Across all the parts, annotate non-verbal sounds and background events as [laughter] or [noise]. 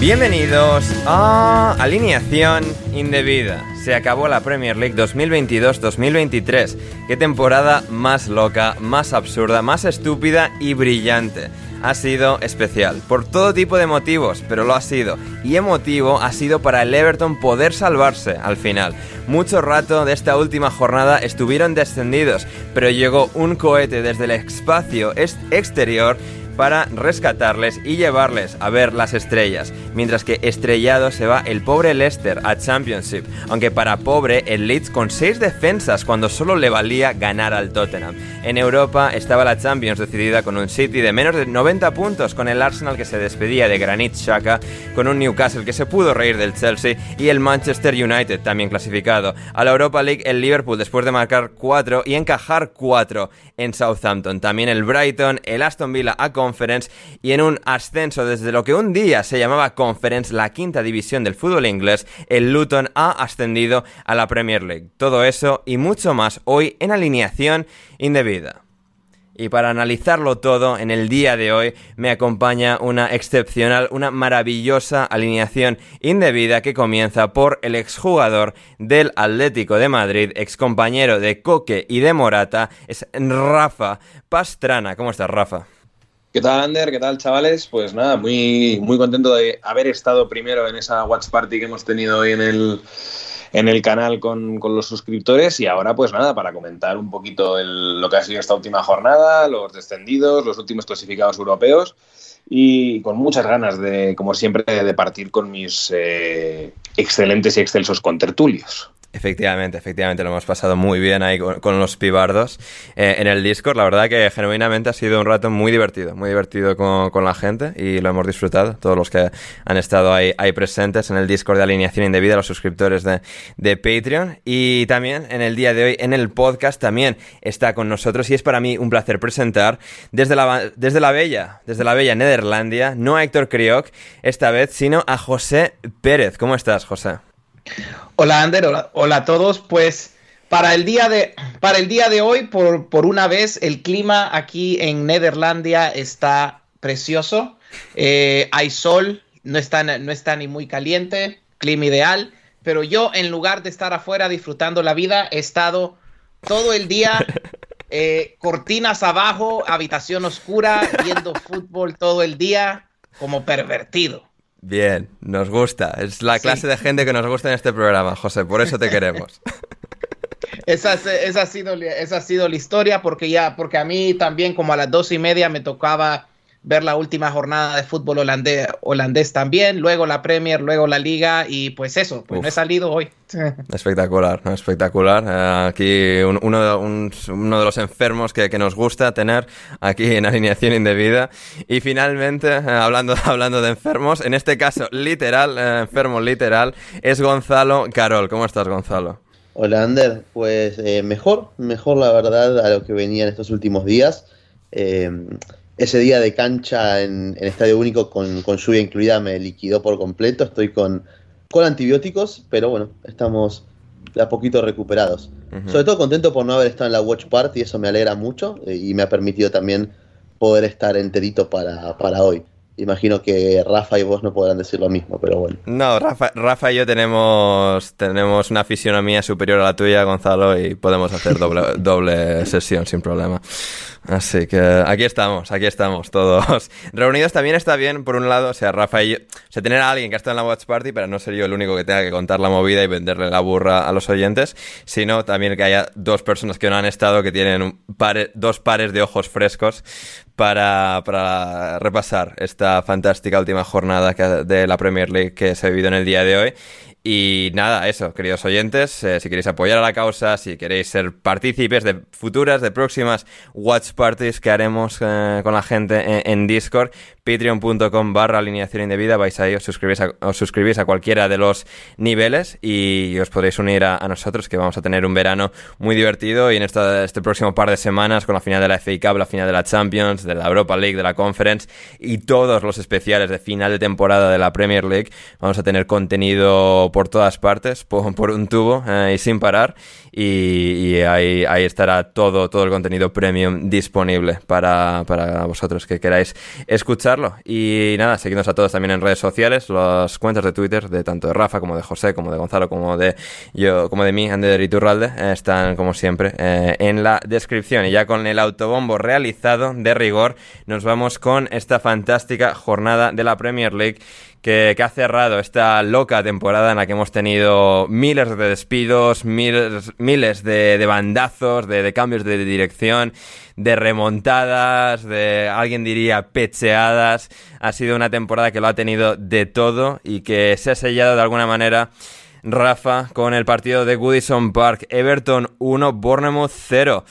Bienvenidos a Alineación Indebida. Se acabó la Premier League 2022-2023. Qué temporada más loca, más absurda, más estúpida y brillante. Ha sido especial, por todo tipo de motivos, pero lo ha sido. Y emotivo ha sido para el Everton poder salvarse al final. Mucho rato de esta última jornada estuvieron descendidos, pero llegó un cohete desde el espacio exterior para rescatarles y llevarles a ver las estrellas, mientras que estrellado se va el pobre Leicester a Championship, aunque para pobre el Leeds con 6 defensas cuando solo le valía ganar al Tottenham. En Europa estaba la Champions decidida con un City de menos de 90 puntos, con el Arsenal que se despedía de Granit Xhaka, con un Newcastle que se pudo reír del Chelsea y el Manchester United también clasificado. A la Europa League el Liverpool después de marcar 4 y encajar 4 en Southampton. También el Brighton, el Aston Villa a Conference y en un ascenso desde lo que un día se llamaba Conference, la quinta división del fútbol inglés, el Luton ha ascendido a la Premier League. Todo eso y mucho más hoy en alineación indebida. Y para analizarlo todo en el día de hoy me acompaña una excepcional, una maravillosa alineación indebida que comienza por el exjugador del Atlético de Madrid, excompañero de Coque y de Morata, es Rafa Pastrana. ¿Cómo estás, Rafa? ¿Qué tal, Ander? ¿Qué tal, chavales? Pues nada, muy, muy contento de haber estado primero en esa Watch Party que hemos tenido hoy en el, en el canal con, con los suscriptores y ahora pues nada, para comentar un poquito lo que ha sido esta última jornada, los descendidos, los últimos clasificados europeos y con muchas ganas de, como siempre, de partir con mis eh, excelentes y excelsos contertulios. Efectivamente, efectivamente, lo hemos pasado muy bien ahí con, con los pibardos eh, en el Discord. La verdad que genuinamente ha sido un rato muy divertido, muy divertido con, con la gente y lo hemos disfrutado, todos los que han estado ahí, presentes en el Discord de alineación indebida, los suscriptores de, de Patreon. Y también en el día de hoy, en el podcast, también está con nosotros y es para mí un placer presentar desde la, desde la bella, desde la bella Nederlandia, no a Héctor Crioc esta vez, sino a José Pérez. ¿Cómo estás, José? Hola Ander, hola, hola a todos. Pues para el día de, para el día de hoy, por, por una vez, el clima aquí en Nederlandia está precioso. Eh, hay sol, no está, no está ni muy caliente, clima ideal. Pero yo, en lugar de estar afuera disfrutando la vida, he estado todo el día [laughs] eh, cortinas abajo, habitación oscura, viendo fútbol todo el día como pervertido. Bien, nos gusta. Es la Sí. clase de gente que nos gusta en este programa, José. Por eso te [laughs] queremos. Esa, es- esa, ha sido, esa ha sido la historia porque ya, porque a mí también como a las dos y media me tocaba ver la última jornada de fútbol holandés, holandés también, luego la Premier, luego la Liga y pues eso, pues no he salido hoy. Espectacular, espectacular. Eh, aquí uno, uno, de los enfermos que, que, nos gusta tener aquí en alineación indebida. Y finalmente, eh, hablando, [laughs] hablando de enfermos, en este caso literal, eh, enfermo literal, es Gonzalo Carol. ¿Cómo estás, Gonzalo? Hola, Ander. Pues mejor, mejor la verdad a lo que venía en estos últimos días ese día de cancha en, Estadio Único con, lluvia incluida me liquidó por completo. Estoy con, con antibióticos, pero bueno, estamos de a poquito recuperados. Sobre todo contento por no haber estado en la Watch Party, eso me alegra mucho eh, y me ha permitido también poder estar enterito para, para hoy. Imagino que Rafa y vos no podrán decir lo mismo, pero bueno. No, Rafa, Rafa y yo tenemos, tenemos una fisionomía superior a la tuya, Gonzalo, y podemos hacer doble, [laughs] doble sesión sin problema. Así que aquí estamos, aquí estamos, todos [laughs] reunidos. También está bien, por un lado, o sea, Rafa y tener a alguien que ha estado en la Watch Party para no ser yo el único que tenga que contar la movida y venderle la burra a los oyentes, sino también que haya dos personas que no han estado, que tienen dos pares de ojos frescos para, para repasar esta fantástica última jornada de la Premier League que se ha vivido en el día de hoy y nada, eso, queridos oyentes, eh, si queréis apoyar a la causa, si queréis ser partícipes de futuras, de próximas watch parties que haremos eh, con la gente en, Discord, patreon.com barra alineación indebida, vais ahí, os suscribís, a, os suscribís a cualquiera de los niveles y os podréis unir a, nosotros, que vamos a tener un verano muy divertido. Y en este próximo par de semanas con la final de la FA Cup, la final de la Champions, de la Europa League, de la Conference y todos los especiales de final de temporada de la Premier League, vamos a tener contenido por todas partes, por, un tubo eh, y sin parar. Y, ahí, ahí, estará todo, todo el contenido premium disponible para, para, vosotros que queráis Y nada, seguidnos a todos también en redes sociales, las cuentas de Twitter de tanto de Rafa como de José, como de Gonzalo, como de yo, como de mí, Ander Iturralde, eh, están como siempre eh, en la descripción. Y ya con el autobombo realizado de rigor, nos vamos con esta fantástica jornada de la Premier League que, ha cerrado esta loca temporada en la que hemos tenido miles de despidos, miles, miles de, bandazos, de, cambios de dirección, de remontadas, de alguien diría pecheadas. Ha sido una temporada que lo ha tenido de todo y que se ha sellado de alguna manera. Rafa con el partido de Goodison Park, Everton 1, Bournemouth 0.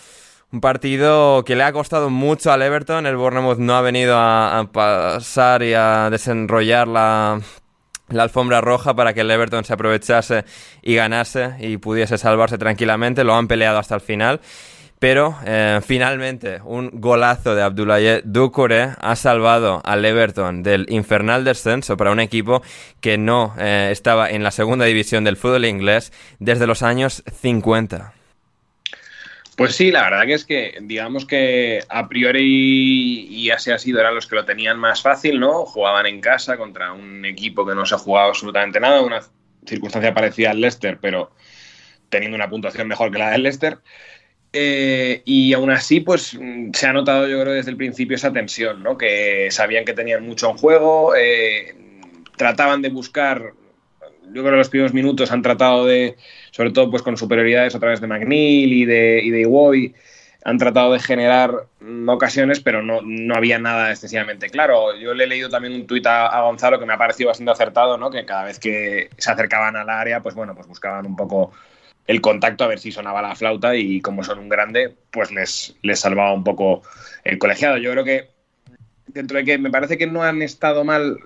Un partido que le ha costado mucho al Everton. El Bournemouth no ha venido a, pasar y a desenrollar la, alfombra roja para que el Everton se aprovechase y ganase y pudiese salvarse tranquilamente. Lo han peleado hasta el final. Pero eh, finalmente un golazo de Abdoulaye Doucouré ha salvado al Everton del infernal descenso para un equipo que no eh, estaba en la segunda división del fútbol inglés desde los años 50. Pues sí, la verdad que es que, digamos que a priori, y así ha sido, eran los que lo tenían más fácil, ¿no? Jugaban en casa contra un equipo que no se ha jugado absolutamente nada, una circunstancia parecida al Leicester, pero teniendo una puntuación mejor que la del Leicester. Eh, y aún así, pues se ha notado, yo creo, desde el principio esa tensión, ¿no? Que sabían que tenían mucho en juego, eh, trataban de buscar yo creo los primeros minutos han tratado de, sobre todo pues con superioridades a través de McNeil y de, y de han tratado de generar mm, ocasiones, pero no, no, había nada excesivamente claro. Yo le he leído también un tuit a, Gonzalo que me ha parecido bastante acertado, ¿no? que cada vez que se acercaban al área, pues bueno, pues buscaban un poco el contacto a ver si sonaba la flauta y como son un grande, pues les, les salvaba un poco el colegiado. Yo creo que dentro de que me parece que no han estado mal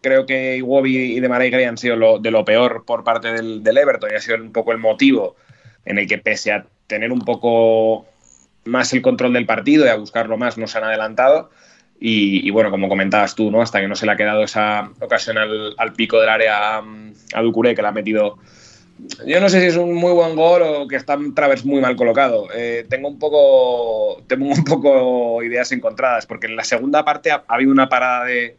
creo que Iwobi y de Gray han sido lo, de lo peor por parte del, Everton y ha sido un poco el motivo en el que pese a tener un poco más el control del partido y a buscarlo más no se han adelantado y, bueno, como comentabas tú, ¿no? hasta que no se le ha quedado esa ocasión al, pico del área a, Ducuré que le ha metido yo no sé si es un muy buen gol o que está Travers muy mal colocado. Eh, tengo un poco tengo un poco [laughs] ideas encontradas porque en la segunda parte ha habido una parada de,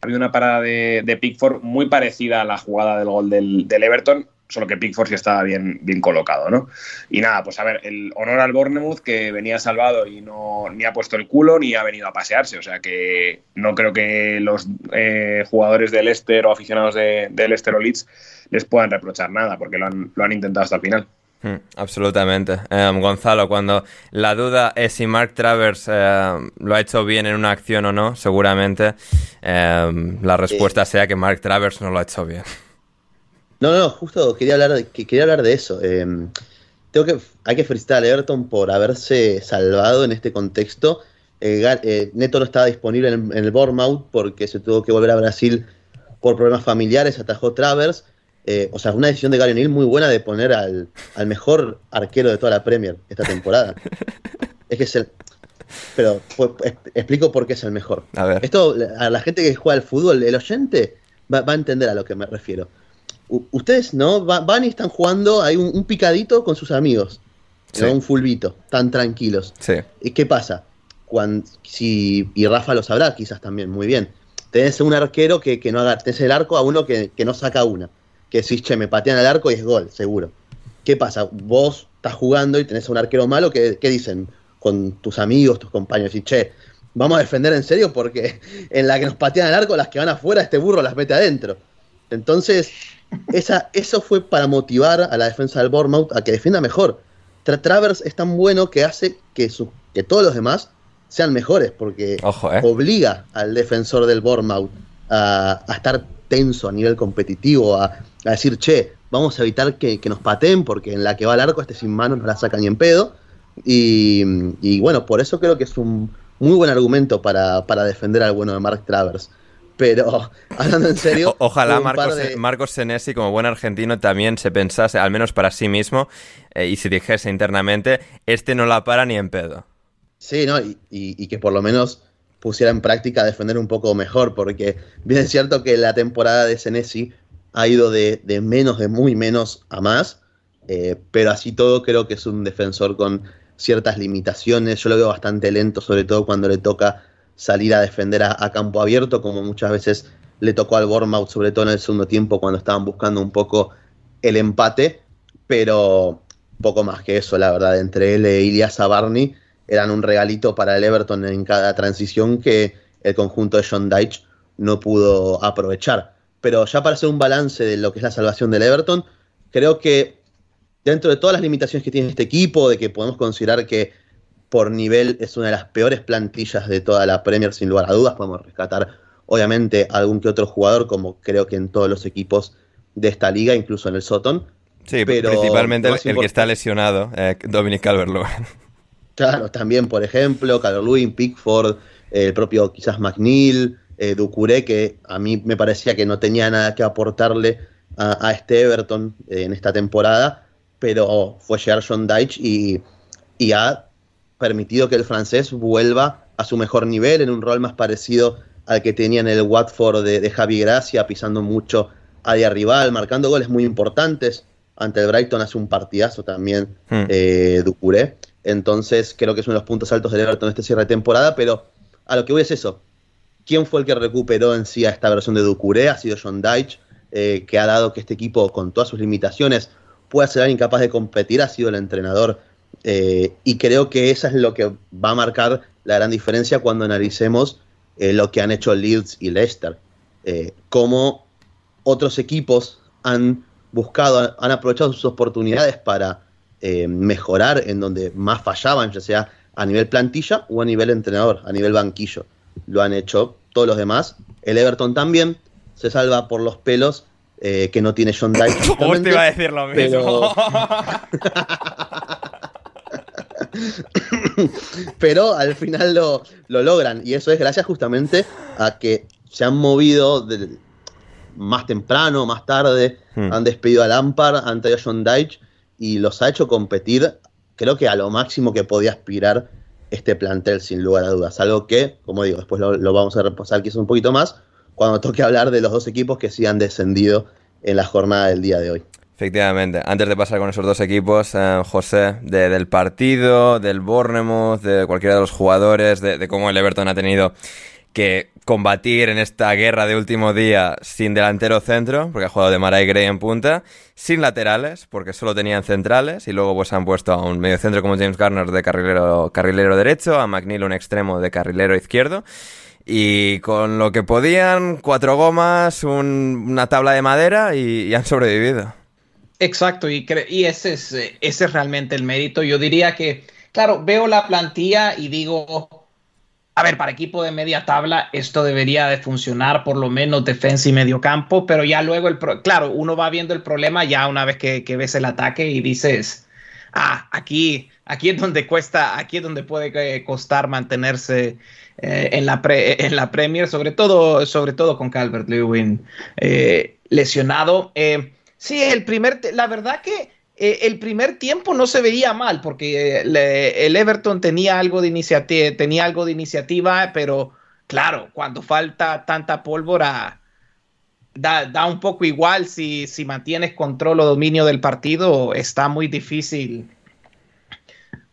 ha habido una parada de, Pickford muy parecida a la jugada del gol del, Everton, solo que Pickford sí estaba bien, bien colocado, ¿no? Y nada, pues a ver, el honor al Bournemouth que venía salvado y no ni ha puesto el culo ni ha venido a pasearse, o sea que no creo que los eh, jugadores del Leicester o aficionados de, del Leicester o Leeds les puedan reprochar nada, porque lo han, lo han intentado hasta el final. Hmm, absolutamente. Em, Gonzalo, cuando la duda es si Mark Travers em, lo ha hecho bien en una acción o no, seguramente em, la respuesta sea que Mark Travers no lo ha hecho bien. No, no, justo quería hablar de, quería hablar de eso. tengo que, hay que felicitar a Everton por haberse salvado en este contexto. Eh, eh, Neto no estaba disponible en, el Bournemouth porque se tuvo que volver a Brasil por problemas familiares, atajó Travers eh, o sea, una decisión de Gary O'Neill muy buena de poner al, mejor arquero de toda la Premier esta temporada. es que es el. Pero explico por qué es el mejor. A ver. Esto, a la gente que juega al fútbol, el oyente va, a entender a lo que me refiero. ustedes, ¿no? van y están jugando, hay un, picadito con sus amigos. Un fulbito, tan tranquilos. Sí. ¿Y qué pasa? Cuando, si, y Rafa lo sabrá quizás también, muy bien. Tenés un arquero que, no haga, tenés el arco a uno que, que no saca una que decís, che, me patean al arco y es gol, seguro. ¿Qué pasa? Vos estás jugando y tenés a un arquero malo que, ¿qué dicen? Con tus amigos, tus compañeros, y che, vamos a defender en serio porque [laughs] en la que nos patean al arco, las que van afuera, este burro las mete adentro. Entonces, esa, eso fue para motivar a la defensa del Bournemouth a que defienda mejor. Travers es tan bueno que hace que, que todos los demás sean mejores, porque eh. obliga al defensor del Bournemouth a, a estar tenso a nivel competitivo, a, decir, che, vamos a evitar que, nos pateen porque en la que va al arco este sin manos no la saca ni en pedo. Y, bueno, por eso creo que es un muy buen argumento para, defender al bueno de Mark Travers. Pero, [laughs] hablando en serio. ojalá Marcos, Marcos, Senesi, como buen argentino, también se pensase, al menos para sí mismo, eh, y se dijese internamente: este no la para ni en pedo. Sí, ¿no? y que por lo menos pusiera en práctica defender un poco mejor, porque bien es cierto que la temporada de Senesi ha ido de, menos, de muy menos a más, eh, pero así todo creo que es un defensor con ciertas limitaciones. Yo lo veo bastante lento, sobre todo cuando le toca salir a defender a, campo abierto, como muchas veces le tocó al Bournemouth, sobre todo en el segundo tiempo, cuando estaban buscando un poco el empate, pero poco más que eso, la verdad, entre él e Ilias Barney eran un regalito para el Everton en cada transición que el conjunto de John Dyche no pudo aprovechar. Pero ya para hacer un balance de lo que es la salvación del Everton, creo que dentro de todas las limitaciones que tiene este equipo, de que podemos considerar que por nivel es una de las peores plantillas de toda la Premier, sin lugar a dudas, podemos rescatar obviamente algún que otro jugador, como creo que en todos los equipos de esta liga, incluso en el Soton. Sí, pero principalmente el, que está lesionado, eh, Dominic Calvert-Lewin. Claro, también, por ejemplo, Carol Lewin, Pickford, el propio quizás McNeil, eh, Ducuré, que a mí me parecía que no tenía nada que aportarle a, este Everton eh, en esta temporada, pero fue llegar John Dyche y, ha permitido que el francés vuelva a su mejor nivel en un rol más parecido al que tenía en el Watford de, Javi Gracia, pisando mucho área rival, marcando goles muy importantes. Ante el Brighton hace un partidazo también eh, Ducuré. Entonces creo que es uno de los puntos altos del Everton este cierre de temporada, pero a lo que voy es eso. ¿Quién fue el que recuperó en sí a esta versión de Ducuré? Ha sido John Dyche, eh, que ha dado que este equipo, con todas sus limitaciones, pueda ser incapaz de competir. Ha sido el entrenador. Eh, y creo que eso es lo que va a marcar la gran diferencia cuando analicemos eh, lo que han hecho Leeds y Leicester. cómo otros equipos han buscado, han aprovechado sus oportunidades para mejorar en donde más fallaban, ya sea a nivel plantilla o a nivel entrenador, a nivel banquillo. Lo han hecho todos los demás. El Everton también se salva por los pelos, eh, que no tiene John Dyke. [laughs] ¿Cómo te iba a decir lo mismo? Pero... [laughs] al final lo, logran. Y eso es gracias justamente a que se han movido más temprano, más tarde. Hmm. Han despedido a Lampard, han traído a John Dyche y los ha hecho competir, creo que a lo máximo que podía aspirar este plantel, sin lugar a dudas. Algo que, como digo, después lo, vamos a repasar quizás un poquito más cuando toque hablar de los dos equipos que sí han descendido en la jornada del día de hoy. Efectivamente. Antes de pasar con esos dos equipos, eh, José, del partido, del Bournemouth, de cualquiera de los jugadores, de, de, cómo el Everton ha tenido que combatir en esta guerra de último día sin delantero centro, porque ha jugado de Maray Gray en punta, sin laterales, porque solo tenían centrales, y luego pues han puesto a un medio centro como James Garner de carrilero, carrilero derecho, a McNeil un extremo de carrilero izquierdo, y con lo que podían, cuatro gomas, una tabla de madera y, han sobrevivido. Exacto, y, y ese, es, ese es realmente el mérito. Yo diría que, claro, veo la plantilla y digo, a ver, para equipo de media tabla esto debería de funcionar por lo menos defensa y medio campo, pero ya luego, el claro, uno va viendo el problema ya una vez que, ves el ataque y dices, ah, aquí, aquí es donde cuesta, aquí es donde puede eh, costar mantenerse eh, en, la en la Premier, sobre todo, sobre todo con Calvert Lewin eh, lesionado. sí, el primer, la verdad que eh, el primer tiempo no se veía mal porque eh, el Everton tenía algo de iniciativa, tenía algo de iniciativa, pero claro, cuando falta tanta pólvora, da, un poco igual si, si, mantienes control o dominio del partido, está muy difícil.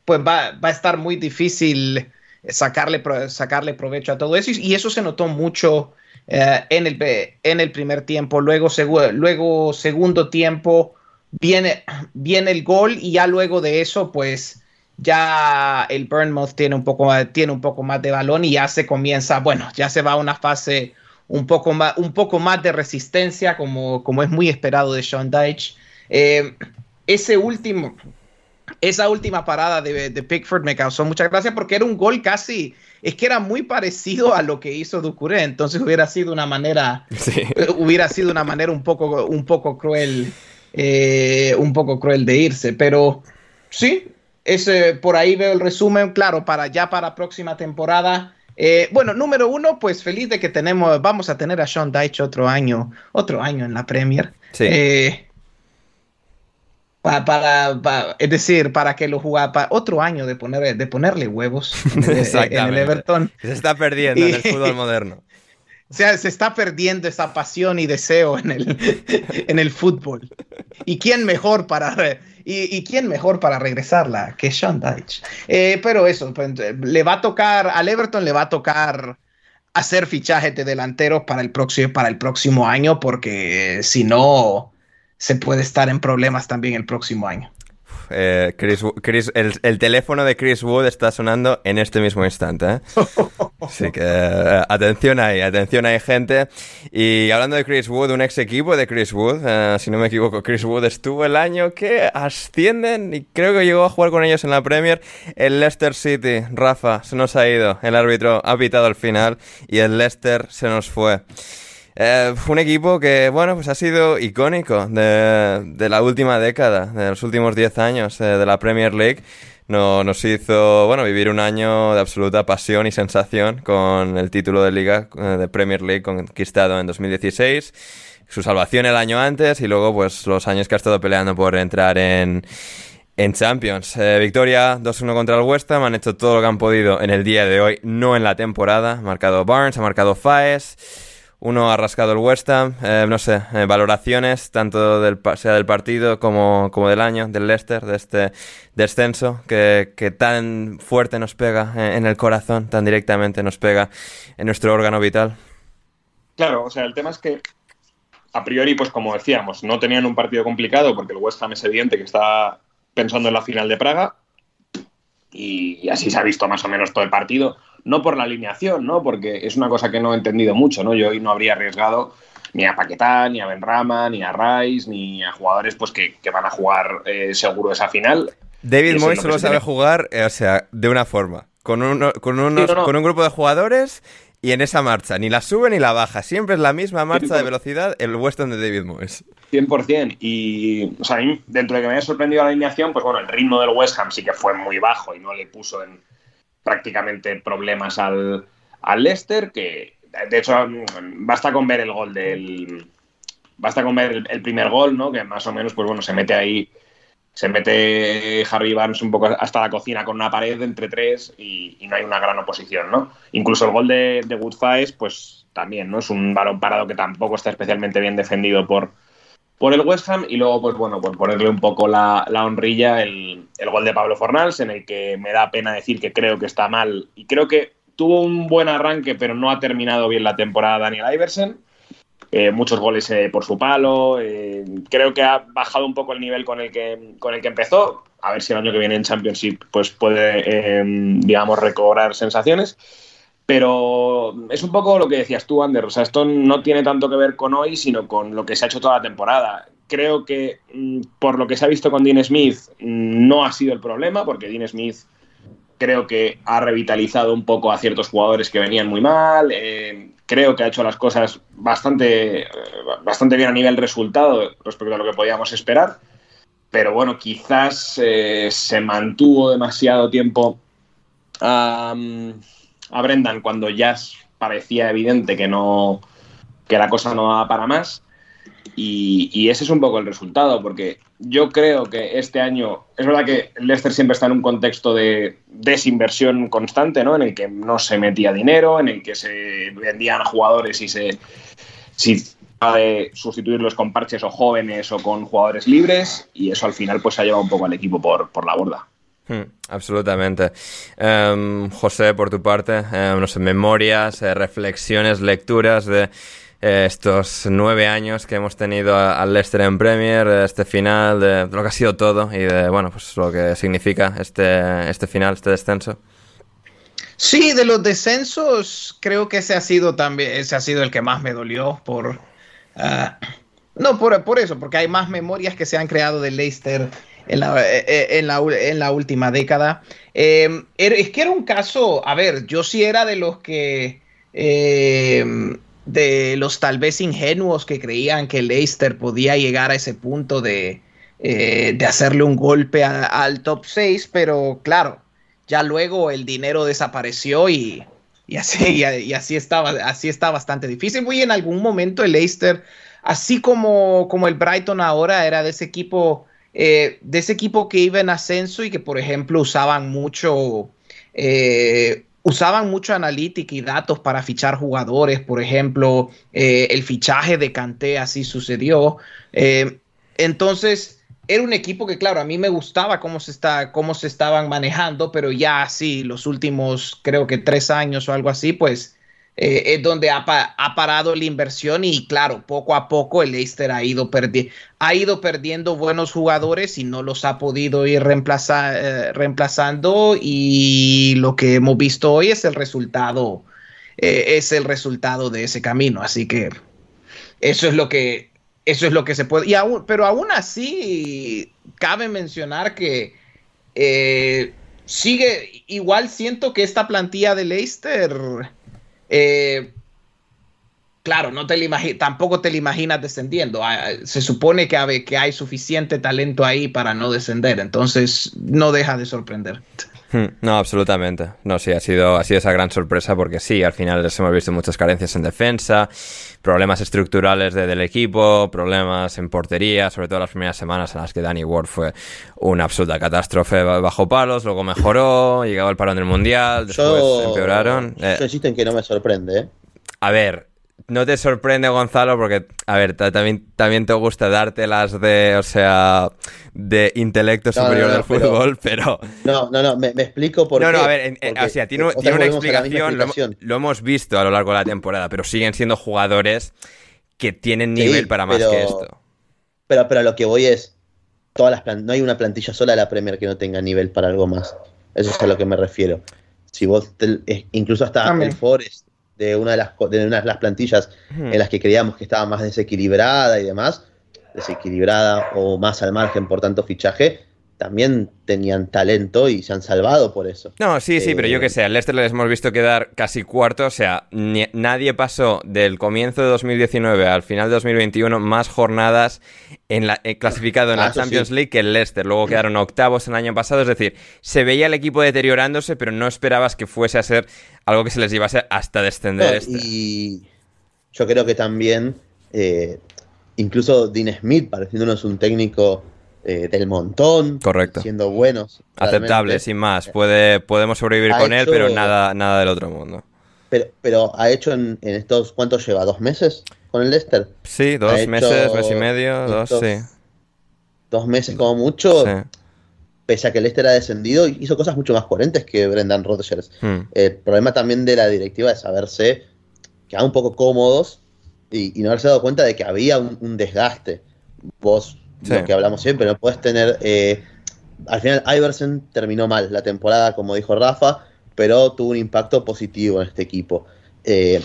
Pues va, a estar muy difícil sacarle, sacarle provecho a todo eso. Y, eso se notó mucho eh, en, el, en el primer tiempo. Luego, luego segundo tiempo viene, viene el gol y ya luego de eso, pues ya el Burnmouth tiene un poco, tiene un poco más de balón y ya se comienza, bueno, ya se va a una fase un poco más, un poco más de resistencia, como, como es muy esperado de Sean Dyche. Eh, ese último, esa última parada de, Pickford me causó mucha gracia porque era un gol casi, es que era muy parecido a lo que hizo Ducuré, entonces hubiera sido una manera, hubiera sido una manera un poco, un poco cruel eh, un poco cruel de irse, pero sí, ese, por ahí veo el resumen, claro, para ya para próxima temporada. Eh, bueno, número uno, pues feliz de que tenemos, vamos a tener a Sean Dyche otro año, otro año en la Premier. Eh, para, es decir, para que lo juega para otro año de, poner, de ponerle huevos en el, [laughs] Everton. Se está perdiendo en el fútbol moderno. O sea, se está perdiendo esa pasión y deseo en el, [laughs] en el fútbol. ¿Y quién mejor para, y, quién mejor para regresarla que Sean Dyche? Eh, pero eso, pues, le va a tocar, al Everton le va a tocar hacer fichajes de delanteros para el próximo, para el próximo año, porque si no, se puede estar en problemas también el próximo año. Eh, Chris, el, teléfono de Chris Wood está sonando en este mismo instante. ¿eh? [laughs] Así que eh, atención ahí, atención ahí, gente. Y hablando de Chris Wood, un ex equipo de Chris Wood, si no me equivoco, Chris Wood estuvo el año que ascienden y creo que llegó a jugar con ellos en la Premier. El Leicester City, Rafa, se nos ha ido. El árbitro ha pitado al final y el Leicester se nos fue. Eh, un equipo que, bueno, pues ha sido icónico de, la última década, de los últimos 10 años eh, de la Premier League. No, nos hizo, bueno, vivir un año de absoluta pasión y sensación con el título de Liga eh, de Premier League conquistado en 2016 su salvación el año antes y luego pues los años que ha estado peleando por entrar en, en Champions. victoria 2-1 contra el West Ham, han hecho todo lo que han podido en el día de hoy, no en la temporada. Ha marcado Barnes, ha marcado Faes. Uno ha rascado el West Ham, eh, no sé, eh, valoraciones tanto del, sea del partido como, como, del año, del Leicester, de este descenso que, que tan fuerte nos pega en el corazón, tan directamente nos pega en nuestro órgano vital. Claro, o sea, el tema es que a priori, pues como decíamos, no tenían un partido complicado porque el West Ham es evidente que está pensando en la final de Praga y así se ha visto más o menos todo el partido no por la alineación, ¿no? Porque es una cosa que no he entendido mucho, ¿no? Yo hoy no habría arriesgado ni a Paquetá, ni a Benrama, ni a Rice, ni a jugadores pues que, van a jugar eh, seguro esa final. David Moyes solo sabe jugar, eh, o sea, de una forma, con, con, unos, con un grupo de jugadores y en esa marcha, ni la sube ni la baja, siempre es la misma marcha de velocidad el Western de David Moyes. 100%. Y, o sea, dentro de que me haya sorprendido la alineación, pues bueno, el ritmo del West Ham sí que fue muy bajo y no le puso en, prácticamente problemas al, al Leicester, que de hecho basta con ver el gol del... Basta con ver el, primer gol, ¿no? Que más o menos, pues bueno, se mete ahí se mete Harvey Barnes un poco hasta la cocina con una pared entre tres y, no hay una gran oposición, ¿no? Incluso el gol de, de pues también, ¿no? Es un balón parado que tampoco está especialmente bien defendido por, por el West Ham y luego, pues bueno, por ponerle un poco la, honrilla, el, gol de Pablo Fornals, en el que me da pena decir que creo que está mal y creo que tuvo un buen arranque, pero no ha terminado bien la temporada Daniel Iversen. Eh, muchos goles eh, por su palo. Eh, creo que ha bajado un poco el nivel con el que, con el que empezó. A ver si el año que viene en Championship pues puede, digamos, recobrar sensaciones. Pero es un poco lo que decías tú, Ander. O sea, esto no tiene tanto que ver con hoy, sino con lo que se ha hecho toda la temporada. creo que mm, por lo que se ha visto con Dean Smith mm, no ha sido el problema, porque Dean Smith creo que ha revitalizado un poco a ciertos jugadores que venían muy mal. Eh, creo que ha hecho las cosas bastante, eh, bastante bien a nivel resultado respecto a lo que podíamos esperar. Pero bueno, quizás eh, se mantuvo demasiado tiempo a Brendan cuando ya parecía evidente que no que la cosa no va para más. Y, ese es un poco el resultado, porque yo creo que este año, es verdad que Leicester siempre está en un contexto de desinversión constante, ¿no? En el que no se metía dinero, en el que se vendían jugadores y se si de sustituirlos con parches o jóvenes o con jugadores libres, y eso al final pues ha llevado un poco al equipo por, por la borda. Hmm, absolutamente. Em, José, por tu parte, em, no sé, memorias, eh, reflexiones, lecturas de eh, estos nueve años que hemos tenido al Leicester en Premier, este final, de, lo que ha sido todo y de bueno, pues lo que significa este, este final, este descenso. Sí, de los descensos, creo que ese ha sido también, ese ha sido el que más me dolió por. Ah, no, por, por, eso, porque hay más memorias que se han creado de Leicester en la, eh, eh, en la, en la última década. es que era un caso, a ver, yo sí era de los que de los tal vez ingenuos que creían que Leicester podía llegar a ese punto de, eh, hacerle un golpe al top 6, pero claro, ya luego el dinero desapareció y, así, y, así, estaba, así está bastante difícil. Muy en algún momento el Leicester, así como, como el Brighton ahora, era de ese equipo, eh, de ese equipo que iba en ascenso y que, por ejemplo, usaban mucho eh, usaban mucho analítica y datos para fichar jugadores, por ejemplo, eh, el fichaje de Kanté así sucedió. Eh, entonces, era un equipo que, claro, a mí me gustaba cómo se, está, cómo se estaban manejando, pero ya así, los últimos, creo que tres años o algo así, pues eh, es donde ha, parado la inversión y claro, poco a poco el Leicester ha ido, ha ido perdiendo buenos jugadores y no los ha podido ir eh, reemplazando y lo que hemos visto hoy es el resultado, eh, es el resultado de ese camino. Así que eso es lo que, eso es lo que se puede. Pero aún así cabe mencionar que sigue, igual siento que esta plantilla de Leicester eh, claro, no te tampoco te lo imaginas descendiendo. Ah, se supone que que hay suficiente talento ahí para no descender, entonces no deja de sorprender. Hmm, no, absolutamente. No, sí, ha sido, ha sido esa gran sorpresa porque sí, al final les hemos visto muchas carencias en defensa, problemas estructurales del equipo, problemas en portería, sobre todo las primeras semanas en las que Danny Ward fue una absoluta catástrofe bajo palos, luego mejoró, llegaba el parón del Mundial, después empeoraron. Eh, en que no me sorprende, ¿eh? A ver, no te sorprende, Gonzalo, porque, a ver, también, también te gusta darte las de, o sea, de intelecto superior del fútbol, pero... No, no, no, me, explico por qué. No, no, a ver, o sea, tiene, una explicación, lo, hemos visto a lo largo de la temporada, pero siguen siendo jugadores que tienen nivel para más que esto. Pero, pero a lo que voy es, todas las no hay una plantilla sola de la Premier que no tenga nivel para algo más. Eso es a lo que me refiero. Si vos, incluso hasta el Forest de una de las, de una de las plantillas en las que creíamos que estaba más desequilibrada y demás, desequilibrada o más al margen por tanto fichaje, también tenían talento y se han salvado por eso. No, sí, sí, pero yo que sé, al Leicester les hemos visto quedar casi cuarto, o sea, nadie pasó del comienzo de 2019 al final de 2021 más jornadas en la, eh, clasificado en la ah, Champions League que el Leicester. Luego quedaron octavos el año pasado, es decir, se veía el equipo deteriorándose, pero no esperabas que fuese a ser algo que se les llevase hasta descender. este. Y yo creo que también, eh, incluso Dean Smith, pareciéndonos un técnico eh, del montón. Correcto. Siendo buenos. Aceptable, sin más. Puede, podemos sobrevivir con él, pero nada, nada del otro mundo. Pero, pero ha hecho en, estos, ¿cuántos lleva? ¿Dos meses con el Leicester? Sí, dos meses, mes y medio, dos, sí. Dos meses como mucho. Pese a que el Leicester ha descendido, hizo cosas mucho más coherentes que Brendan Rodgers. Hmm. El problema también de la directiva es saberse quedar un poco cómodos y, no haberse dado cuenta de que había un, un desgaste. Vos lo que hablamos siempre, no puedes tener... Eh, al final Iverson terminó mal la temporada, como dijo Rafa, pero tuvo un impacto positivo en este equipo. Eh,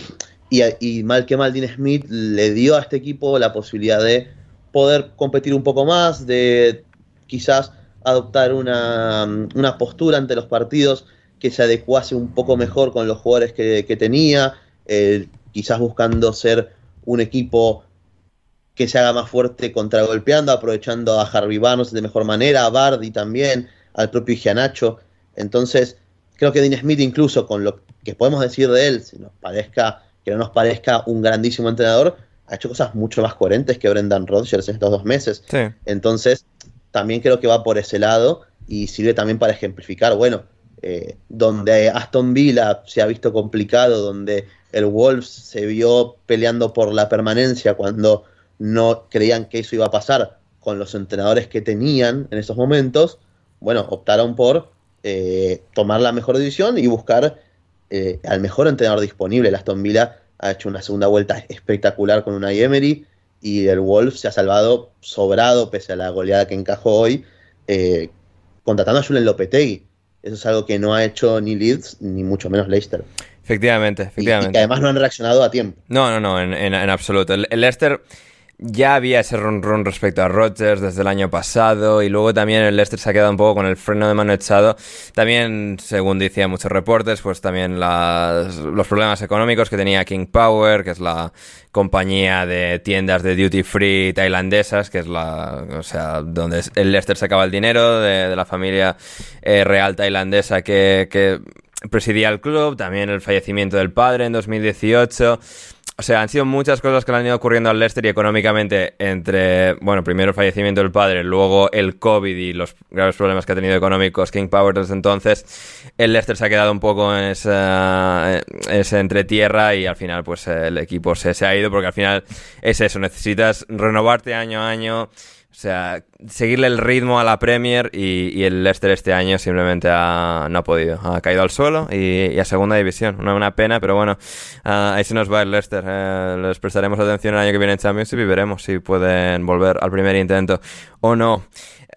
y, mal que mal, Dean Smith le dio a este equipo la posibilidad de poder competir un poco más, de quizás adoptar una, una postura ante los partidos que se adecuase un poco mejor con los jugadores que, tenía, eh, quizás buscando ser un equipo que se haga más fuerte contragolpeando, aprovechando a Harvey Barnes de mejor manera, a Bardi también, al propio Gianacho. Entonces, creo que Dean Smith, incluso con lo que podemos decir de él, si nos parezca, que no nos parezca un grandísimo entrenador, ha hecho cosas mucho más coherentes que Brendan Rodgers en estos dos meses. Sí. Entonces, también creo que va por ese lado y sirve también para ejemplificar, bueno, eh, donde Aston Villa se ha visto complicado, donde el Wolves se vio peleando por la permanencia cuando no creían que eso iba a pasar con los entrenadores que tenían en esos momentos, bueno, optaron por eh, tomar la mejor decisión y buscar eh, al mejor entrenador disponible. El Aston Villa ha hecho una segunda vuelta espectacular con una Emery y el Wolves se ha salvado sobrado pese a la goleada que encajó hoy, eh, contratando a Julen Lopetegui. Eso es algo que no ha hecho ni Leeds ni mucho menos Leicester. Efectivamente, Y, y efectivamente. que además no han reaccionado a tiempo. No, no, no, en, en- en absoluto. El, el Leicester ya había ese run run respecto a Rodgers desde el año pasado y luego también el Leicester se ha quedado un poco con el freno de mano echado. También, según decían muchos reportes, pues también las- los problemas económicos que tenía King Power, que es la compañía de tiendas de duty free tailandesas, que es la, o sea, donde el Leicester sacaba el dinero de, la familia eh, real tailandesa que, que presidía el club, también el fallecimiento del padre en 2018. O sea, han sido muchas cosas que le han ido ocurriendo al Leicester y económicamente entre, bueno, primero el fallecimiento del padre, luego el COVID y los graves problemas que ha tenido económicos King Power desde entonces, el Leicester se ha quedado un poco en esa, entretierra y al final pues el equipo se, se ha ido porque al final es eso, necesitas renovarte año a año, o sea, seguirle el ritmo a la Premier y, y el Leicester este año simplemente ha- no ha podido. Ha caído al suelo y, y a segunda división. Una, pena, pero bueno, ah, ahí se nos va el Leicester. Eh, les prestaremos atención el año que viene en Championship y veremos si pueden volver al primer intento o no.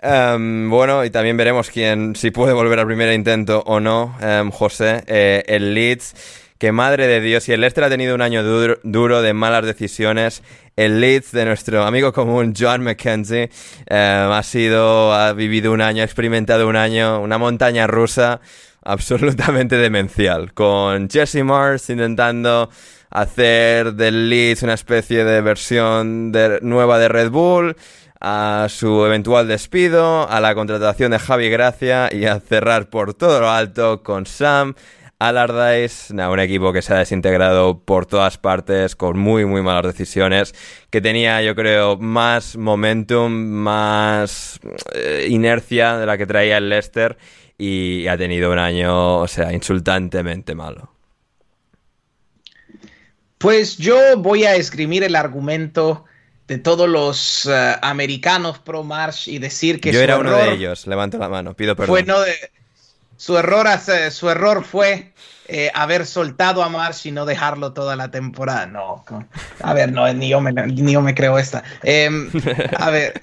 Em, bueno, y también veremos quién, si puede volver al primer intento o no, em, José, eh, el Leeds. Que madre de Dios, y el Leicester ha tenido un año duro, duro de malas decisiones. El Leeds de nuestro amigo común John McKenzie eh, ha sido, ha vivido un año, ha experimentado un año, una montaña rusa [laughs] absolutamente demencial. Con Jesse Mars intentando hacer del Leeds una especie de versión nueva de Red Bull, a su eventual despido, a la contratación de Javi Gracia y a cerrar por todo lo alto con Sam Allardyce, nah, un equipo que se ha desintegrado por todas partes con muy muy malas decisiones, que tenía yo creo más momentum, más eh, inercia de la que traía el Leicester y ha tenido un año, o sea, insultantemente malo. Pues yo voy a esgrimir el argumento de todos los eh, americanos pro Marsh y decir que yo su era uno de ellos, levanto la mano, pido perdón. fue no de- su error su error fue eh, haber soltado a Marsh y no dejarlo toda la temporada. No, a ver, no, ni yo me, ni yo me creo esta. Em, a ver.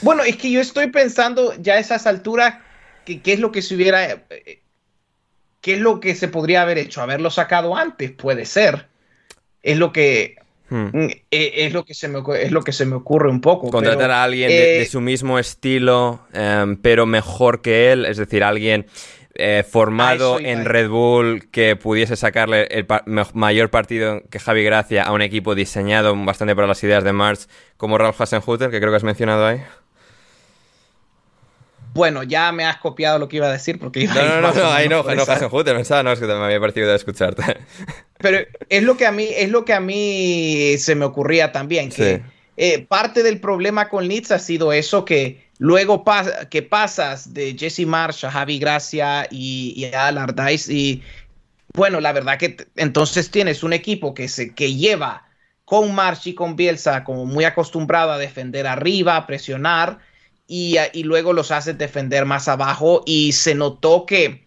Bueno, es que yo estoy pensando ya a esas alturas que qué es lo que se hubiera, eh, qué es lo que se podría haber hecho, haberlo sacado antes, puede ser. Es lo que Hmm. Mm, eh, Es lo que se me, es lo que se me ocurre un poco. Contratar pero, a alguien de, eh, de su mismo estilo, em, pero mejor que él, es decir, alguien eh, formado en Red Bull que pudiese sacarle el pa- mayor partido que Javi Gracia a un equipo diseñado bastante para las ideas de March, como Ralph Hasenhutter, que creo que has mencionado ahí. Bueno, ya me has copiado lo que iba a decir porque iba a No, ir no, no, no, ahí no, no Hasenhutter, pensaba, no, es que me había parecido de escucharte. [laughs] Pero es lo que a mí, es lo que a mí se me ocurría también, que Sí. eh, parte del problema con Leeds ha sido eso que luego pas- que pasas de Jesse Marsh a Javi Gracia y, y a Allardyce y bueno, la verdad que entonces tienes un equipo que se que lleva con Marsh y con Bielsa como muy acostumbrado a defender arriba, a presionar y, y luego los haces defender más abajo y se notó que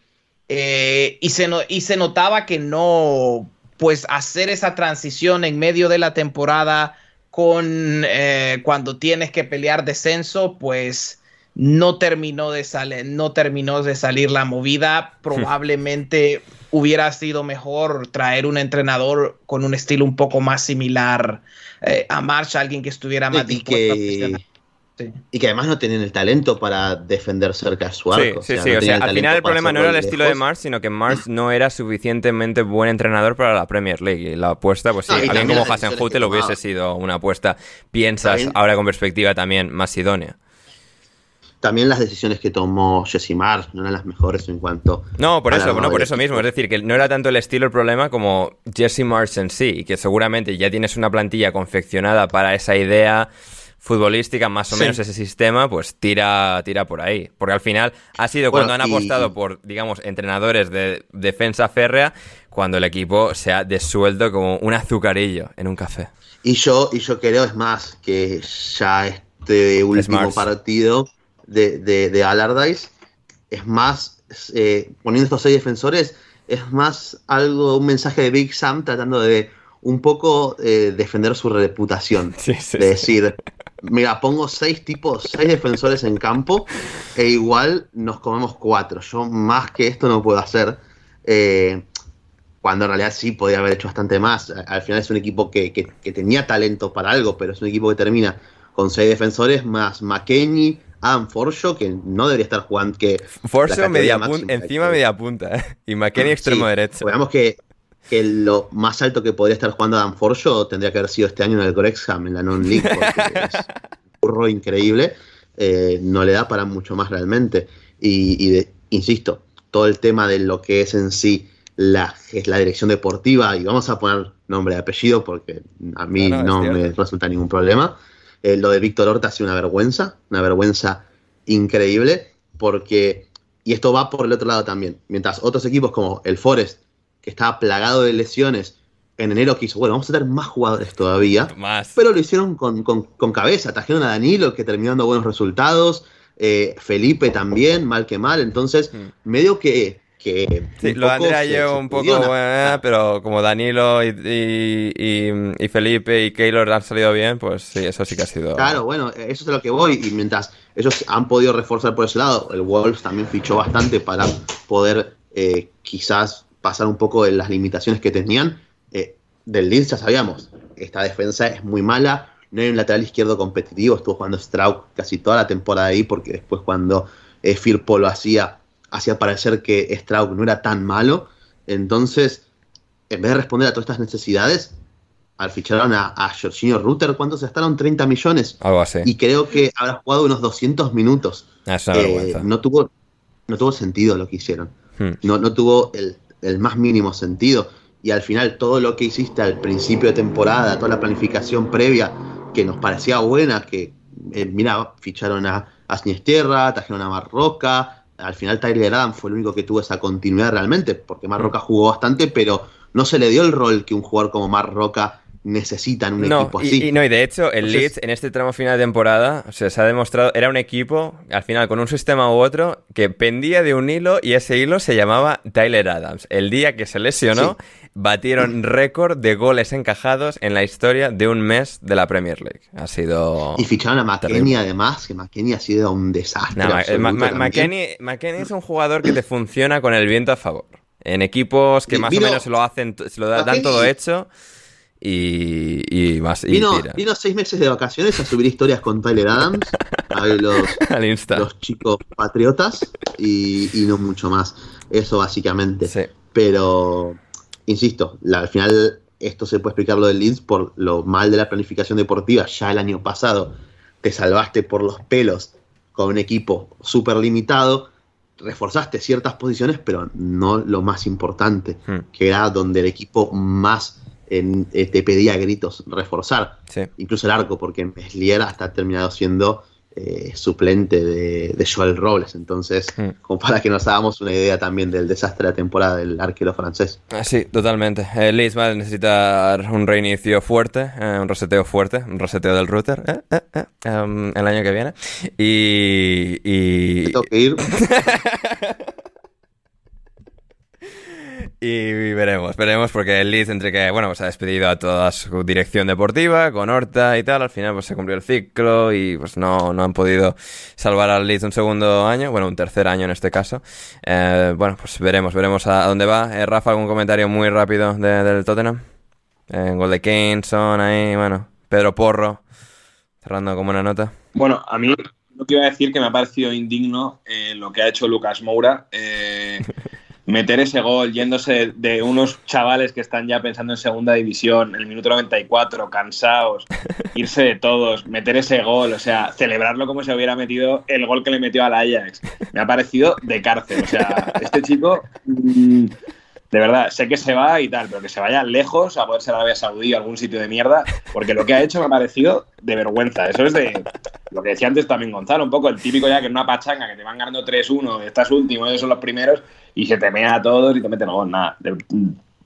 eh, y, se no- y se notaba que no, pues hacer esa transición en medio de la temporada con eh, cuando tienes que pelear descenso, pues no terminó de salir, no terminó de salir la movida. Probablemente hubiera sido mejor traer un entrenador con un estilo un poco más similar eh, a Marsh, alguien que estuviera más y que, y que además no tenían el talento para defender cerca de su arco. Sí, sí, o sea, al final el problema no era el estilo de Mars, sino que Mars no era suficientemente buen entrenador para la Premier League. Y la apuesta, pues sí, alguien como Hassan lo hubiese sido una apuesta, piensas, ahora con perspectiva también, más idónea. También las decisiones que tomó Jesse Mars no eran las mejores en cuanto. No, por eso, no, por eso mismo. Es decir, que no era tanto el estilo el problema como Jesse Mars en sí, y que seguramente ya tienes una plantilla confeccionada para esa idea futbolística, más o menos ese sistema, pues tira, tira por ahí. Porque al final ha sido cuando han apostado por, digamos, entrenadores de defensa férrea, cuando el equipo se ha desuelto como un azucarillo en un café. Y yo, y yo creo, es más, que ya este último partido de, de, de Allardyce es más, eh, poniendo estos seis defensores, es más algo, un mensaje de Big Sam tratando de un poco eh, defender su reputación. [laughs] de decir, mira, pongo seis tipos, seis defensores en campo e igual nos comemos cuatro. Yo más que esto no puedo hacer. Eh, cuando en realidad sí podía haber hecho bastante más. Al final es un equipo que, tenía talento para algo, pero es un equipo que termina con seis defensores más McKenny, Adam Forshaw, que no debería estar jugando. Que Forshaw media encima media punta, ¿eh? y McKenny extremo derecho. Veamos que que lo más alto que podría estar jugando Dan Forjo tendría que haber sido este año en el Grexham, en la Non-League, porque [laughs] es un burro increíble. Eh, no le da para mucho más realmente. Y, insisto, todo el tema de lo que es en sí la, es la dirección deportiva, y vamos a poner nombre y apellido porque a mí no, me resulta ningún problema. Eh, lo de Víctor Horta ha sido una vergüenza, una vergüenza increíble, porque, y esto va por el otro lado también, mientras otros equipos como el Forest que estaba plagado de lesiones, en enero quiso, bueno, vamos a tener más jugadores todavía. Más. Pero lo hicieron con, cabeza. Trajeron a Danilo, que terminó dando buenos resultados. Eh, Felipe también, mal que mal. Entonces, mm. medio que. que sí, lo de Andrea llegó un poco, bueno, pero como Danilo y, y, Felipe y Keylor han salido bien, pues sí, eso sí que ha sido. Claro, bueno, eso es a lo que voy. Y mientras ellos han podido reforzar por ese lado, el Wolves también fichó bastante para poder eh, quizás pasar un poco de las limitaciones que tenían. Eh, del Leeds ya sabíamos, esta defensa es muy mala, no hay un lateral izquierdo competitivo, estuvo jugando Strauk casi toda la temporada ahí, porque después cuando eh, Firpo lo hacía, hacía parecer que Strauk no era tan malo. Entonces, en vez de responder a todas estas necesidades, al ficharon a, a Jorginho Rutter, ¿cuánto se gastaron? 30 millones. Algo así. Y creo que habrá jugado unos 200 minutos. Ah, eh, no, tuvo, no tuvo sentido lo que hicieron. Hmm. No, no tuvo el, el más mínimo sentido. Y al final todo lo que hiciste al principio de temporada, toda la planificación previa que nos parecía buena, que eh, mira, ficharon a, a trajeron a Marroca, al final Tyler Adam fue el único que tuvo esa continuidad realmente, porque Marroca jugó bastante, pero no se le dio el rol que un jugador como Marroca necesitan un equipo así. Y, no, y de hecho, el Leeds en este tramo final de temporada, o sea, se ha demostrado, era un equipo, al final, con un sistema u otro, que pendía de un hilo y ese hilo se llamaba Tyler Adams. El día que se lesionó, batieron [clears throat] récord de goles encajados en la historia de un mes de la Premier League. Ha sido. Y ficharon a McKenny además, que McKenny ha sido un desastre. McKenny, es un jugador que te funciona con el viento a favor. En equipos que más o menos lo hacen, se lo dan todo hecho y, y más. Vino, vino, seis meses de vacaciones a subir historias con Tyler Adams, [laughs] a los, los chicos patriotas y, no mucho más. Eso básicamente. Pero, insisto, al final esto se puede explicar lo del Leeds por lo mal de la planificación deportiva. Ya el año pasado te salvaste por los pelos con un equipo súper limitado. Reforzaste ciertas posiciones, pero no lo más importante, hmm. que era donde el equipo más eh, te pedía gritos reforzar. Incluso el arco, porque Meslier hasta ha terminado siendo eh, suplente de, Joel Robles. Entonces, mm. como para que nos hagamos una idea también del desastre de la temporada del arquero francés. Ah, sí, totalmente. Eh, Liz va a necesitar un reinicio fuerte, un reseteo fuerte, un reseteo del router em, el año que viene. Y. y... Tengo que ir. [laughs] Y veremos, veremos, porque el Leeds, entre que, bueno, pues ha despedido a toda su dirección deportiva, con Horta y tal, al final pues se cumplió el ciclo y pues no, no han podido salvar al Leeds un segundo año, bueno, un tercer año en este caso. Eh, bueno, pues veremos, veremos a, dónde va. Eh, Rafa, ¿algún comentario muy rápido del Tottenham? Eh, gol de Kane, Son ahí, bueno, Pedro Porro, cerrando como una nota. Bueno, a mí lo que iba a decir que me ha parecido indigno eh, lo que ha hecho Lucas Moura. [laughs] Meter ese gol yéndose de unos chavales que están ya pensando en segunda división, en el minuto 94, cansados, [laughs] irse de todos, meter ese gol, o sea, celebrarlo como si hubiera metido el gol que le metió al Ajax. Me ha parecido de cárcel. O sea, este chico, mm, de verdad, sé que se va y tal, pero que se vaya lejos a poder ser Arabia Saudí o algún sitio de mierda, porque lo que ha hecho me ha parecido de vergüenza. Eso es de lo que decía antes también Gonzalo, un poco el típico ya que en una pachanga que te van ganando 3-1, estás último, ellos son los primeros, y se te mea a todos y te meten gol, nada.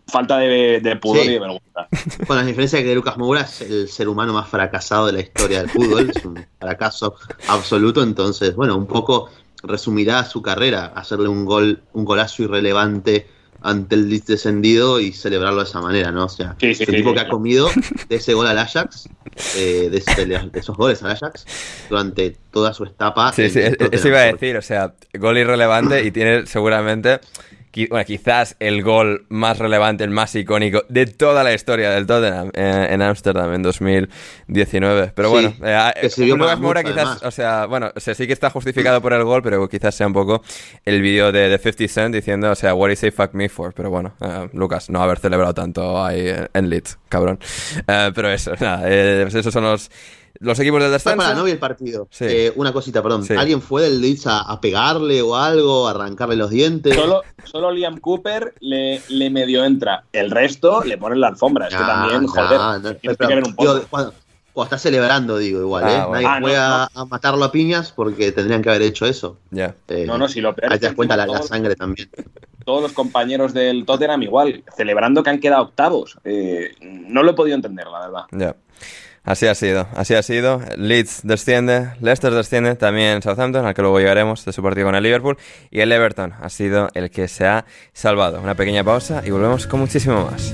falta de, pudor y de vergüenza. Bueno, la diferencia es que Lucas Moura es el ser humano más fracasado de la historia del fútbol, es un fracaso absoluto, entonces, bueno, un poco resumirá su carrera, hacerle un gol, un golazo irrelevante ante el descendido y celebrarlo de esa manera, ¿no? O sea, el tipo que ha comido [laughs] de ese gol al Ajax, eh, de, esos goles al Ajax, durante toda su etapa. Sí, sí, eso iba a decir, o sea, gol irrelevante y tiene seguramente bueno, quizás el gol más relevante, el más icónico de toda la historia del Tottenham eh, en Ámsterdam en 2019. Pero bueno, eh, Moura quizás, o sea, bueno, sí que está justificado por el gol, pero quizás sea un poco el vídeo de, de 50 Cent diciendo, o sea, what is he fuck me for? Pero bueno, eh, Lucas, no haber celebrado tanto ahí en Leeds, cabrón. pero eso, [laughs] nada, pues esos son los los equipos del descenso. Para, no vi el partido. Eh, una cosita, perdón. ¿Alguien fue del Leeds a, pegarle o algo, a arrancarle los dientes? Solo, solo Liam Cooper le, le, medio entra. El resto le ponen la alfombra. Es que también, joder, cuando, está celebrando, digo, igual, ¿eh? Ah, Nadie ah, fue a, matarlo a piñas porque tendrían que haber hecho eso. Ya. Eh, no, no, si lo peor. Ahí te das cuenta la, sangre también. Todos los compañeros del Tottenham igual, celebrando que han quedado octavos. Eh, no lo he podido entender, la verdad. Ya. Así ha sido, así ha sido. Leeds desciende, Leicester desciende, también Southampton, al que luego llegaremos de su partido con el Liverpool. Y el Everton ha sido el que se ha salvado. Una pequeña pausa y volvemos con muchísimo más.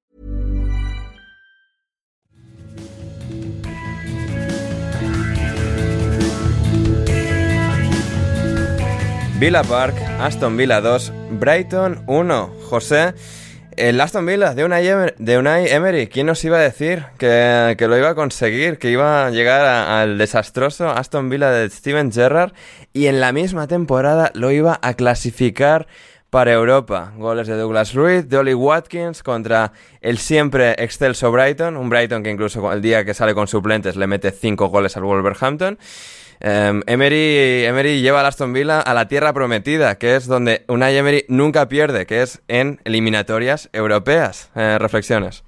Villa Park, Aston Villa 2, Brighton 1. José, el Aston Villa de Unai, Emery, de Unai Emery ¿quién nos iba a decir que, lo iba a conseguir? Que iba a llegar al desastroso Aston Villa de Steven Gerrard y en la misma temporada lo iba a clasificar para Europa. Goles de Douglas Ruiz, de Oli Watkins contra el siempre excelso Brighton, un Brighton que incluso el día que sale con suplentes le mete 5 goles al Wolverhampton. Em, Emery, Emery lleva a Aston Villa a la tierra prometida, que es donde Unai Emery nunca pierde, que es en eliminatorias europeas. Eh, reflexiones.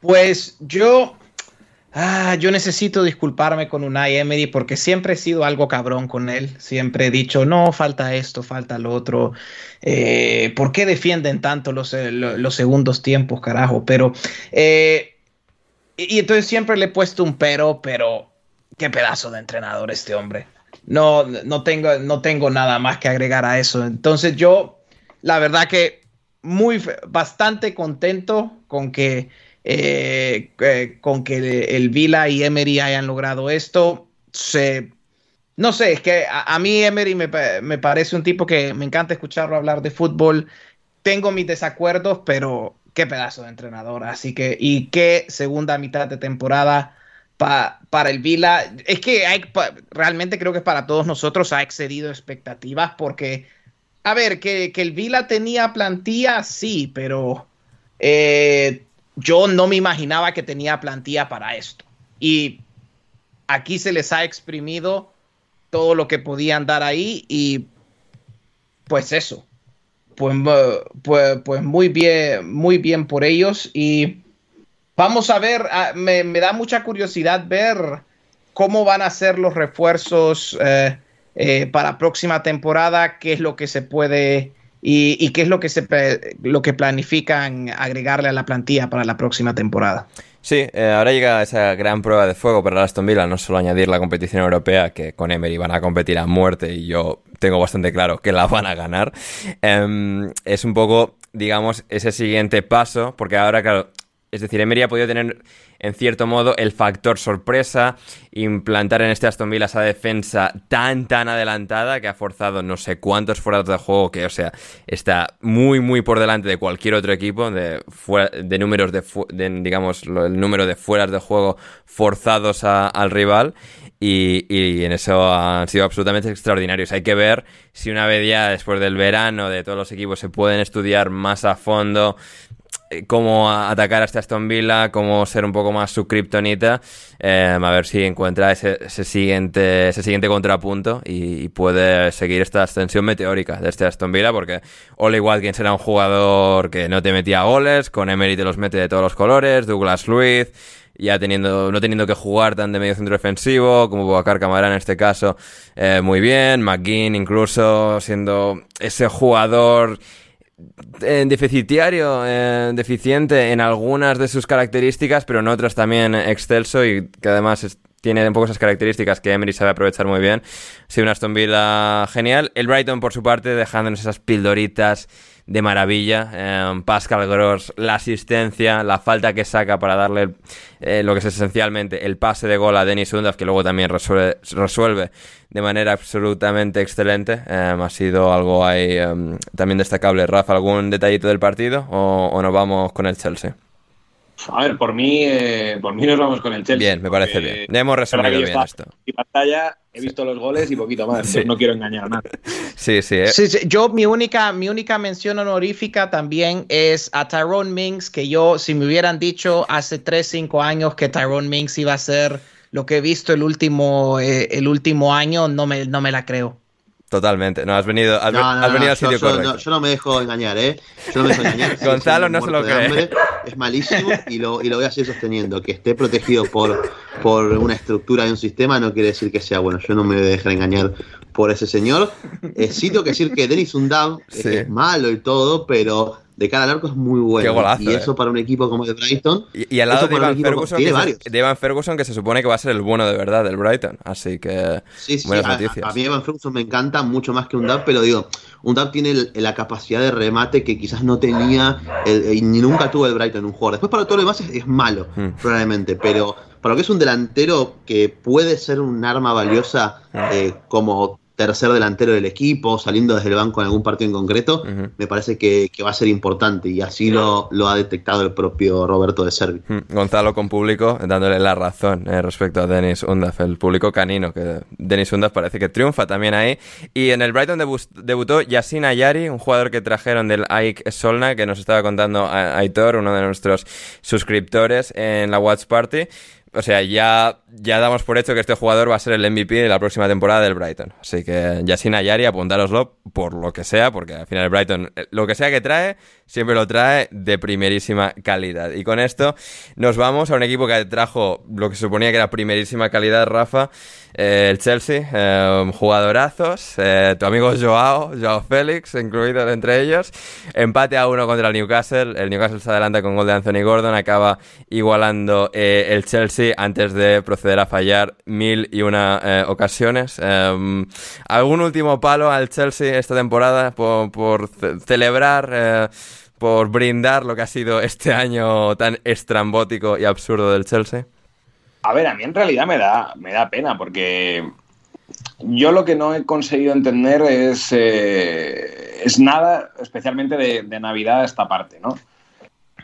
Pues yo, ah, yo necesito disculparme con Unai Emery porque siempre he sido algo cabrón con él. Siempre he dicho, no, falta esto, falta lo otro. Eh, ¿Por qué defienden tanto los, eh, los segundos tiempos, carajo? Pero, y entonces siempre le he puesto un pero, pero qué pedazo de entrenador este hombre. No, no, tengo, no tengo nada más que agregar a eso. Entonces yo, la verdad que muy, bastante contento con que, eh, con que el Vila y Emery hayan logrado esto. No sé, es que a, mí Emery me, me, parece un tipo que me encanta escucharlo hablar de fútbol. Tengo mis desacuerdos, pero qué pedazo de entrenador. Así que, y qué segunda mitad de temporada para el Vila. Es que hay, realmente creo que para todos nosotros ha excedido expectativas porque, a ver, que, el Vila tenía plantilla, sí, pero eh, yo no me imaginaba que tenía plantilla para esto. Y aquí se les ha exprimido todo lo que podían dar ahí y pues eso. Pues, pues, pues muy bien, muy bien por ellos y Vamos a ver, ah, me, da mucha curiosidad ver cómo van a ser los refuerzos eh, eh, para próxima temporada, qué es lo que se puede y, qué es lo que, se, lo que planifican agregarle a la plantilla para la próxima temporada. Sí, eh, ahora llega esa gran prueba de fuego para Aston Villa, no solo añadir la competición europea, que con Emery van a competir a muerte y yo tengo bastante claro que la van a ganar. Em, es un poco, digamos, ese siguiente paso, porque ahora, claro, es decir, Emery ha podido tener, en cierto modo, el factor sorpresa, implantar en este Aston Villa esa defensa tan, tan adelantada que ha forzado no sé cuántos fuera de juego, que, o sea, está muy, muy por delante de cualquier otro equipo, de, de números de, digamos, el número de fueras de juego forzados al rival. Y, y, en eso han sido absolutamente extraordinarios. Hay que ver si una vez ya después del verano de todos los equipos se pueden estudiar más a fondo cómo atacar a este Aston Villa, cómo ser un poco más su kriptonita, eh, a ver si encuentra ese, siguiente, ese siguiente contrapunto y, puede seguir esta ascensión meteórica de este Aston Villa, porque Ole Watkins era un jugador que no te metía goles, con Emery te los mete de todos los colores, Douglas Luiz, ya teniendo, no teniendo que jugar tan de medio centro defensivo, como Boacar Camara en este caso, eh, muy bien, McGinn incluso siendo ese jugador en deficitario, deficiente en algunas de sus características, pero en otras también excelso y que además tiene un poco esas características que Emery sabe aprovechar muy bien. Sí, una Aston Villa genial. El Brighton, por su parte, dejándonos esas pildoritas de maravilla. Em, Pascal Gross, la asistencia, la falta que saca para darle eh, lo que es esencialmente el pase de gol a Denis Undaf, que luego también resuelve, de manera absolutamente excelente. Em, ha sido algo ahí em, también destacable. Rafa, ¿algún detallito del partido o, o nos vamos con el Chelsea? A ver, por mí, eh, por mí nos vamos con el Chelsea. Bien, me parece bien. Ya hemos resumido bien esto. Y pantalla, he visto los goles y poquito más. No quiero engañar a [laughs] nadie. Sí, eh. sí, sí, Yo, mi única, mi única mención honorífica también es a Tyrone Minks, que yo, si me hubieran dicho hace 3, 5 años que Tyrone Minks iba a ser lo que he visto el último, eh, el último año, no me, no me la creo. Totalmente. No, has venido, has, venido al sitio correcto. yo no me dejo engañar, ¿eh? Yo no me dejo engañar. Gonzalo no se lo cree. es malísimo y lo, y lo voy a seguir sosteniendo. Que esté protegido por, por una estructura de un sistema no quiere decir que sea bueno. Yo no me voy a dejar engañar por ese señor. Eh, sí tengo que decir que Denis Undab es malo y todo, pero de cara al arco es muy bueno. y eh. eso para un equipo como el Brighton. Y, al lado de Evan, Ferguson, que Ferguson, que se supone que va a ser el bueno de verdad del Brighton. Así que. Sí, sí, buenas noticias. A, mí Evan Ferguson me encanta mucho más que un DAP, pero digo, un DAP tiene la capacidad de remate que quizás no tenía y ni nunca tuvo el Brighton un jugador. Después, para todo lo demás, es, malo, hmm. probablemente. Pero para lo que es un delantero que puede ser un arma valiosa hmm. eh, como tercer delantero del equipo, saliendo desde el banco en algún partido en concreto, me parece que, va a ser importante y así lo, lo ha detectado el propio Roberto de Servi. Gonzalo con público dándole la razón eh, respecto a Denis Undaf, el público canino, que Denis Undaf parece que triunfa también ahí. Y en el Brighton debutó Yasin Ayari, un jugador que trajeron del AIK Solna, que nos estaba contando Aitor, uno de nuestros suscriptores en la Watch Party. O sea, ya, ya damos por hecho que este jugador va a ser el MVP de la próxima temporada del Brighton. Así que Yasin Ayari, apuntároslo por lo que sea, porque al final el Brighton, eh, lo que sea que trae, siempre lo trae de primerísima calidad. Y con esto nos vamos a un equipo que trajo lo que se suponía que era primerísima calidad, Rafa, eh, el Chelsea, eh, jugadorazos, tu amigo Joao, Joao Félix, incluido entre ellos, empate a uno contra el Newcastle, el Newcastle se adelanta con gol de Anthony Gordon, acaba igualando el Chelsea antes de proceder a fallar mil y una ocasiones. ¿Algún último palo al Chelsea esta temporada por, por celebrar? por brindar lo que ha sido este año tan estrambótico y absurdo del Chelsea? A ver, a mí en realidad me da, me da pena porque yo lo que no he conseguido entender es, eh, es nada, especialmente de, Navidad esta parte, ¿no?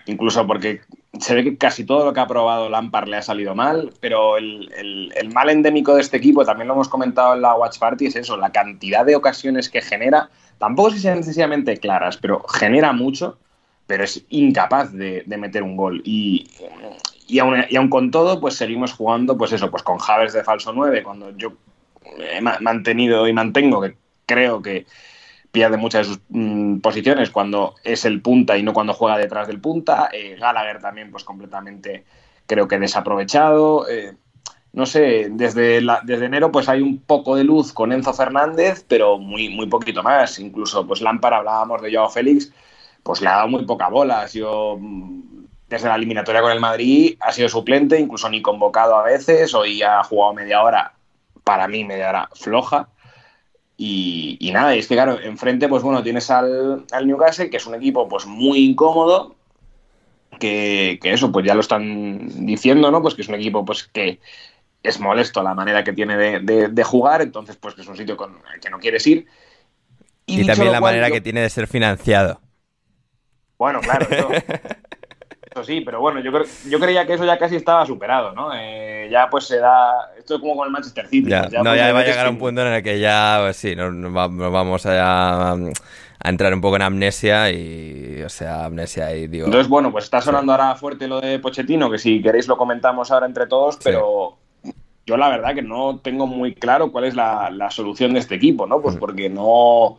Incluso porque se ve que casi todo lo que ha probado Lampard le ha salido mal, pero el, mal endémico de este equipo, también lo hemos comentado en la Watch Party, es eso, la cantidad de ocasiones que genera, tampoco si sean necesariamente claras, pero genera mucho, pero es incapaz de, de meter un gol. Y, y, aun, y aun con todo, pues seguimos jugando, pues eso, pues con Javes de falso 9, cuando yo he mantenido y mantengo que creo que pierde muchas de sus mm, posiciones cuando es el punta y no cuando juega detrás del punta. Eh, Gallagher también, pues completamente creo que desaprovechado. Eh, no sé, desde, la, desde enero pues hay un poco de luz con Enzo Fernández, pero muy, muy poquito más. Incluso pues Lampard, hablábamos de Joao Félix, pues le ha dado muy poca bola. Ha sido, mm, desde la eliminatoria con el Madrid, ha sido suplente, incluso ni convocado a veces. Hoy ha jugado media hora, para mí media hora floja. Y, y, nada, y es que claro, enfrente, pues bueno, tienes al, al, Newcastle, que es un equipo pues muy incómodo, que, que, eso, pues ya lo están diciendo, ¿no? Pues que es un equipo pues que es molesto la manera que tiene de, de, de jugar, entonces pues que es un sitio con el que no quieres ir. Y, y también la cual, manera yo... que tiene de ser financiado. Bueno, claro, eso, [laughs] eso sí, pero bueno, yo, creo, yo creía que eso ya casi estaba superado, ¿no? Eh, ya pues se da. Esto es como con el Manchester City. Ya, pues ya no, pues ya va a llegar a un punto en el que ya, pues sí, nos, nos va- nos vamos a, a entrar un poco en amnesia y, o sea, amnesia y digo. Entonces, bueno, pues está sonando ahora fuerte lo de Pochettino, que si queréis lo comentamos ahora entre todos, pero yo la verdad que no tengo muy claro cuál es la, la solución de este equipo, ¿no? Pues porque no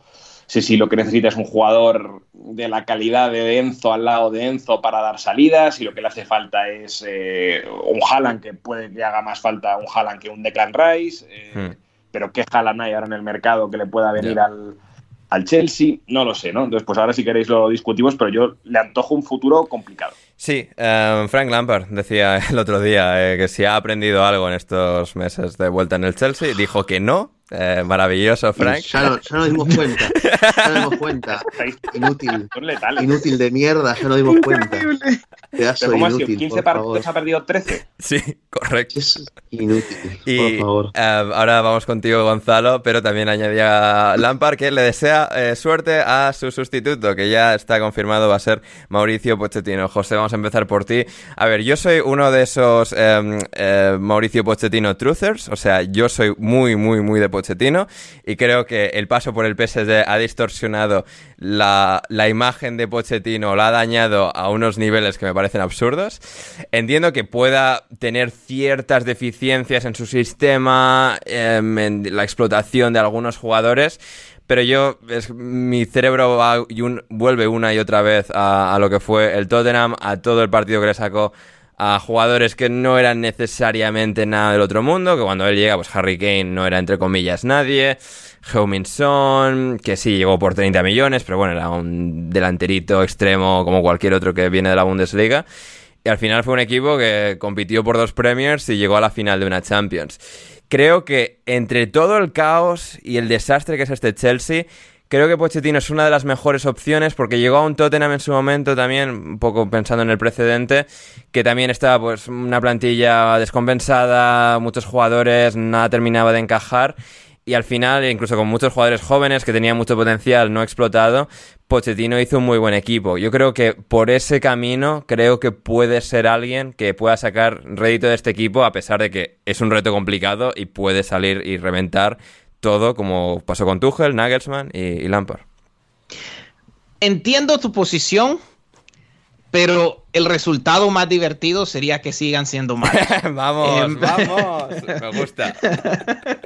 sé si lo que necesita es un jugador de la calidad de Enzo al lado de Enzo para dar salidas, si lo que le hace falta es eh, un Haaland que puede que haga más falta un Haaland que un Declan Rice, eh, Hmm. pero qué Haaland hay ahora en el mercado que le pueda venir al, al Chelsea, no lo sé, ¿no? Entonces, pues ahora si queréis lo discutimos, pero yo le antojo un futuro complicado. Sí, eh, Frank Lampard decía [laughs] el otro día eh, que si ha aprendido algo en estos meses de vuelta en el Chelsea, dijo que no. Eh, maravilloso, Frank. Ya, no- ya nos dimos cuenta. Ya nos dimos cuenta. Inútil. Inútil de mierda, ya nos dimos cuenta. Pedazo ¿cómo ha sido? inútil, 15 por favor. partidos ha perdido 13. Sí, correcto. Es inútil, Y por favor. eh, ahora vamos contigo, Gonzalo, pero también añadía Lampard que le desea eh, suerte a su sustituto, que ya está confirmado va a ser Mauricio Pochettino. José, vamos a empezar por ti. A ver, yo soy uno de esos eh, eh, Mauricio Pochettino truthers, o sea, yo soy muy, muy, muy de Pochettino y creo que el paso por el PSG ha distorsionado la, imagen de Pochettino, la ha dañado a unos niveles que me parecen absurdos. Entiendo que pueda tener ciertas deficiencias en su sistema, em, en la explotación de algunos jugadores, pero yo, mi cerebro vuelve una y otra vez a lo que fue el Tottenham, a todo el partido que le sacó a jugadores que no eran necesariamente nada del otro mundo, que cuando él llega, pues Harry Kane no era entre comillas nadie, Son, que sí llegó por 30 millones, pero bueno, era un delanterito extremo como cualquier otro que viene de la Bundesliga. Y al final fue un equipo que compitió por dos Premiers y llegó a la final de una Champions. Creo que entre todo el caos y el desastre que es este Chelsea, creo que Pochettino es una de las mejores opciones porque llegó a un Tottenham en su momento también, un poco pensando en el precedente, que también estaba pues una plantilla descompensada, muchos jugadores, nada terminaba de encajar. Y al final, incluso con muchos jugadores jóvenes que tenían mucho potencial no explotado, Pochettino hizo un muy buen equipo. Yo creo que por ese camino, creo que puede ser alguien que pueda sacar rédito de este equipo, a pesar de que es un reto complicado y puede salir y reventar todo, como pasó con Tuchel, Nagelsmann y, y Lampard. Entiendo tu posición, pero el resultado más divertido sería que sigan siendo malos. [laughs] vamos, Em, vamos. [laughs] Me gusta. [laughs]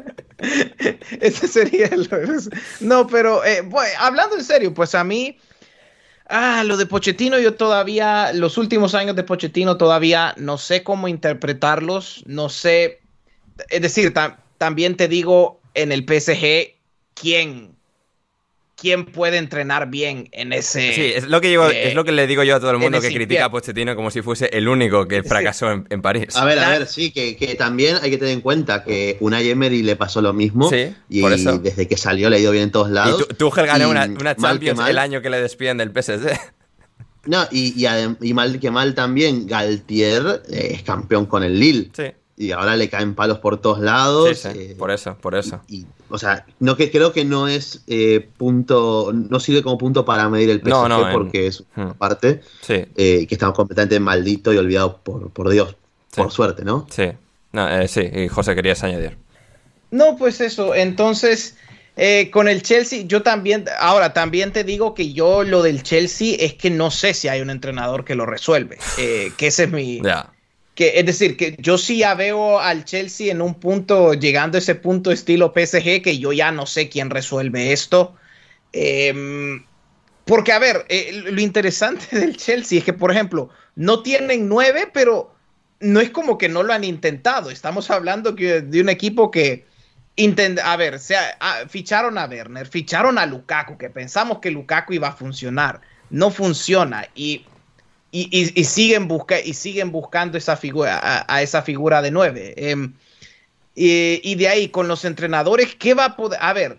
Ese sería el... No, pero eh, bueno, hablando en serio, pues a mí... Ah, lo de Pochettino yo todavía, los últimos años de Pochettino todavía no sé cómo interpretarlos, no sé, es decir, tam- también te digo en el PSG quién, quién puede entrenar bien en ese... Sí, es lo que, digo, eh, es lo que le digo yo a todo el mundo que critica a. Pochettino como si fuese el único que fracasó en, en París. A ver, a ver, sí, que, que también hay que tener en cuenta que Unai Emery le pasó lo mismo. Sí, y por eso. desde que salió le ha ido bien en todos Y lados. tu- Tuchel ganó y una, una Champions mal, el año que le despiden del PSG. No, y, y, mal que mal también, Galtier eh, es campeón con el Lille. Sí. Y ahora le caen palos por todos lados. Sí, sí, por eso, por eso. Y, o sea, no que creo que no es punto, no sirve como punto para medir el PSG porque es una hmm. parte sí. que estamos completamente maldito y olvidado por, por Dios, por suerte, ¿no? Sí, no, sí, y José querías añadir. No, pues eso, entonces eh, con el Chelsea, yo también, ahora también te digo que yo lo del Chelsea es que no sé si hay un entrenador que lo resuelve, eh, que ese es mi... Que, es decir, que yo sí ya veo al Chelsea en un punto, llegando a ese punto estilo PSG, que yo ya no sé quién resuelve esto. Em, porque, a ver, eh, lo interesante [laughs] del Chelsea es que, por ejemplo, no tienen nueve, pero no es como que no lo han intentado. Estamos hablando de un equipo que a ver, ficharon a Werner, ficharon a Lukaku, que pensamos que Lukaku iba a funcionar. No funciona y, y, siguen, busca, y siguen buscando esa figura, a, esa figura de nueve. Em, y, de ahí, con los entrenadores, ¿qué va a poder? A ver,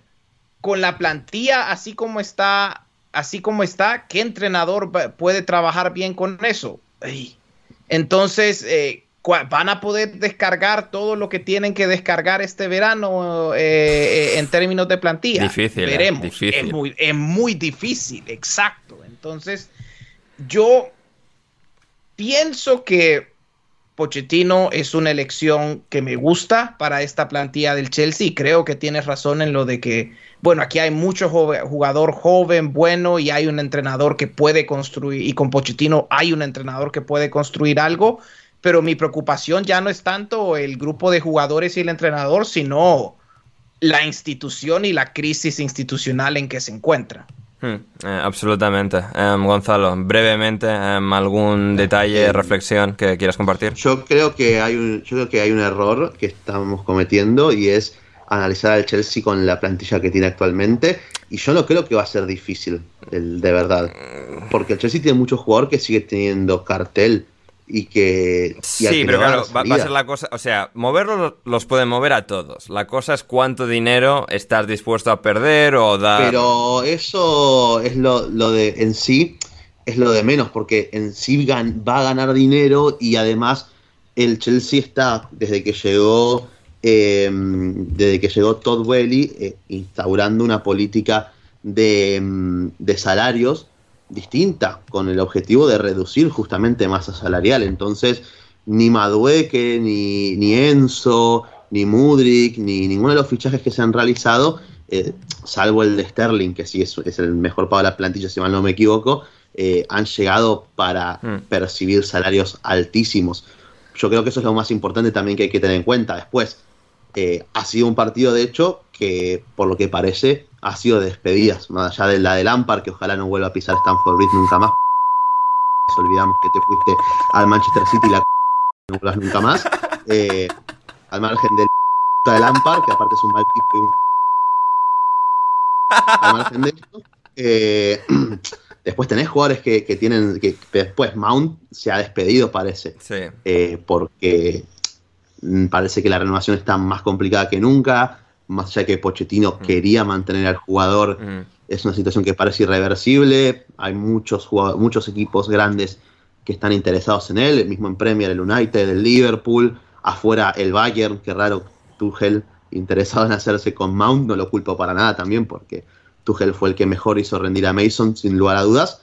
con la plantilla así como está, así como está, ¿qué entrenador puede trabajar bien con eso? Entonces, eh, van a poder descargar todo lo que tienen que descargar este verano eh, eh, en términos de plantilla. Difícil. Eh, Veremos. Es, muy, es muy difícil, exacto. Entonces, yo pienso que Pochettino es una elección que me gusta para esta plantilla del Chelsea. Creo que tienes razón en lo de que, bueno, aquí hay mucho jugador joven, bueno, y hay un entrenador que puede construir, y con Pochettino hay un entrenador que puede construir algo pero mi preocupación ya no es tanto el grupo de jugadores y el entrenador, sino la institución y la crisis institucional en que se encuentra. Hmm, eh, absolutamente. Em, Gonzalo, brevemente, em, ¿algún detalle, reflexión que quieras compartir? Yo creo que hay un, yo creo que hay un error que estamos cometiendo y es analizar al Chelsea con la plantilla que tiene actualmente. Y yo no creo que va a ser difícil, el, de verdad. Porque el Chelsea tiene mucho jugador que sigue teniendo cartel y que... sí, pero claro, va, a ser la cosa, o sea, moverlos los pueden mover a todos. La cosa es cuánto dinero estás dispuesto a perder o dar... Pero eso es lo, de en sí, es lo de menos, porque en sí va a ganar dinero y además el Chelsea está, desde que llegó, em, desde que llegó Todd Welly, eh, instaurando una política de, em, de salarios distinta, con el objetivo de reducir justamente masa salarial. Entonces, ni Madueque, ni, ni Enzo, ni Mudrik, ni ninguno de los fichajes que se han realizado, eh, salvo el de Sterling, que sí es, es, el mejor pago de la plantilla, si mal no me equivoco, eh, han llegado para hmm. percibir salarios altísimos. Yo creo que eso es lo más importante también que hay que tener en cuenta. Después, eh, ha sido un partido, de hecho, que por lo que parece ha sido despedidas, más allá de la de Lampard, que ojalá no vuelva a pisar Stanford Bridge nunca más. Olvidamos que te fuiste al Manchester City y la [laughs] no vuelvas nunca más. Eh, al margen del [laughs] de Lampard, que aparte es un mal tipo y un... [laughs] Al margen de esto. Eh, [clears throat] después tenés jugadores que, tienen. que después Mount se ha despedido, parece. Sí. Eh, porque mm, parece que la renovación está más complicada que nunca más allá que Pochettino mm. quería mantener al jugador, mm. es una situación que parece irreversible. Hay muchos, muchos equipos grandes que están interesados en él, el mismo en Premier, el United, el Liverpool, afuera el Bayern, qué raro, Tuchel interesado en hacerse con Mount, no lo culpo para nada también, porque Tuchel fue el que mejor hizo rendir a Mason, sin lugar a dudas.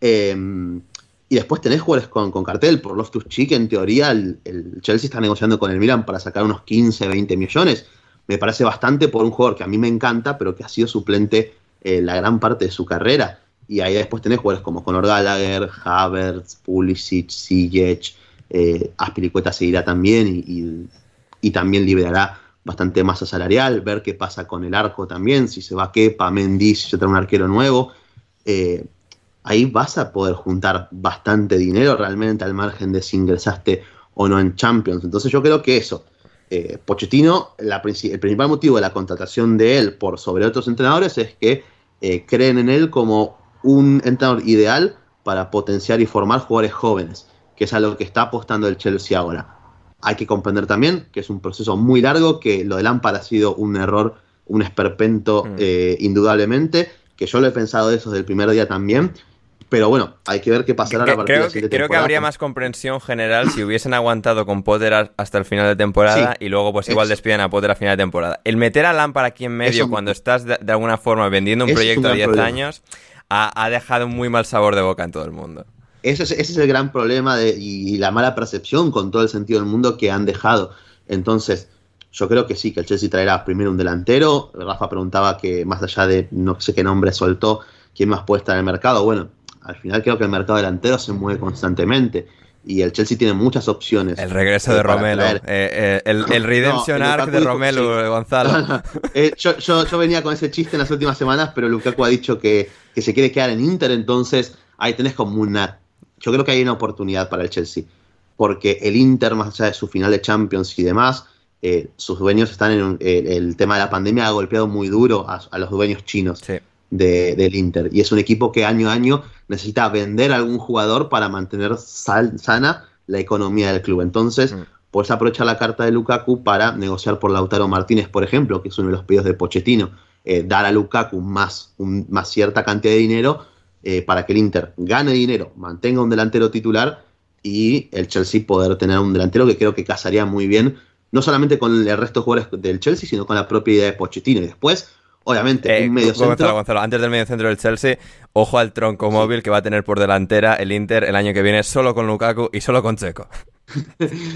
Em, y después tenés jugadores con, con cartel, por Loftus Cheek, en teoría el, el, Chelsea está negociando con el Milan para sacar unos 15, 20 millones me parece bastante por un jugador que a mí me encanta, pero que ha sido suplente eh, la gran parte de su carrera. Y ahí después tenés jugadores como Conor Gallagher, Havertz, Pulisic, Ziyech, eh, Aspilicueta seguirá también y, también liberará bastante masa salarial, ver qué pasa con el arco también, si se va Kepa, Mendy, si se trae un arquero nuevo. Eh, ahí vas a poder juntar bastante dinero realmente al margen de si ingresaste o no en Champions. Entonces yo creo que eso, eh, Pochettino, el principal motivo de la contratación de él por sobre otros entrenadores es que eh, creen en él como un entrenador ideal para potenciar y formar jugadores jóvenes, que es a lo que está apostando el Chelsea ahora. Hay que comprender también que es un proceso muy largo, que lo de Lampard ha sido un error, un esperpento mm. eh, indudablemente, que yo lo he pensado eso desde el primer día también, Pero bueno, hay que ver qué pasará la Creo, creo que habría más comprensión general si hubiesen aguantado con Potter hasta el final de temporada y luego pues igual despiden a Potter a final de temporada. El meter a Lampard aquí en medio cuando estás de, alguna forma vendiendo un proyecto de 10 años ha, dejado un muy mal sabor de boca en todo el mundo. Ese es, ese es el gran problema de, y la mala percepción con todo el sentido del mundo que han dejado. Entonces, yo creo que sí, que el Chelsea traerá primero un delantero. Rafa preguntaba que más allá de no sé qué nombre soltó, quién más puede estar en el mercado. Bueno, al final creo que el mercado delantero se mueve constantemente y el Chelsea tiene muchas opciones. El regreso de Romelu, eh, eh, el, el, Redemption Arc de Romelu, Gonzalo. Eh, yo, yo, yo, venía con ese chiste en las últimas semanas, pero Lukaku ha dicho que, que, se quiere quedar en Inter, entonces ahí tenés como una... Yo creo que hay una oportunidad para el Chelsea, porque el Inter, más allá de su final de Champions y demás, sus dueños están en el tema de la pandemia ha golpeado muy duro a, a los dueños chinos. Sí del Inter. Y es un equipo que año a año necesita vender a algún jugador para mantener sana la economía del club. Entonces, mm. puedes aprovechar la carta de Lukaku para negociar por Lautaro Martínez, por ejemplo, que es uno de los pedidos de Pochettino. Eh, dar a Lukaku más, más cierta cantidad de dinero eh, para que el Inter gane dinero, mantenga un delantero titular y el Chelsea poder tener un delantero que creo que casaría muy bien, no solamente con el resto de jugadores del Chelsea, sino con la propia idea de Pochettino. Y después, Obviamente, eh, un medio centro. antes del medio centro del Chelsea, ojo al tronco móvil que va a tener por delantera el Inter el año que viene solo con Lukaku y solo con Checo. [laughs]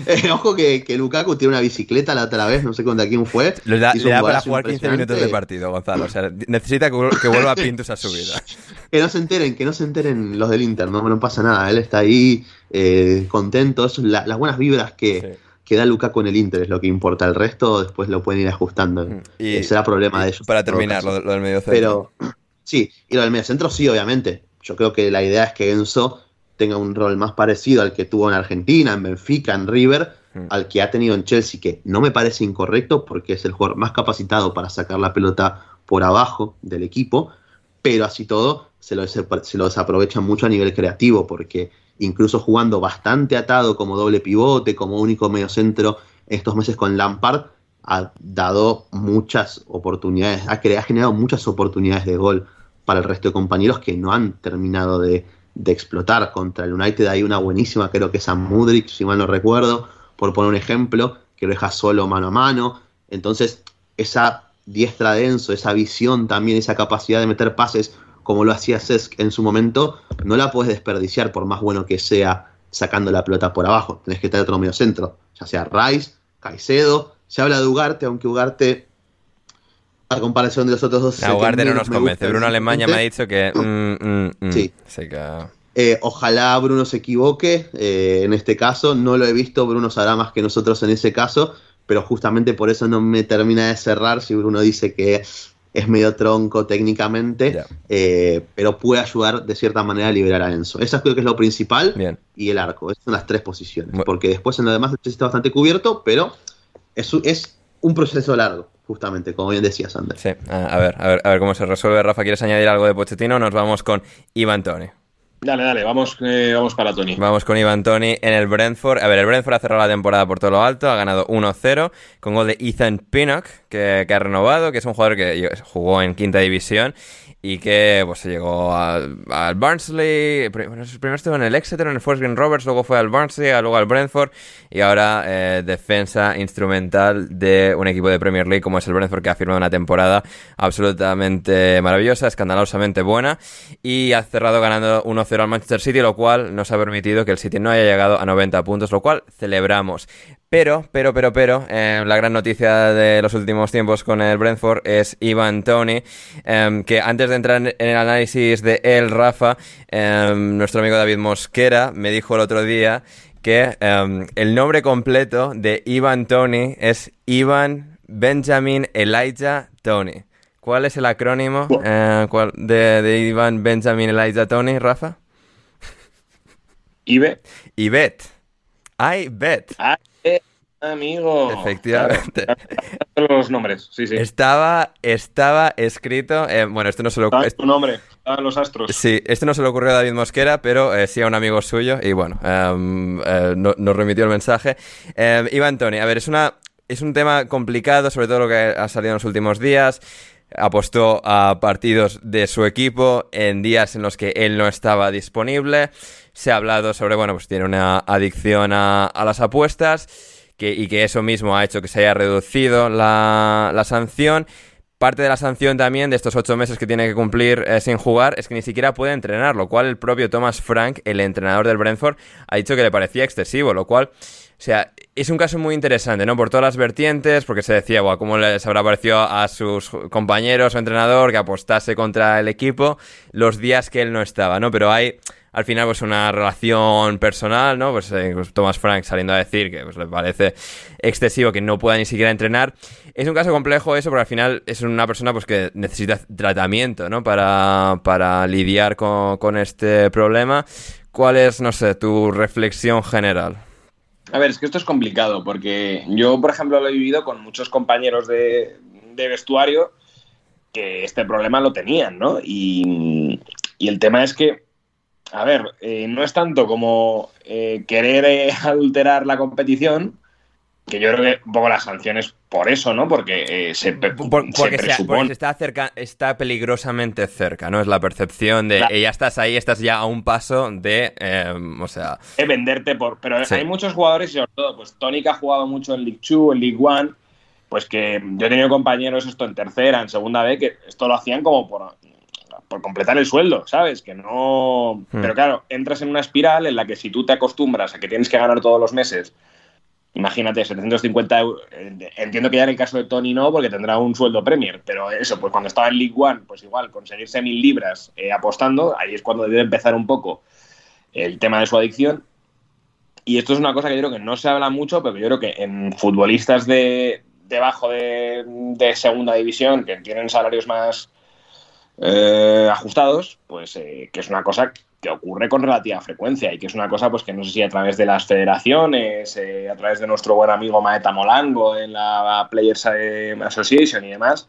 Eh, ojo que, Lukaku tiene una bicicleta la otra vez, no sé contra quién fue. Le da, para jugar 15 minutos de partido, Gonzalo. O sea, necesita que, vuelva a Pintus a su vida. [laughs] que no se enteren, que no se enteren los del Inter, no, no pasa nada. Él está ahí eh, contento. las buenas vibras que que da Lukaku en el Inter es lo que importa. El resto después lo pueden ir ajustando. Mm, y, será problema de ellos. Para terminar, lo, del medio centro. Pero [clears throat] sí, y lo del medio centro sí, obviamente. Yo creo que la idea es que Enzo tenga un rol más parecido al que tuvo en Argentina, en Benfica, en River, mm. al que ha tenido en Chelsea, que no me parece incorrecto porque es el jugador más capacitado para sacar la pelota por abajo del equipo, pero así todo se lo, se lo desaprovechan mucho a nivel creativo porque incluso jugando bastante atado como doble pivote, como único mediocentro estos meses con Lampard, ha dado muchas oportunidades, ha, ha, generado muchas oportunidades de gol para el resto de compañeros que no han terminado de, explotar. Contra el United hay una buenísima, creo que es a Mudrik, si mal no recuerdo, por poner un ejemplo, que lo deja solo mano a mano. Entonces, esa diestra denso, esa visión también, esa capacidad de meter pases como lo hacía Cesc en su momento, no la puedes desperdiciar por más bueno que sea sacando la pelota por abajo. Tenés que tener otro medio centro, ya sea Rice, Caicedo. Se habla de Ugarte, aunque Ugarte, a comparación de los otros dos. No, Ugarte no nos convence. Bruno Alemania me ha dicho que. Mm, mm, mm, sí. Eh, ojalá Bruno se equivoque eh, en este caso. No lo he visto, Bruno sabrá más que nosotros en ese caso, pero justamente por eso no me termina de cerrar si Bruno dice que es medio tronco técnicamente, eh, pero puede ayudar de cierta manera a liberar a Enzo. Eso creo que es lo principal y el arco. Esas son las tres posiciones. porque después en lo demás está bastante cubierto, pero es, es un proceso largo, justamente, como bien decía Sander. Sí, a ver, a ver, a ver cómo se resuelve. Rafa, ¿quieres añadir algo de Pochettino? Nos vamos con Iván Tony. Dale, dale, vamos, eh, vamos para Tony. Vamos con Iván Tony en el Brentford. A ver, el Brentford ha cerrado la temporada por todo lo alto, ha ganado 1-0 con gol de Ethan Pinnock, que, que, ha renovado, que es un jugador que jugó en quinta división y que pues llegó al, Barnsley, bueno, primero estuvo en el Exeter, en el Forest Green Rovers, luego fue al Barnsley, luego al Brentford y ahora eh, defensa instrumental de un equipo de Premier League como es el Brentford que ha firmado una temporada absolutamente maravillosa, escandalosamente buena y ha cerrado ganando 1-0 al Manchester City, lo cual nos ha permitido que el City no haya llegado a 90 puntos, lo cual celebramos. Pero, pero, pero, pero, eh, la gran noticia de los últimos tiempos con el Brentford es Ivan Tony, em, que antes de entrar en el análisis de él, Rafa, em, nuestro amigo David Mosquera me dijo el otro día que em, el nombre completo de Ivan Tony es Ivan Benjamin Elijah Tony. ¿Cuál es el acrónimo eh, de, de Ivan Benjamin Elijah Tony, Rafa? IBET. IBET. I bet. Amigo. Efectivamente. los nombres, sí, sí. Estaba, estaba escrito. Eh, bueno, esto no se lo ocurrió. tu nombre, los astros. Sí, esto no se le ocurrió a David Mosquera, pero eh, sí a un amigo suyo. Y bueno, em, eh, nos remitió el mensaje. Em, Iván Tony, a ver, es una. Es un tema complicado, sobre todo lo que ha salido en los últimos días. apostó a partidos de su equipo en días en los que él no estaba disponible. Se ha hablado sobre, bueno, pues tiene una adicción a, las apuestas y que eso mismo ha hecho que se haya reducido la, la sanción. Parte de la sanción también de estos ocho meses que tiene que cumplir eh, sin jugar es que ni siquiera puede entrenar, lo cual el propio Thomas Frank, el entrenador del Brentford, ha dicho que le parecía excesivo, lo cual, o sea, es un caso muy interesante, ¿no? Por todas las vertientes, porque se decía, bueno, ¿cómo les habrá parecido a sus compañeros o entrenador que apostase contra el equipo los días que él no estaba, ¿no? Pero hay al final pues una relación personal, ¿no? Pues, eh, pues, Thomas Frank saliendo a decir que pues, le parece excesivo que no pueda ni siquiera entrenar. Es un caso complejo eso, porque al final es una persona pues que necesita tratamiento, ¿no? Para, para lidiar con, con este problema. ¿Cuál es, no sé, tu reflexión general? A ver, es que esto es complicado, porque yo, por ejemplo, lo he vivido con muchos compañeros de, de vestuario que este problema lo tenían, ¿no? Y, y el tema es que a ver, eh, no es tanto como eh, querer eh, [laughs] adulterar la competición, que yo creo que un poco las sanciones por eso, ¿no? Porque se, porque, se está, cerca, está peligrosamente cerca, ¿no? Es la percepción de ya estás ahí, estás ya a un paso de, o sea... De venderte por... Pero hay muchos jugadores, y sobre todo, pues Tony que ha jugado mucho en League 2, en League 1, pues que yo he tenido compañeros esto en tercera, en segunda vez, que esto lo hacían como por por completar el sueldo, ¿sabes? Que no. Hmm. Pero claro, entras en una espiral en la que si tú te acostumbras a que tienes que ganar todos los meses, imagínate, 750 euros. Entiendo que ya en el caso de Tony no, porque tendrá un sueldo Premier, pero eso, pues cuando estaba en League One, pues igual, conseguirse mil libras eh, apostando, ahí es cuando debe empezar un poco el tema de su adicción. Y esto es una cosa que yo creo que no se habla mucho, pero yo creo que en futbolistas de debajo de, de segunda división, que tienen salarios más eh, ajustados, pues eh, que es una cosa que ocurre con relativa frecuencia y que es una cosa pues que no sé si a través de las federaciones, eh, a través de nuestro buen amigo Maeta Molango en la Players Association y demás,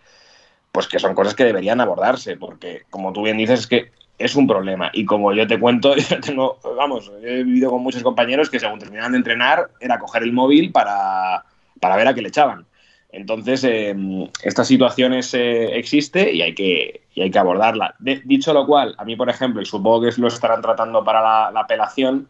pues que son cosas que deberían abordarse, porque como tú bien dices es que es un problema y como yo te cuento, [laughs] yo tengo, vamos, he vivido con muchos compañeros que según terminaban de entrenar era coger el móvil para, para ver a qué le echaban. Entonces, eh, esta situación eh, existe y hay que, hay que abordarla. dicho lo cual, a mí, por ejemplo, y supongo que lo estarán tratando para la, apelación,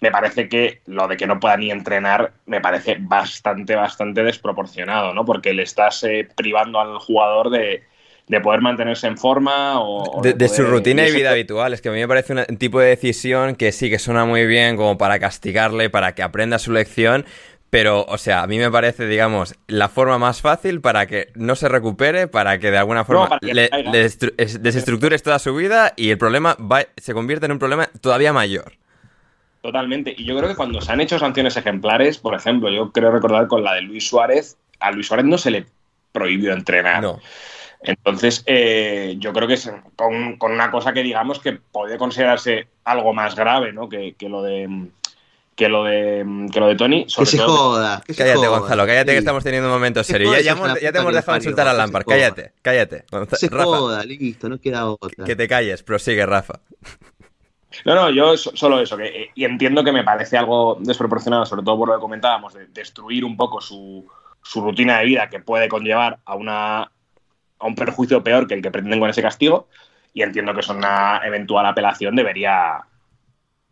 me parece que lo de que no pueda ni entrenar me parece bastante, bastante desproporcionado, ¿no? Porque le estás eh, privando al jugador de, poder mantenerse en forma o... de, su rutina y, vida habitual. Es que a mí me parece un tipo de decisión que sí que suena muy bien como para castigarle, para que aprenda su lección, pero, o sea, a mí me parece, digamos, la forma más fácil para que no se recupere, para que de alguna forma le, desestructures toda su vida y el problema se convierte en un problema todavía mayor. Totalmente. Y yo creo que cuando se han hecho sanciones ejemplares, por ejemplo, yo creo recordar con la de Luis Suárez, a Luis Suárez no se le prohibió entrenar. No. Entonces, eh, yo creo que es con, una cosa que digamos que puede considerarse algo más grave, ¿no? que lo de que lo de, que lo de Tony. que se joda. cállate, Gonzalo, cállate que estamos teniendo un momento serio. Ya, ya, te hemos dejado insultar a Lampard. Cállate, cállate. se joda, listo, no queda otra. Que te calles, prosigue, Rafa. No, no, yo solo eso, que, y entiendo que me parece algo desproporcionado, sobre todo por lo que comentábamos, de destruir un poco su, su rutina de vida que puede conllevar a, una, a un perjuicio peor que el que pretenden con ese castigo, y entiendo que eso una eventual apelación debería,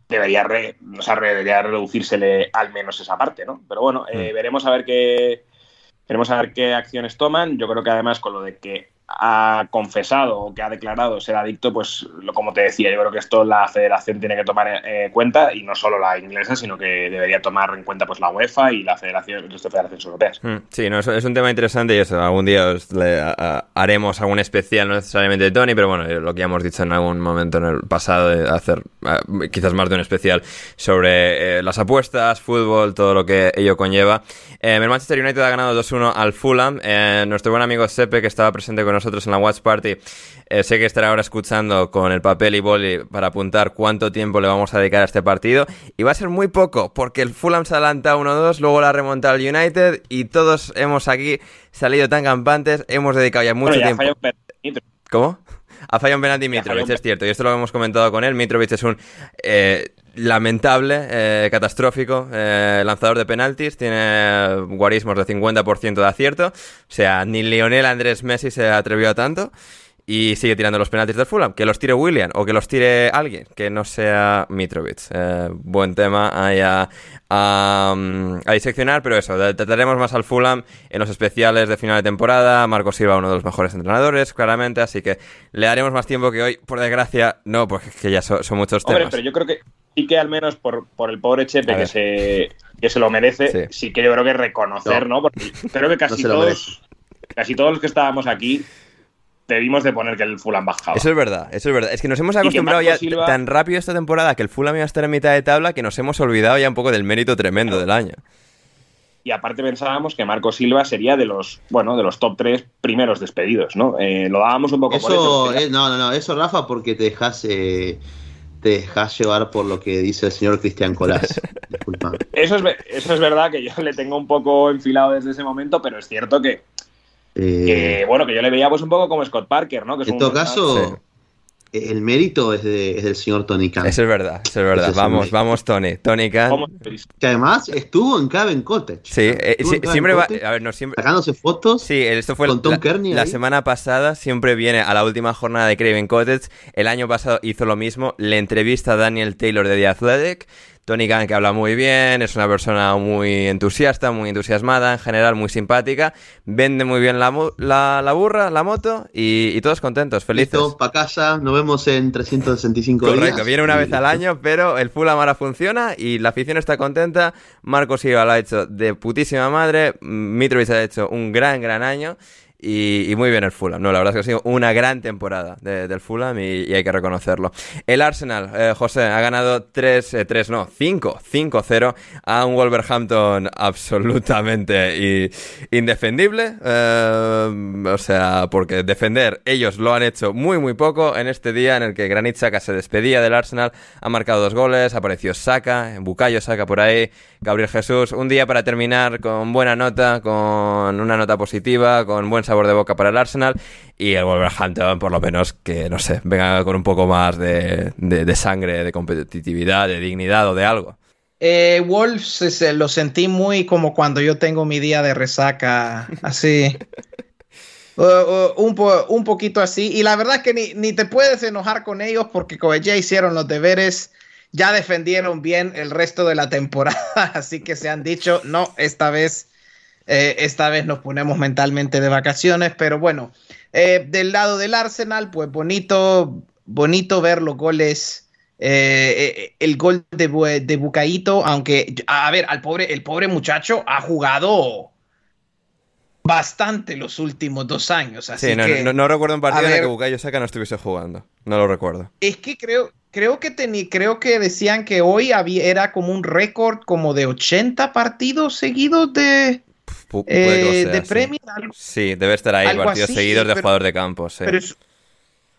debería, re, o sea, debería reducírsele al menos esa parte, ¿no? Pero bueno, eh, mm. veremos a ver qué veremos a ver qué acciones toman. Yo creo que además con lo de que ha confesado o que ha declarado ser adicto, pues lo, como te decía, yo creo que esto la federación tiene que tomar en eh, cuenta y no solo la inglesa, sino que debería tomar en cuenta pues la UEFA y la federación, las federaciones europeas. Mm, sí, no, es, un tema interesante y eso, algún día haremos algún especial, no necesariamente de Tony, pero bueno, lo que ya hemos dicho en algún momento en el pasado, de hacer quizás más de un especial sobre eh, las apuestas, fútbol, todo lo que ello conlleva. Eh, el Manchester United ha ganado 2-1 al Fulham. nuestro buen amigo Sepe, que estaba presente con nosotros en la Watch Party. Eh, sé que estará ahora escuchando con el papel y boli para apuntar cuánto tiempo le vamos a dedicar a este partido. Y va a ser muy poco, porque el Fulham se adelanta 1-2, luego la remonta al United y todos hemos aquí salido tan campantes, hemos dedicado ya mucho tiempo. ¿Cómo? Ha fallado un penalti Mitrovic, es cierto. Y esto lo hemos comentado con él. Mitrovic es un eh, lamentable, eh, catastrófico eh, lanzador de penaltis. Tiene guarismos de 50% de acierto. O sea, ni Lionel Andrés Messi se atrevió a tanto y sigue tirando los penaltis del Fulham. Que los tire William o que los tire alguien, que no sea Mitrovic. Eh, buen tema ahí a, a, a, diseccionar, pero eso, trataremos más al Fulham en los especiales de final de temporada. Marco Silva, uno de los mejores entrenadores, claramente, así que le daremos más tiempo que hoy. Por desgracia, no, porque que ya son, son muchos Hombre, temas. pero yo creo que sí que al menos por, por el pobre Chepe que se, que se lo merece, sí. sí. que yo creo que reconocer, ¿no? ¿no? Porque creo que casi no todos, casi todos los que estábamos aquí debimos de poner que el Fulham bajaba. Eso es verdad, eso es verdad. Es que nos hemos acostumbrado ya Silva... tan rápido esta temporada que el Fulham iba a estar en mitad de tabla que nos hemos olvidado ya un poco del mérito tremendo del año. Y aparte pensábamos que Marco Silva sería de los, bueno, de los top 3 primeros despedidos, ¿no? Eh, lo dábamos un poco eso, por eso. Eh, no, no, no, eso Rafa porque te dejas eh, te dejas llevar por lo que dice el señor Cristian Colás. [laughs] Disculpa. Eso es, eso es verdad que yo le tengo un poco enfilado desde ese momento, pero es cierto que eh, que, bueno, que yo le veía pues un poco como Scott Parker, ¿no? Que es en todo caso, sí. el mérito es, de, es, del señor Tony Khan. Eso es verdad, eso es verdad. Vamos, es vamos, Tony. Tony Khan. Que además estuvo en Caben Cottage. Sí, eh, sí siempre va. A ver, no, siempre. Sacándose fotos. Sí, esto fue con Tom la, Kearney. La ahí. semana pasada siempre viene a la última jornada de Craven Cottage. El año pasado hizo lo mismo. Le entrevista a Daniel Taylor de The Athletic. Tony Khan que habla muy bien, es una persona muy entusiasta, muy entusiasmada, en general muy simpática, vende muy bien la, la, la burra, la moto y, y, todos contentos, felices. Listo, para casa, nos vemos en 365 Correcto, días. Correcto, viene una vez al año, pero el Fulham ahora funciona y la afición está contenta. Marcos Silva lo ha hecho de putísima madre, Mitrovic ha hecho un gran, gran año. Y, muy bien el Fulham. No, la verdad es que ha sido una gran temporada de, del Fulham y, hay que reconocerlo. El Arsenal, eh, José, ha ganado 3, eh, 3 no, 5, 5-0 a un Wolverhampton absolutamente indefendible. Eh, o sea, porque defender ellos lo han hecho muy, muy poco en este día en el que Granit Xhaka se despedía del Arsenal. Ha marcado dos goles, apareció Saka, Bukayo Saka por ahí, Gabriel Jesús. Un día para terminar con buena nota, con una nota positiva, con buen sabor de boca para el Arsenal y el Wolverhampton por lo menos que, no sé, venga con un poco más de, de, de sangre, de competitividad, de dignidad o de algo. Eh, Wolves eh, lo sentí muy como cuando yo tengo mi día de resaca, así. [laughs] Uh, uh, un, po un, poquito así. Y la verdad es que ni, ni, te puedes enojar con ellos porque como ya hicieron los deberes, ya defendieron bien el resto de la temporada. [laughs] Así que se han dicho, no, esta vez eh, esta vez nos ponemos mentalmente de vacaciones, pero bueno, eh, del lado del Arsenal, pues bonito, bonito ver los goles, eh, el gol de, de Bucaito, aunque, a ver, al pobre, el pobre muchacho ha jugado bastante los últimos dos años. Así sí, no, que, no, no, recuerdo un partido ver, en el que Bucayo Saka no estuviese jugando, no lo recuerdo. Es que creo, creo que tení, creo que decían que hoy había, era como un récord como de 80 partidos seguidos de Pu eh, sea, de sí. Premier. Algo, sí, debe estar ahí partidos seguidos de pero- jugador de campo. Sí. pero, es,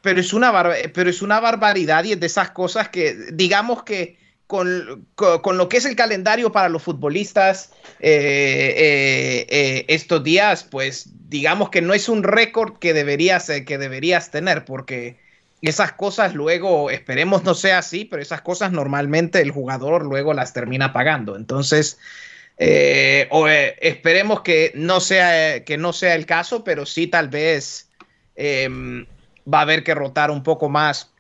pero, es una barba- pero es una barbaridad y es de esas cosas que, digamos que con, con, con lo que es el calendario para los futbolistas eh, eh, eh, estos días, pues digamos que no es un récord que deberías, que deberías tener, porque esas cosas luego, esperemos no sea así, pero esas cosas normalmente el jugador luego las termina pagando. Entonces, eh, o, eh, esperemos que no, sea, que no sea el caso, pero sí tal vez eh, va a haber que rotar un poco más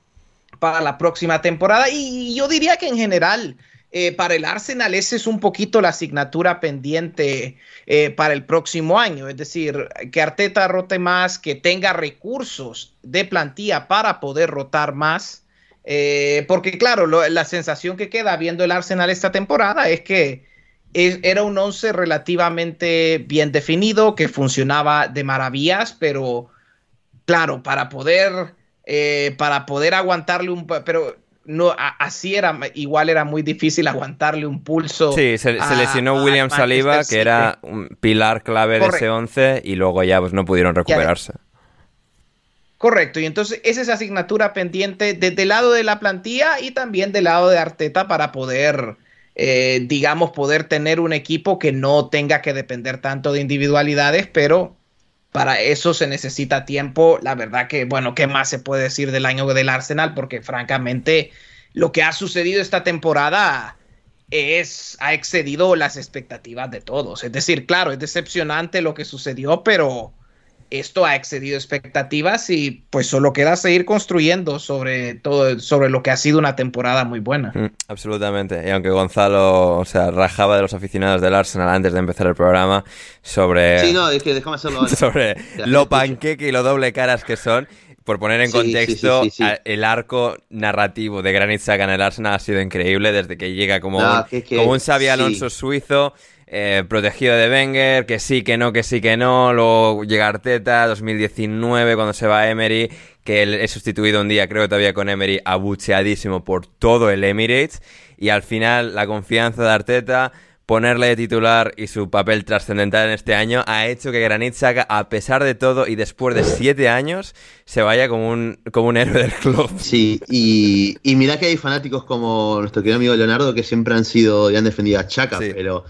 para la próxima temporada. Y, yo diría que en general, eh, para el Arsenal, esa es un poquito la asignatura pendiente eh, para el próximo año. Es decir, que Arteta rote más, que tenga recursos de plantilla para poder rotar más. Eh, porque claro, la sensación que queda viendo el Arsenal esta temporada es que es, era un once relativamente bien definido, que funcionaba de maravillas, pero claro, para poder, eh, para poder aguantarle un... Pero no, a, así era, igual era muy difícil aguantarle un pulso. Sí, se, se lesionó William Saliba, que era un pilar clave de ese Correcto. 11, y luego ya pues no pudieron recuperarse. Correcto, y entonces esa es asignatura pendiente desde el lado de la plantilla y también del lado de Arteta para poder, eh, digamos, poder tener un equipo que no tenga que depender tanto de individualidades, pero para eso se necesita tiempo. La verdad que, bueno, ¿qué más se puede decir del año del Arsenal? Porque francamente, lo que ha sucedido esta temporada es, ha excedido las expectativas de todos. Es decir, claro, es decepcionante lo que sucedió, pero esto ha excedido expectativas y pues solo queda seguir construyendo sobre todo sobre lo que ha sido una temporada muy buena. Mm, absolutamente. Y aunque Gonzalo, o sea, rajaba de los aficionados del Arsenal antes de empezar el programa sobre Sí, no, es que déjame hacerlo. [laughs] sobre lo panqueque y lo doble caras que son. Por poner en Sí, contexto, sí, sí, sí, sí. a- el arco narrativo de Granit Xhaka en el Arsenal ha sido increíble desde que llega como, No, un, que- que- como un Xavi sí. Alonso suizo, eh, protegido de Wenger, que sí, que no, que sí, que no. Luego llega Arteta, 2019, cuando se va Emery, que él es sustituido un día, creo que todavía con Emery, abucheadísimo por todo el Emirates. Y al final, la confianza de Arteta, ponerle de titular y su papel trascendental en este año ha hecho que Granit Xhaka, a pesar de todo y después de siete años, se vaya como un, como un héroe del club. Sí, y, y mirá que hay fanáticos como nuestro querido amigo Leonardo que siempre han sido y han defendido a Chaca, Sí. pero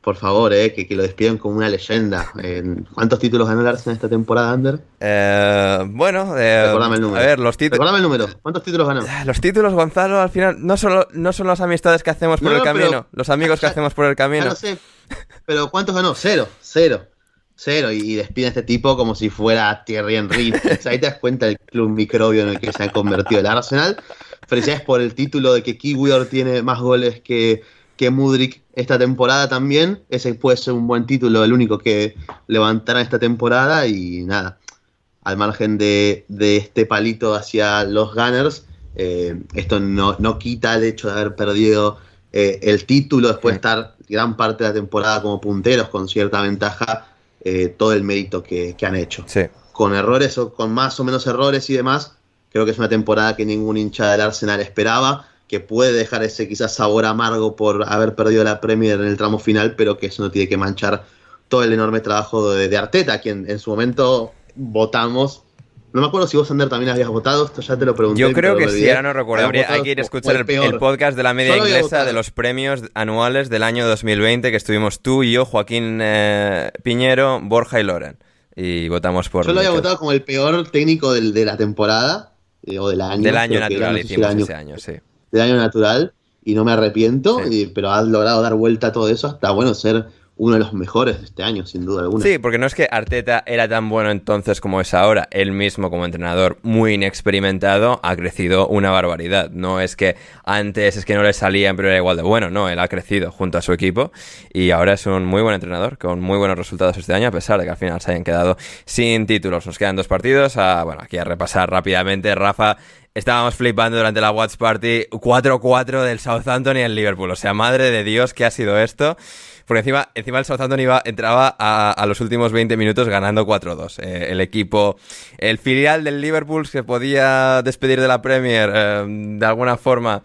por favor, eh, que, que lo despidan como una leyenda. Eh, ¿Cuántos títulos ganó el Arsenal esta temporada, Ander? Eh, bueno, eh, el número. a ver, los títulos... Recordame el número. ¿Cuántos títulos ganó? Los títulos, Gonzalo, al final no solo no son las amistades que hacemos por No, el no, camino, pero- los amigos que ya- hacemos por el Ya camino. no sé. Pero ¿cuántos ganó? Cero, cero. Cero. Y, y despiden a este tipo como si fuera Thierry Henry. [laughs] O sea, ahí te das cuenta del club microbio en el que se ha convertido el Arsenal. Felicidades por el título de que Kiwior tiene más goles que, que Mudrik esta temporada también. Ese puede ser un buen título, el único que levantará esta temporada. Y nada, al margen de, de este palito hacia los Gunners, eh, esto no, no quita el hecho de haber perdido eh, el título después de estar gran parte de la temporada como punteros con cierta ventaja, eh, todo el mérito que, que han hecho. Sí. Con errores o con más o menos errores y demás, creo que es una temporada que ningún hincha del Arsenal esperaba, que puede dejar ese quizás sabor amargo por haber perdido la Premier en el tramo final, pero que eso no tiene que manchar todo el enorme trabajo de, de Arteta, quien en su momento votamos. No me acuerdo si vos, Ander, también habías votado, esto ya te lo pregunté. Yo creo que sí, ahora no recuerdo. Habría- hay que ir a escuchar el, podcast de la media Solo inglesa de los premios anuales del año 2020 que estuvimos tú y yo, Joaquín eh, Piñero, Borja y Loren. Y votamos por... Yo lo había votado como el peor técnico del- de la temporada, eh, o del año. Del año era, natural no sé si hicimos el año- ese año, sí. Del año natural, y no me arrepiento, Sí. y- pero ha logrado dar vuelta a todo eso hasta, bueno, ser uno de los mejores de este año, sin duda alguna. Sí, porque no es que Arteta era tan bueno entonces como es ahora. Él mismo, como entrenador muy inexperimentado, ha crecido una barbaridad. No es que antes es que no le salía, pero era igual de bueno. No, él ha crecido junto a su equipo y ahora es un muy buen entrenador con muy buenos resultados este año, a pesar de que al final se hayan quedado sin títulos. Nos quedan dos partidos. A, bueno, aquí a repasar rápidamente. Rafa, estábamos flipando durante la Watch Party 4-4 del Southampton y el Liverpool. O sea, madre de Dios, ¿qué ha sido esto? Porque encima, encima el Southampton iba, entraba a, a los últimos 20 minutos ganando 4-2. Eh, el equipo, el filial del Liverpool se podía despedir de la Premier eh, de alguna forma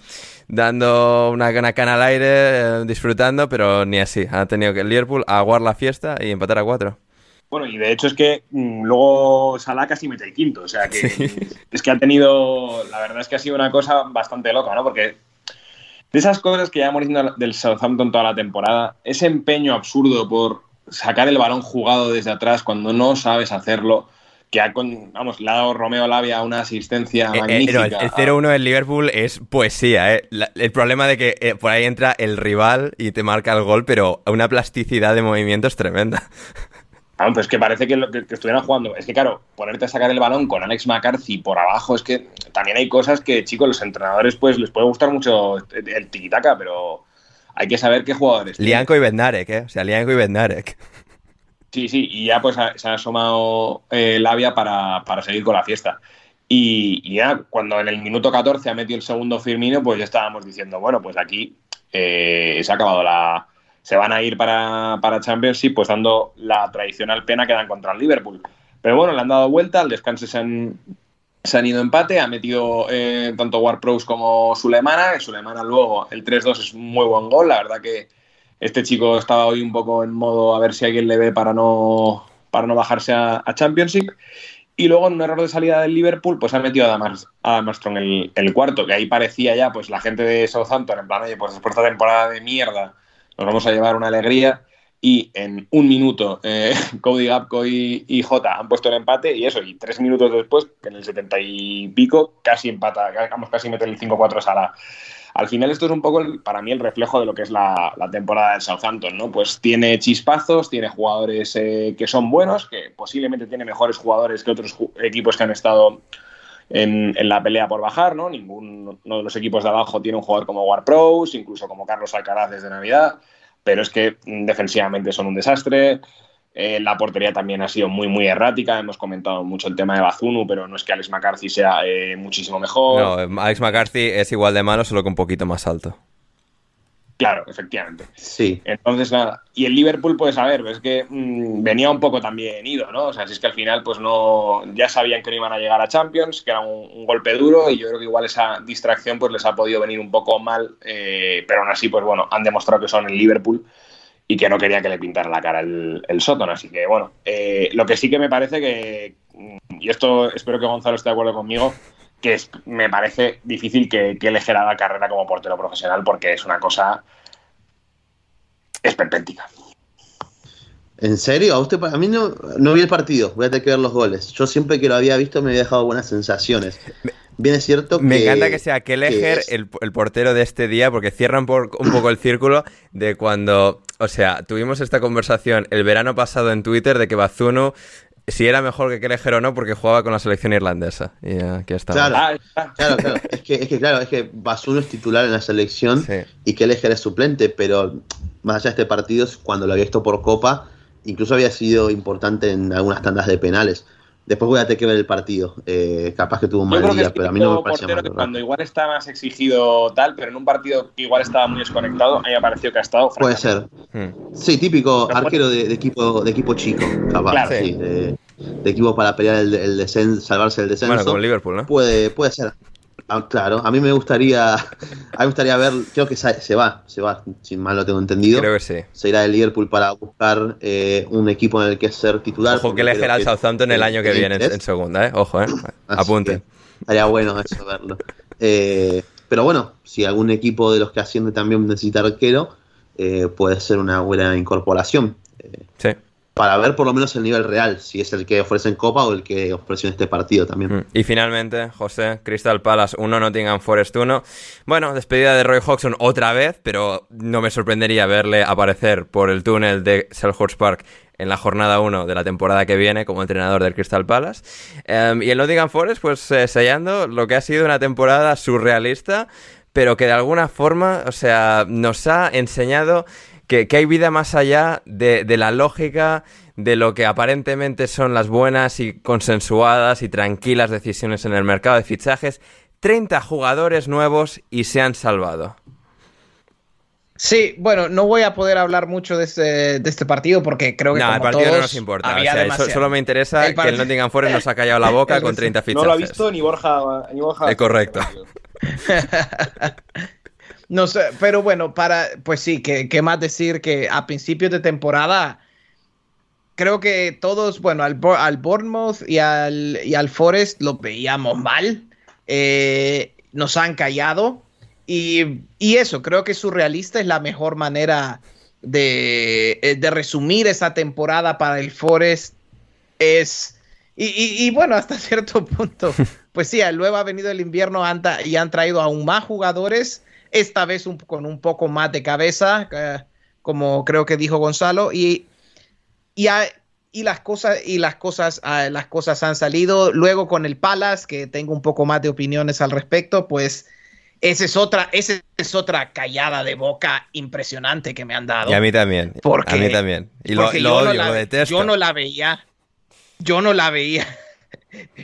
dando una, una cana al aire, eh, disfrutando, pero ni así. Ha tenido que el Liverpool aguar la fiesta y empatar a 4. Bueno, y de hecho es que mm, luego Salah casi mete el quinto. O sea que es que ha tenido. La verdad es que ha sido una cosa bastante loca, ¿no? Porque de esas cosas que llevamos diciendo del Southampton toda la temporada, ese empeño absurdo por sacar el balón jugado desde atrás cuando no sabes hacerlo, que ha con, vamos, le ha dado Romeo Lavia una asistencia Eh, eh, magnífica. no, el, el 0-1 del Liverpool es poesía, ¿eh? La- el problema de que eh, por ahí entra el rival y te marca el gol, pero una plasticidad de movimientos tremenda. [laughs] Ah, pues que parece que, lo- que- que estuvieran jugando. Es que, claro, ponerte a sacar el balón con Alex McCarthy por abajo, es que también hay cosas que, chicos, los entrenadores, pues les puede gustar mucho el, tiquitaca, pero hay que saber qué jugadores. Lianco y Bednarek, ¿eh? O sea, Lianco y Bednarek. Sí, sí, y ya pues ha- se ha asomado eh, Labia para, para seguir con la fiesta. Y, y ya cuando en el minuto 14 ha metido el segundo Firmino, pues ya estábamos diciendo, bueno, pues aquí eh, se ha acabado la... Se van a ir para, para Championship, pues dando la tradicional pena que dan contra el Liverpool. Pero bueno, le han dado vuelta, al descanso se han, se han ido empate, ha metido eh, tanto Ward-Prowse como Sulemana. Sulemana luego, el 3-2 es un muy buen gol, la verdad que este chico estaba hoy un poco en modo a ver si alguien le ve para no, para no bajarse a, Championship. Y luego en un error de salida del Liverpool, pues ha metido a Armstrong el, el cuarto, que ahí parecía ya pues la gente de Southampton, en plan, oye, pues después de esta temporada de mierda, nos vamos a llevar una alegría. y en un minuto eh, [laughs] Cody Gapco y, y, Jota han puesto el empate y eso, y tres minutos después, en el 70 y pico, casi empata, vamos, casi meten el 5-4 Sala. Al final esto es un poco, para mí, el reflejo de lo que es la, la temporada del Southampton, ¿no? Pues tiene chispazos, tiene jugadores eh, que son buenos, que posiblemente tiene mejores jugadores que otros equipos que han estado en, la pelea por bajar, ¿no? Ninguno de los equipos de abajo tiene un jugador como War Pros, incluso como Carlos Alcaraz desde Navidad pero es que defensivamente son un desastre. Eh, la portería también ha sido muy, muy errática. Hemos comentado mucho el tema de Bazunu, pero no es que Alex McCarthy sea eh, muchísimo mejor. No, Alex McCarthy es igual de malo, solo que un poquito más alto. Claro, efectivamente. Sí. Entonces, nada. Y el Liverpool, pues a ver, es que mmm, venía un poco también ido, ¿no? O sea, si es que al final, pues no. Ya sabían que no iban a llegar a Champions, que era un, un golpe duro, y yo creo que igual esa distracción, pues les ha podido venir un poco mal, eh, pero aún así, pues bueno, han demostrado que son el Liverpool y que no quería que le pintara la cara el, el Soton. Así que, bueno, eh, lo que sí que me parece que. Y esto espero que Gonzalo esté de acuerdo conmigo que es, me parece difícil que, que elegir la carrera como portero profesional porque es una cosa esperpéntica. ¿En serio? ¿A usted a mí no, no vi el partido, voy a tener que ver los goles. Yo siempre que lo había visto me había dejado buenas sensaciones. Bien es cierto que... Me encanta que sea Kelleher que el, el, portero de este día porque cierran por, un poco el círculo de cuando... O sea, tuvimos esta conversación el verano pasado en Twitter de que Bazunu si era mejor que Kelleher o no porque jugaba con la selección irlandesa. Y aquí está. Claro, claro, claro. Es que, es que claro, es que Basuno es titular en la selección sí. y Kelleher es suplente, pero más allá de este partido, cuando lo había visto por Copa, incluso había sido importante en algunas tandas de penales. Después voy a tener que ver el partido. Eh, capaz que tuvo un mal día, pero a mí no me parecía mal. Cuando igual está más exigido tal, pero en un partido que igual estaba muy desconectado, a mí me pareció que ha estado. Puede ser. Hmm. Sí, típico arquero de, de, equipo, de equipo chico, capaz. Claro, sí. de, de, equipo para pelear el, el descenso, salvarse del descenso. Bueno, como Liverpool, ¿no? Puede, puede ser. Ah, claro, a mí me gustaría, [laughs] a mí me gustaría ver, creo que se va, se va, si mal lo tengo entendido. Creo que sí. Se irá del Liverpool para buscar eh, un equipo en el que ser titular. Ojo que le ejerá al Southampton el año que viene en, en, segunda, ¿eh? Ojo, ¿eh? [laughs] Apunte. Estaría bueno eso verlo. Eh, pero bueno, si algún equipo de los que asciende también necesita arquero, eh, puede ser una buena incorporación. Eh, sí para ver por lo menos el nivel real, si es el que ofrece en Copa o el que ofrece en este partido también. Y finalmente, José, Crystal Palace 1, Nottingham Forest 1. Bueno, despedida de Roy Hodgson otra vez, pero no me sorprendería verle aparecer por el túnel de Selhurst Park en la jornada 1 de la temporada que viene como entrenador del Crystal Palace. Um, y el Nottingham Forest, pues eh, sellando lo que ha sido una temporada surrealista, pero que de alguna forma, o sea, nos ha enseñado que, que, hay vida más allá de, de, la lógica de lo que aparentemente son las buenas y consensuadas y tranquilas decisiones en el mercado de fichajes. 30 jugadores nuevos y se han salvado. Sí, bueno, no voy a poder hablar mucho de este, de este partido porque creo que. No, como el partido todos, no nos importa. O sea, eso, solo me interesa el que el Nottingham Forest nos ha callado la [laughs] boca con 30 fichajes. No lo ha visto ni Borja. Ni Borja eh, correcto. [laughs] No sé, pero bueno, para, pues sí, que, que, más decir que a principios de temporada, creo que todos, bueno, al, al Bournemouth y al, y al Forest lo veíamos mal, eh, nos han callado y, y, eso, creo que surrealista es la mejor manera de, eh, de resumir esa temporada para el Forest. Es, y, y, y bueno, hasta [laughs] cierto punto, pues sí, luego ha venido el invierno y han traído aún más jugadores esta vez un, con un poco más de cabeza, eh, como creo que dijo Gonzalo, y, y, a, y las cosas, y las cosas, uh, las cosas han salido. Luego con el Palace, que tengo un poco más de opiniones al respecto, pues esa es otra, esa es otra callada de boca impresionante que me han dado. Y a mí también. Porque, a mí también. Y lo, lo odio, no la, lo detesto. Yo no la veía. Yo no la veía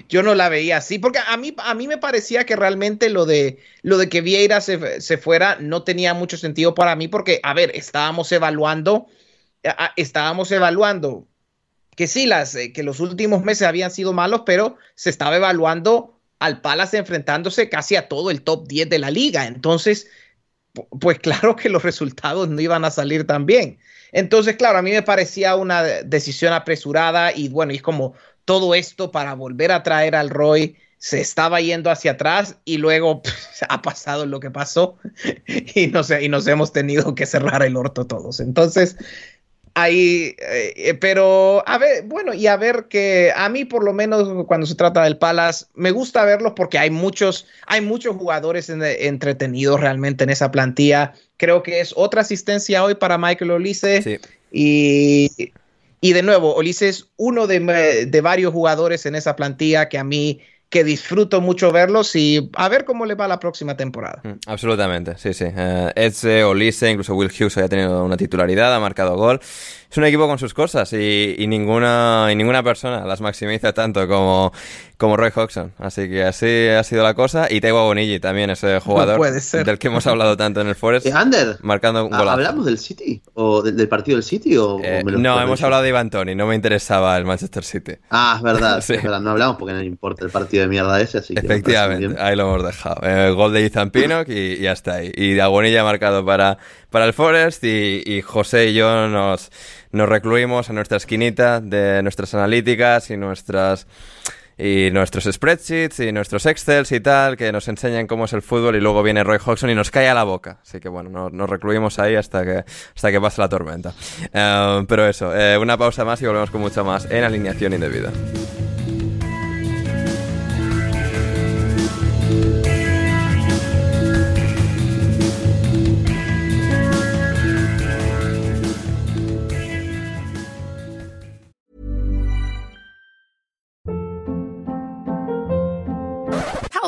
yo no la veía así, porque a mí, a mí me parecía que realmente lo de, lo de que Vieira se, se fuera no tenía mucho sentido para mí, porque, a ver, estábamos evaluando, estábamos evaluando que sí, las, eh, que los últimos meses habían sido malos, pero se estaba evaluando al Palace enfrentándose casi a todo el top 10 de la liga. Entonces, pues claro que los resultados no iban a salir tan bien. Entonces, claro, a mí me parecía una decisión apresurada y bueno, y es como todo esto para volver a traer al Roy se estaba yendo hacia atrás y luego [laughs] pff, ha pasado lo que pasó [laughs] y, no sé, y nos hemos tenido que cerrar el orto todos. Entonces, ahí, eh, pero a ver, bueno, y a ver que a mí por lo menos cuando se trata del Palace, me gusta verlos porque hay muchos, hay muchos jugadores entretenidos realmente en esa plantilla. Creo que es otra asistencia hoy para Michael Olise. Y, y de nuevo, Olise es uno de, de varios jugadores en esa plantilla que a mí que disfruto mucho verlos y a ver cómo le va la próxima temporada. Mm, absolutamente, sí, sí. Eh, Edse, Olise, incluso Will Hughes ha tenido una titularidad, ha marcado gol es un equipo con sus cosas y, ninguna, y ninguna persona las maximiza tanto como, como Roy Hodgson. Así que así ha sido la cosa. Y Taiwa Bonigi también, ese jugador del que hemos hablado tanto en el Forest. Eh, Ander, marcando un ¿hablamos del City? ¿O del, partido del City? O, eh, no, hemos hablado de Ivan Tony, no me interesaba el Manchester City. Ah, es verdad, [laughs] es verdad, no hablamos porque no importa el partido de mierda ese. Así que Efectivamente, ahí lo hemos dejado. El gol de Ethan Pinnock y, y hasta ahí. Y Agonilla ha marcado para, para el Forest y, José y yo nos nos recluimos a nuestra esquinita de nuestras analíticas y nuestras y nuestros spreadsheets y nuestros excels y tal, que nos enseñan cómo es el fútbol y luego viene Roy Hodgson y nos cae a la boca. Así que bueno, nos, recluimos ahí hasta que, hasta que pase la tormenta. Eh, pero eso, eh, una pausa más y volvemos con mucho más en alineación indebida.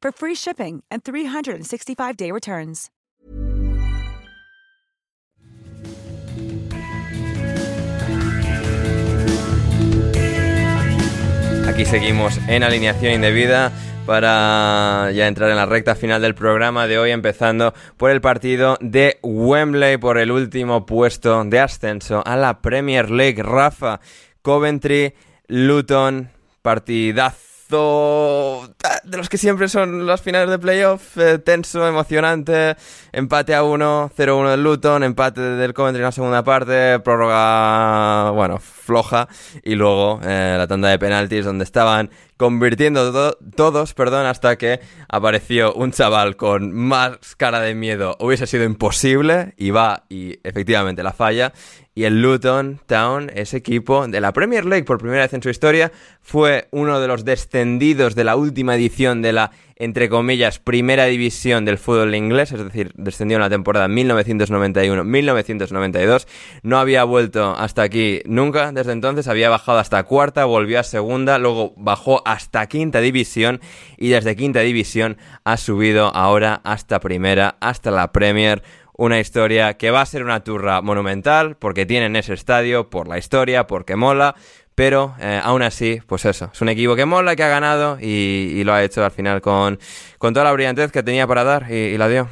for free shipping and 365-day returns. Aquí seguimos en alineación indebida. para ya entrar en la recta final del programa de hoy, empezando por el partido de Wembley, por el último puesto de ascenso a la Premier League. Rafa, Coventry, Luton, partidazo de los que siempre son las finales de playoff, eh, tenso, emocionante, empate a 1, 0-1 del Luton, empate del Coventry en la segunda parte, prórroga, bueno, floja, y luego eh, la tanda de penaltis donde estaban convirtiendo todos, perdón, hasta que apareció un chaval con más cara de miedo. Hubiese sido imposible y va y efectivamente la falla. Y el Luton Town, ese equipo de la Premier League por primera vez en su historia, fue uno de los descendidos de la última edición de la entre comillas, primera división del fútbol inglés, es decir, descendió en la temporada 1991-1992, no había vuelto hasta aquí nunca, desde entonces había bajado hasta cuarta, volvió a segunda, luego bajó hasta quinta división y desde quinta división ha subido ahora hasta primera, hasta la Premier una historia que va a ser una turra monumental porque tienen ese estadio, por la historia, porque mola, pero eh, aún así, pues eso, es un equipo que mola, que ha ganado y, lo ha hecho al final con, toda la brillantez que tenía para dar y, la dio.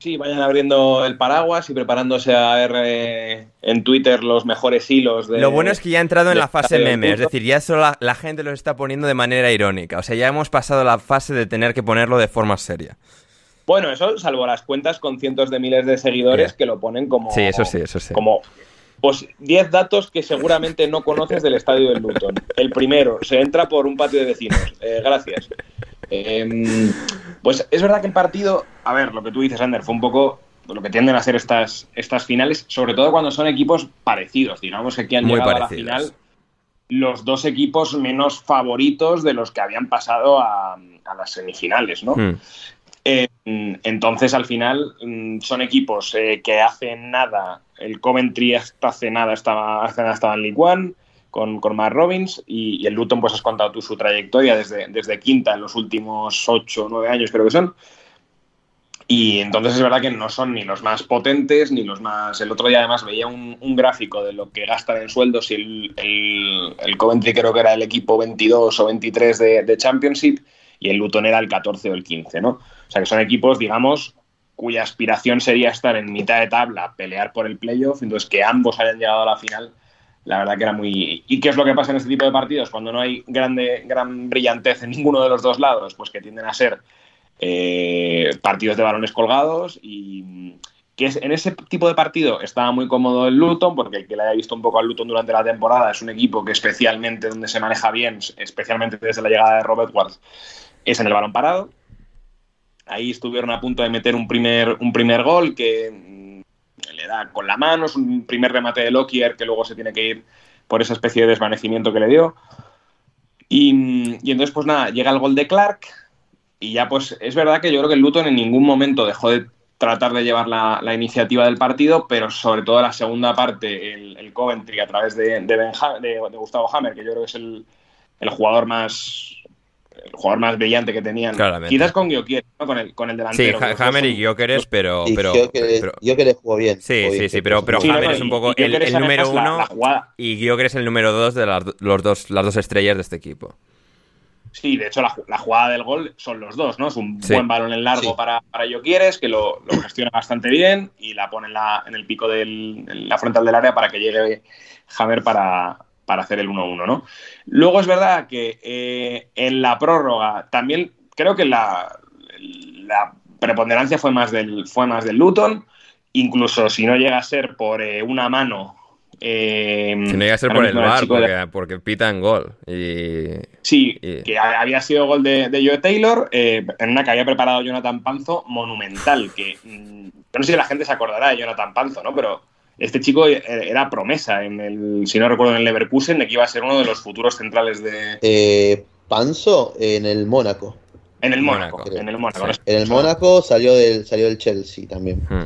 Sí, vayan abriendo el paraguas y preparándose a ver eh, en Twitter los mejores hilos. De, lo bueno es que ya ha entrado en la fase meme, es decir, ya solo la, la, gente lo está poniendo de manera irónica. O sea, ya hemos pasado la fase de tener que ponerlo de forma seria. Bueno, eso salvo las cuentas con cientos de miles de seguidores que lo ponen como. Sí, eso sí, eso sí. Como Pues 10 datos que seguramente no conoces del estadio del Luton. El primero, se entra por un patio de vecinos. Eh, gracias. Em, pues es verdad que el partido, a ver, lo que tú dices, Ander, fue un poco lo que tienden a ser estas, estas finales, sobre todo cuando son equipos parecidos. Digamos que aquí han llegado a la final los dos equipos menos favoritos de los que habían pasado a, las semifinales, ¿no? Hmm. Eh, entonces, al final, mm, son equipos eh, que hacen nada. El Coventry hasta hace nada estaba, hace nada estaba en League One con, con Mark Robbins y, el Luton, pues has contado tú su trayectoria desde, desde quinta en los últimos ocho o nueve años, creo que son. Y entonces es verdad que no son ni los más potentes ni los más. El otro día además veía un, gráfico de lo que gastan en sueldos y el, el, Coventry creo que era el equipo 22 o 23 de, de, Championship y el Luton era el 14 o el 15, ¿no? O sea que son equipos, digamos, cuya aspiración sería estar en mitad de tabla, pelear por el playoff, entonces que ambos hayan llegado a la final, la verdad que era muy... ¿Y qué es lo que pasa en este tipo de partidos? Cuando no hay grande, gran brillantez en ninguno de los dos lados, pues que tienden a ser eh, partidos de balones colgados y que en ese tipo de partido estaba muy cómodo el Luton, porque el que le haya visto un poco al Luton durante la temporada es un equipo que especialmente donde se maneja bien, especialmente desde la llegada de Robert Ward, es en el balón parado. Ahí estuvieron a punto de meter un primer, un primer gol que mm, le da con la mano, es un primer remate de Lockyer que luego se tiene que ir por esa especie de desvanecimiento que le dio. Y, y entonces, pues nada, llega el gol de Clark, y ya pues es verdad que yo creo que el Luton en ningún momento dejó de tratar de llevar la, iniciativa del partido, pero sobre todo la segunda parte, el, Coventry a través de, de, Gustavo Hammer, que yo creo que es el, jugador más el jugador más brillante que tenían. Quizás con Gyökeres, ¿no? con, el, con el delantero. Sí, Hammer y Gyökeres, pero... pero, Gyökeres, jugó bien. Sí, sí, sí, pero, pero Hammer es un poco el, número uno y Gyökeres el número dos de las, los dos, las dos estrellas de este equipo. Sí, de hecho, la, jugada del gol son los dos, ¿no? Es un buen balón en largo para, para Quieres, que lo, gestiona bastante bien y la pone en, la, en el pico de la frontal del área para que llegue Hammer para, para hacer el 1-1, ¿no? Luego es verdad que eh, en la prórroga también creo que la, la, preponderancia fue más, del, fue más del Luton, incluso si no llega a ser por eh, una mano eh, Tiene que ser por el bar, porque, porque, pitan gol. sí, que había sido gol de, Joe Taylor, eh, en una que había preparado Jonathan Panzo, monumental. Que mm, no sé si la gente se acordará de Jonathan Panzo, ¿no? Pero este chico e, era promesa en el, si no recuerdo, en el Leverkusen, de que iba a ser uno de los futuros centrales de. Eh, Panzo en el Mónaco. En el Mónaco, en el Mónaco. En el Mónaco salió del, salió del Chelsea también. Hmm.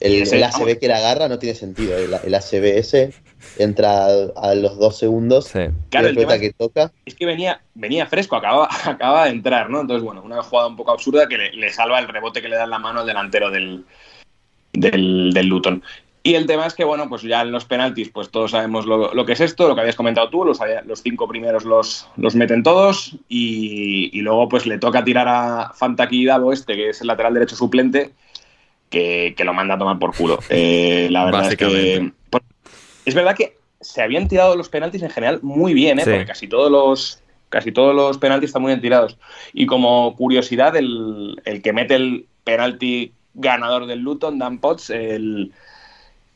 El, ACB que la agarra no tiene sentido. El, el ACB entra a, los dos segundos claro, y que toca. Es que venía, venía fresco, acaba, [laughs] acaba de entrar, ¿no? Entonces, bueno, una jugada un poco absurda que le, salva el rebote que le da en la mano al delantero del, del, Luton. Y el tema es que, bueno, pues ya en los penaltis, pues todos sabemos lo, que es esto, lo que habías comentado tú, los, los cinco primeros los, los meten todos y, luego pues le toca tirar a Fantaki Davo este, que es el lateral derecho suplente, que, lo manda a tomar por culo. [laughs] Eh, la verdad es que. Es verdad que se habían tirado los penaltis en general muy bien, ¿eh? porque casi todos los. Casi todos los penaltis están muy bien tirados. Y como curiosidad, el, el que mete el penalti ganador del Luton, Dan Potts, el,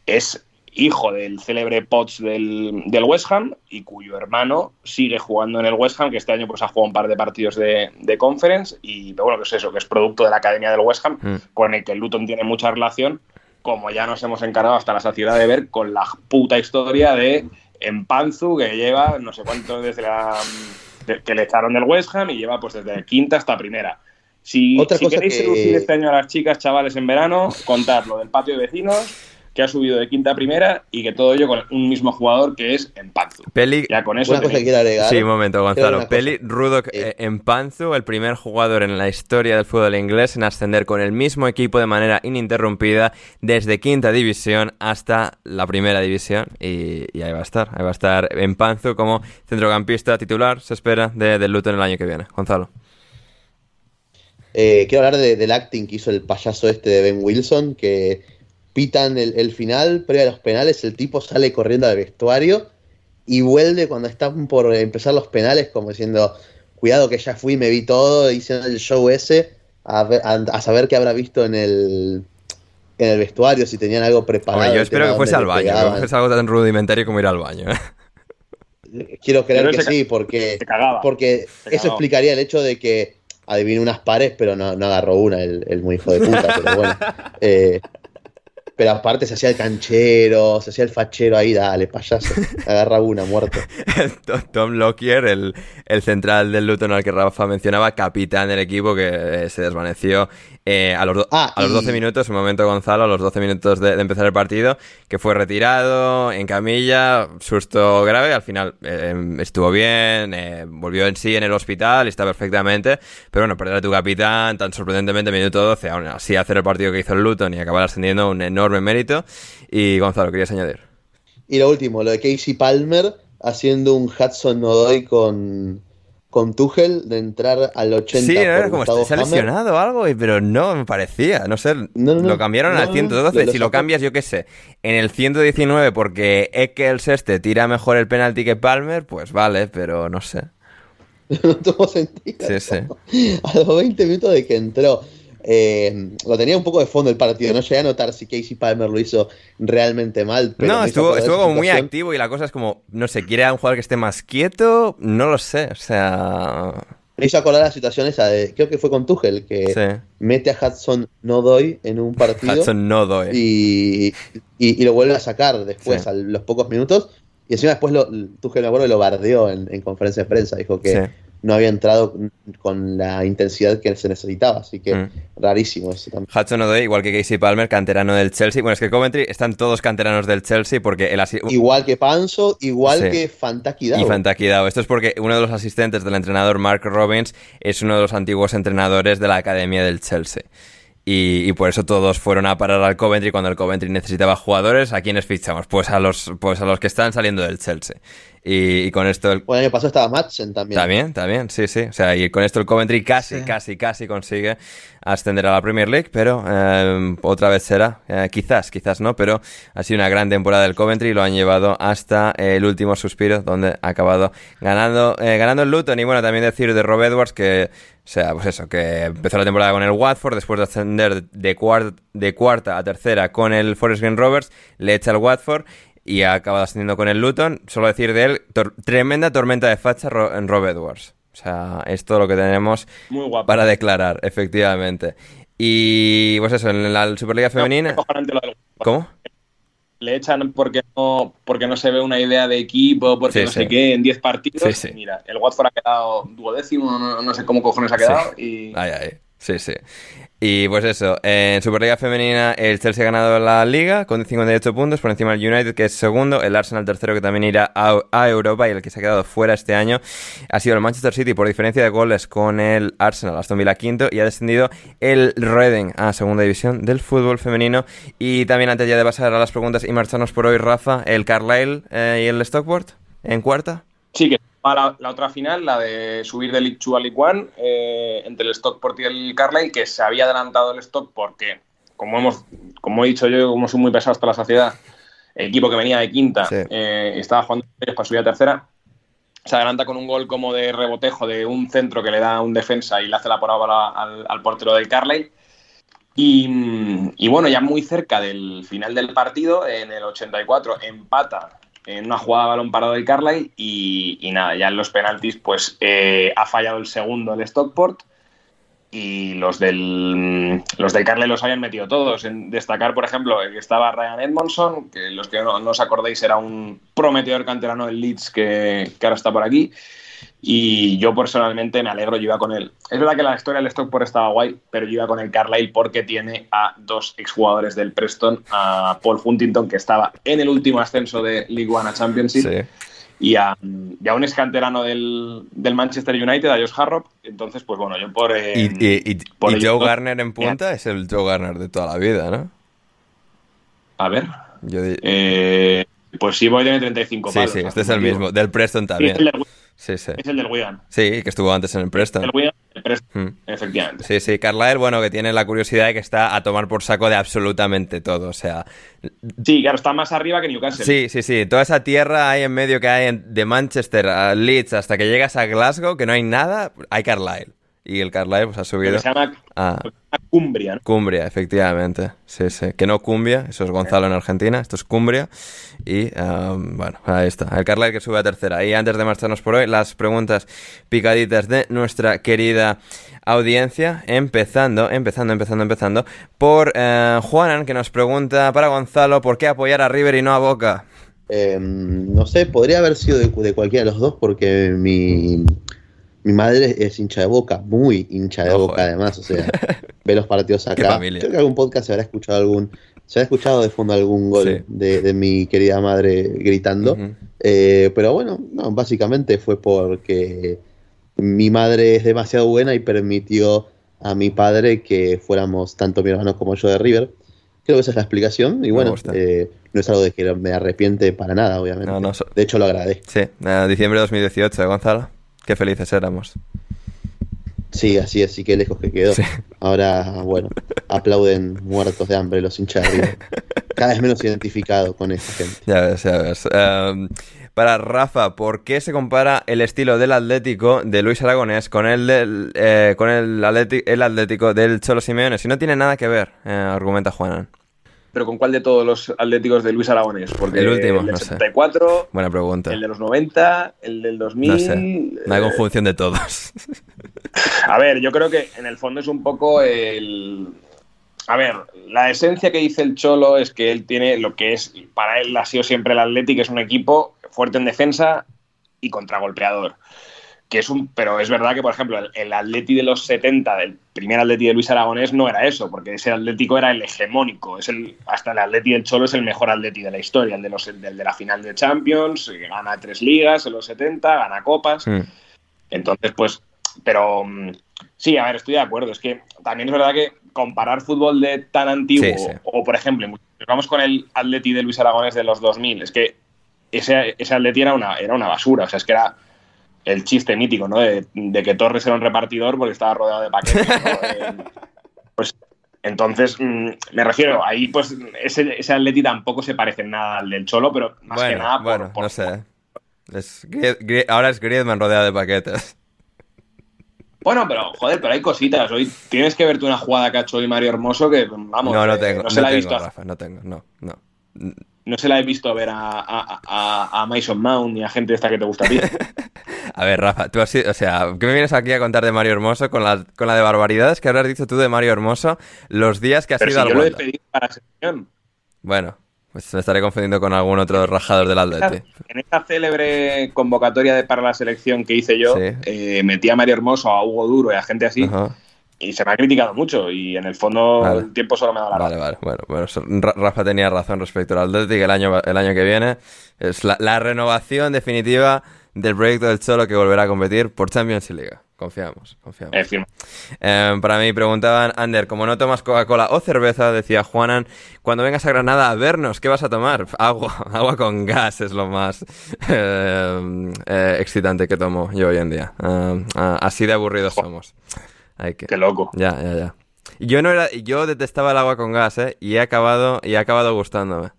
es hijo del célebre Potts del, West Ham y cuyo hermano sigue jugando en el West Ham, que este año pues ha jugado un par de partidos de, conference y bueno, que es eso, que es producto de la academia del West Ham, mm. con el que Luton tiene mucha relación, como ya nos hemos encargado hasta la saciedad de ver con la puta historia de Empanzu, que lleva no sé cuánto desde la que le echaron del West Ham y lleva pues desde quinta hasta primera. Si, queréis seducir este año a las chicas, chavales, en verano, contad lo del patio de vecinos que ha subido de quinta a primera y que todo ello con un mismo jugador que es Empanzu. Peli... Ya con eso Una cosa que agregar. Sí, un momento, Gonzalo. Peli Rudok eh, Empanzu, el primer jugador en la historia del fútbol inglés en ascender con el mismo equipo de manera ininterrumpida desde quinta división hasta la primera división. Y, ahí va a estar. Ahí va a estar Empanzu como centrocampista titular, se espera, de, del Luton el año que viene. Gonzalo. Eh, quiero hablar del acting que hizo el payaso este de Ben Wilson, que pitan el, final, previo a los penales, el tipo sale corriendo al vestuario y vuelve cuando están por empezar los penales, como diciendo, cuidado que ya fui, me vi todo, diciendo el show ese, a, saber qué habrá visto en el en el vestuario, si tenían algo preparado. Hombre, yo espero que fuese al baño, que pegaban. no fuese algo tan rudimentario como ir al baño. [laughs] Quiero creer que sí, porque, porque eso explicaría el hecho de que adivinó unas pares, pero no, no agarró una, el, el muy hijo de puta, pero bueno. [laughs] Eh, pero aparte se hacía el canchero, se hacía el fachero ahí, dale, payaso, [laughs] agarra una, muerto. Tom Lockyer, el, el central del Luton al que Rafa mencionaba, capitán del equipo que eh, se desvaneció eh, a, los do- Ah, a los y- 12 minutos, un momento Gonzalo, a los 12 minutos de, de empezar el partido, que fue retirado en camilla, susto grave, al final eh, estuvo bien, eh, volvió en sí en el hospital, está perfectamente, pero bueno, perder a tu capitán tan sorprendentemente en minuto 12, aún así hacer el partido que hizo el Luton y acabar ascendiendo un enorme mérito. Y Gonzalo, querías añadir. Y lo último, lo de Casey Palmer haciendo un Hudson Nodoy con, con Tuchel de entrar al 80 Sí, ¿no? era como Gustavo se ha lesionado o algo, pero no me parecía, no sé, No, no, lo cambiaron No, al no, 112, lo- lo si lo cambias yo qué sé, en el 119 porque Eccles este tira mejor el penalti que Palmer, pues vale, pero no sé. [laughs] no tuvo sentido. Sí, sí. A los 20 minutos de que entró. Eh, lo tenía un poco de fondo el partido. No llegué a notar si Casey Palmer lo hizo realmente mal. Pero no, estuvo, estuvo como muy activo y la cosa es como, no sé, quiere a un jugador que esté más quieto, no lo sé, o sea... Me hizo acordar la situación esa de. Creo que fue con Tuchel, que Sí. mete a Hudson no doy en un partido. Hudson no doy. y, y, y lo vuelve a sacar después, Sí. a los pocos minutos. Y encima después lo, Tuchel, me acuerdo, lo bardeó en, en conferencia de prensa. Dijo que Sí. No había entrado con la intensidad que se necesitaba. Así que Mm. rarísimo eso también. Hudson Odoi, igual que Casey Palmer, canterano del Chelsea. Bueno, es que Coventry están todos canteranos del Chelsea porque el Igual que Panzo, igual Sí. que Fantaki Dao. Y Fantaki Dao. Esto es porque uno de los asistentes del entrenador Mark Robbins es uno de los antiguos entrenadores de la academia del Chelsea. Y, y por eso todos fueron a parar al Coventry cuando el Coventry necesitaba jugadores. ¿A quiénes fichamos? Pues a los, pues a los que están saliendo del Chelsea. Y, y con esto el, Bueno, el año pasado estaba Madsen también. Está bien, sí, sí. O sea, y con esto el Coventry casi, casi, casi consigue ascender a la Premier League, pero eh, otra vez será. Eh, quizás, quizás no, pero ha sido una gran temporada del Coventry y lo han llevado hasta el último suspiro, donde ha acabado ganando, eh, ganando el Luton. Y bueno, también decir de Rob Edwards que, o sea, pues eso, que empezó la temporada con el Watford, después de ascender de, cuar- de cuarta a tercera con el Forest Green Rovers, le echa el Watford y ha acabado ascendiendo con el Luton. Solo decir de él, tor- tremenda tormenta de facha en Rob Edwards. O sea, es todo lo que tenemos Muy guapo. para declarar, efectivamente. Y pues eso, en la Superliga Femenina... No, del- ¿Cómo? Le echan porque no, porque no se ve una idea de equipo, porque Sí, no sí. sé qué, en 10 partidos. Sí, sí. Mira, el Watford ha quedado duodécimo, no, no sé cómo cojones ha quedado. Y Ay, ay. Sí, sí. Y pues eso, en Superliga Femenina el Chelsea ha ganado la Liga con 58 puntos por encima del United que es segundo, el Arsenal tercero que también irá a, Europa y el que se ha quedado fuera este año ha sido el Manchester City por diferencia de goles con el Arsenal, Aston Villa quinto y ha descendido el Reading a segunda división del fútbol femenino y también antes ya de pasar a las preguntas y marcharnos por hoy Rafa, el Carlisle eh, y el Stockport en cuarta. La, otra final, la de subir de League 2 a League 1, eh, entre el Stockport y el Carlisle, que se había adelantado el Stock porque, como, hemos, como he dicho yo, como soy muy pesado hasta la saciedad, el equipo que venía de quinta Sí. eh, estaba jugando para subir a tercera. Se adelanta con un gol como de rebotejo de un centro que le da un defensa y le hace la parábola al, al portero del Carlisle. Y, y bueno, ya muy cerca del final del partido, en el 84, empata en una jugada de balón parado del Carlisle y, nada, ya en los penaltis pues eh, ha fallado el segundo el Stockport y los del, los del Carlisle los habían metido todos. En destacar, por ejemplo, que estaba Ryan Edmondson, que los que no, no os acordéis era un prometedor canterano del Leeds que, que ahora está por aquí. Y yo personalmente me alegro, yo iba con él. Es verdad que la historia del Stockport estaba guay, pero yo iba con el Carlisle porque tiene a dos exjugadores del Preston, a Paul Huntington, que estaba en el último ascenso de League One a Championship, Sí. y, a, y a un escanterano del, del Manchester United, a Josh Harrop. Entonces, pues bueno, yo por... eh, Y, y- y- por y ellos Joe dos- Garner en punta es el Joe Garner de toda la vida, ¿no? A ver. Yo eh, pues sí, voy de 35 Sí, palos, sí, sea, este es el mismo. Del Preston Sí, es, también. Sí, sí. es el del Wigan. Sí, que estuvo antes en el Preston. El Wigan, el Preston, Mm. efectivamente. Sí, sí, Carlisle, bueno, que tiene la curiosidad de que está a tomar por saco de absolutamente todo. O sea, Sí, claro, está más arriba que Newcastle. sí, sí, sí. Toda esa tierra ahí en medio que hay en- de Manchester a Leeds hasta que llegas a Glasgow, que no hay nada, hay Carlisle. Y el Carlisle pues, ha subido Que se llama a Cumbria, ¿no? Cumbria, efectivamente. Sí, sí. Que no Cumbia, eso es Gonzalo en Argentina, esto es Cumbria. Y um, bueno, ahí está. El Carlisle que sube a tercera. Y antes de marcharnos por hoy, las preguntas picaditas de nuestra querida audiencia. Empezando, empezando, empezando, empezando. Por eh, Juanan, que nos pregunta para Gonzalo, ¿por qué apoyar a River y no a Boca? Eh, no sé, podría haber sido de, de cualquiera de los dos porque mi, mi madre es hincha de boca, muy hincha de Ojo, boca eh. además, o sea, [laughs] ve los partidos acá. Creo que algún podcast se habrá escuchado algún, se habrá escuchado de fondo algún gol Sí. de, de mi querida madre gritando. Eh, pero bueno, no, básicamente fue porque mi madre es demasiado buena y permitió a mi padre que fuéramos tanto mi hermano como yo de River. Creo que esa es la explicación y bueno, eh, no es algo de que me arrepiente para nada, obviamente. No, no, so- De hecho, lo agradezco. Sí, diciembre de 2018, ¿eh, Gonzalo? Qué felices éramos. Sí, así es, y qué lejos que quedó. Sí. Ahora, bueno, aplauden muertos de hambre los hinchas de. Cada vez menos identificado con esa gente. Ya ves, ya ves. Em, para Rafa, ¿por qué se compara el estilo del Atlético de Luis Aragonés con el del eh, con el Atlético del Cholo Simeone? Si no tiene nada que ver, eh, argumenta Juanan. Pero ¿con cuál de todos los atléticos de Luis Aragonés? Porque El último, el del no sé. 74, Buena pregunta. el de los 90, el del 2000... No sé. Una eh, conjunción de todos. [laughs] A ver, yo creo que en el fondo es un poco el. A ver, la esencia que dice el Cholo es que él tiene lo que es, para él ha sido siempre el Atleti, que es un equipo fuerte en defensa y contragolpeador. Que es un, pero es verdad que, por ejemplo, el, el Atleti de los 70, del primer Atleti de Luis Aragonés, no era eso, porque ese Atlético era el hegemónico. Es el, hasta el Atleti del Cholo es el mejor Atleti de la historia, el de, los, el de la final de Champions, que gana tres ligas en los 70, gana copas. Mm. Entonces, pues, pero mm, sí, a ver, estoy de acuerdo. Es que también es verdad que comparar fútbol de tan antiguo, Sí, sí. o por ejemplo, vamos con el Atleti de Luis Aragonés de los 2000, es que ese, ese Atleti era una, era una basura, o sea, es que era el chiste mítico, ¿no? De, de que Torres era un repartidor porque estaba rodeado de paquetes, ¿no? [laughs] Pues entonces, mm, me refiero, ahí pues ese, ese Atleti tampoco se parece en nada al del Cholo, pero más que nada por, bueno, por- no sé. Es ahora es Griezmann rodeado de paquetes. Bueno, pero joder, pero hay cositas. Hoy tienes que verte una jugada que ha hecho hoy Mario Hermoso que, vamos, no, no eh, tengo, no se no la he tengo, visto, Rafa, no tengo, no, no. no se la he visto ver a, a, a, a Mason Mount ni a gente esta que te gusta a ti. [laughs] A ver, Rafa, tú has sido, o sea, ¿qué me vienes aquí a contar de Mario Hermoso con la, con la de barbaridades que habrás dicho tú de Mario Hermoso los días que has Pero ido si al yo lo he Wanda? pedido para sección. Bueno, pues me estaré confundiendo con algún otro rajador del Atleti. En esta célebre convocatoria de para la selección que hice yo, Sí. eh, metí a Mario Hermoso, a Hugo Duro y a gente así, Ajá. y se me ha criticado mucho. Y en el fondo, Vale. el tiempo solo me da la Vale, vale, bueno, bueno, Rafa tenía razón respecto al Atleti, que el año, el año que viene es la, la renovación definitiva del proyecto del Cholo que volverá a competir por Champions y Liga. Confiamos, confiamos. Eh, para mí preguntaban, Ander, como no tomas Coca-Cola o cerveza, decía Juanan, cuando vengas a Granada a vernos, ¿qué vas a tomar? [laughs] Agua, agua con gas es lo más eh, eh, excitante que tomo yo hoy en día. Ah, así de aburridos somos. Hay que... Qué loco. Ya, ya, ya. Yo no era, yo detestaba el agua con gas, ¿eh? Y he acabado, y he acabado gustándome.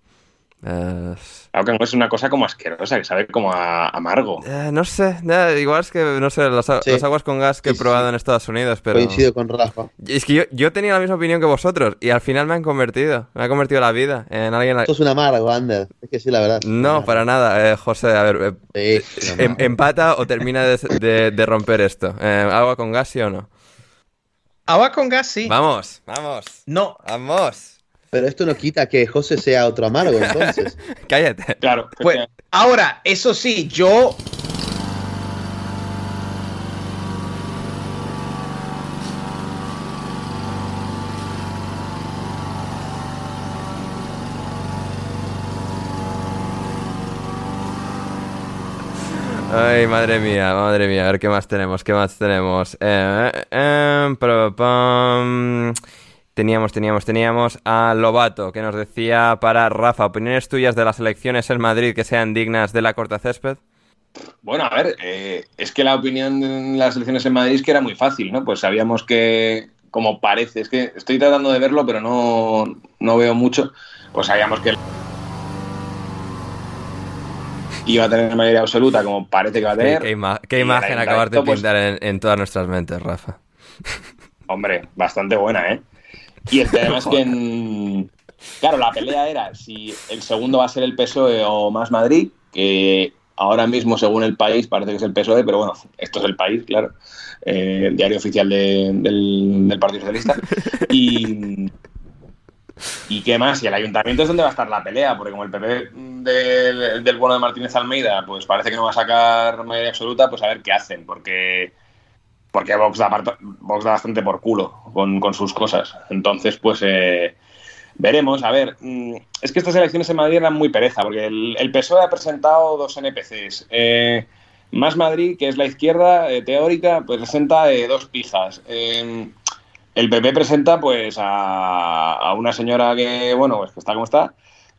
Eh, Aunque es una cosa como asquerosa, que sabe como a amargo. eh, no sé, eh, igual es que, no sé, las, a- Sí. las aguas con gas que he probado sí. en Estados Unidos, pero... Coincido con Rafa. Es que yo, yo tenía la misma opinión que vosotros y al final me han convertido, me ha convertido la vida en alguien... a- Sos un amargo, Ander. Es que sí, la verdad. No, para nada, eh, José, a ver, eh, Sí, sí, em- empata o termina de, de- de romper esto. Eh, ¿Agua con gas sí o no? Agua con gas, sí. Vamos, vamos, No, vamos. Pero esto no quita que José sea otro amargo, entonces. [laughs] Cállate. Claro. pues ahora, eso sí, yo Ay, madre mía, madre mía. A ver qué más tenemos, qué más tenemos. Eh, eh, eh, pam. Teníamos, teníamos, teníamos a Lobato que nos decía para Rafa, opiniones tuyas de las elecciones en Madrid que sean dignas de la corta césped. Bueno, a ver, eh, es que la opinión en las elecciones en Madrid es que era muy fácil, ¿no? Pues sabíamos que, como parece, es que estoy tratando de verlo, pero no, no veo mucho. Pues sabíamos que iba a tener mayoría absoluta, como parece que va a tener. qué ima- imagen acabas de pues, pintar en, en todas nuestras mentes, Rafa. Hombre, bastante buena, ¿eh? Y el tema es [laughs] que, en... claro, la pelea era si el segundo va a ser el PSOE o Más Madrid, que ahora mismo, según el país, parece que es el PSOE, pero bueno, esto es el país, claro, eh, el diario oficial de- del, del Partido Socialista. Y, ¿Y qué más? Y el ayuntamiento es donde va a estar la pelea, porque como el PP del, del bueno de Martínez Almeida, pues parece que no va a sacar mayoría absoluta, pues a ver qué hacen, porque porque Vox da, Vox da bastante por culo con, sus cosas. Entonces, pues eh, veremos. A ver, mm, es que estas elecciones en Madrid eran muy pereza, porque el, PSOE ha presentado dos NPCs. Eh, Más Madrid, que es la izquierda eh, teórica, pues presenta eh, dos pijas. Eh, el PP presenta pues a, a una señora que, bueno, pues que está como está,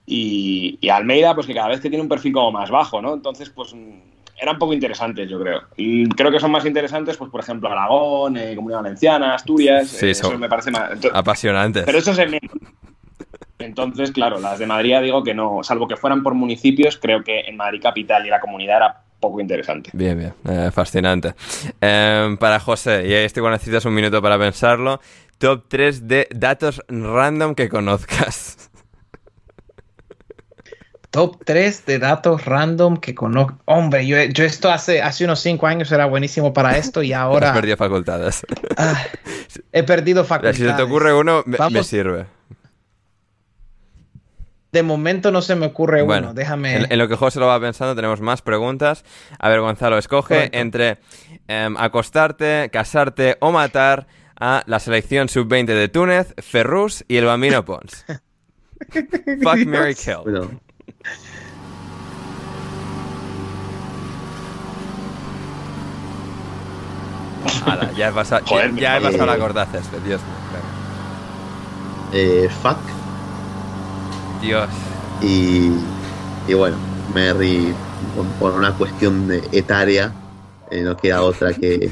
y, y Almeida, pues que cada vez que tiene un perfil como más bajo, ¿no? Entonces, pues mm, eran poco interesantes, yo creo. Y creo que son más interesantes, pues por ejemplo, Aragón, eh, Comunidad Valenciana, Asturias, Sí, eh, eso me parece más... ento- Apasionantes. pero eso es el menos. Entonces, claro, las de Madrid digo que no, salvo que fueran por municipios, creo que en Madrid capital y la comunidad era poco interesante. Bien, bien, eh, fascinante. Em, para José, y este cuando necesitas un minuto para pensarlo, top 3 de datos random que conozcas. Top 3 de datos random que conozco. Hombre, yo, yo esto hace, hace unos 5 años era buenísimo para esto y Has [laughs] ahora perdido facultades. ah, he perdido facultades. si se te ocurre uno, me, sirve. De momento no se me ocurre Bueno, uno, déjame. En, en lo que José lo va pensando, tenemos más preguntas. A ver, Gonzalo, escoge Correcto. entre em, acostarte, casarte o matar a la selección sub-20 de Túnez, Ferrus y el Bambino Pons. [laughs] Fuck, Mary Kill. Bueno, Ala, ya he pasado, ya- Joder, ya, he pasado eh, la corta césped, Dios mío. claro. eh, fuck. Dios. Y, y bueno, Merry, por, por una cuestión de etaria, eh, no queda otra que,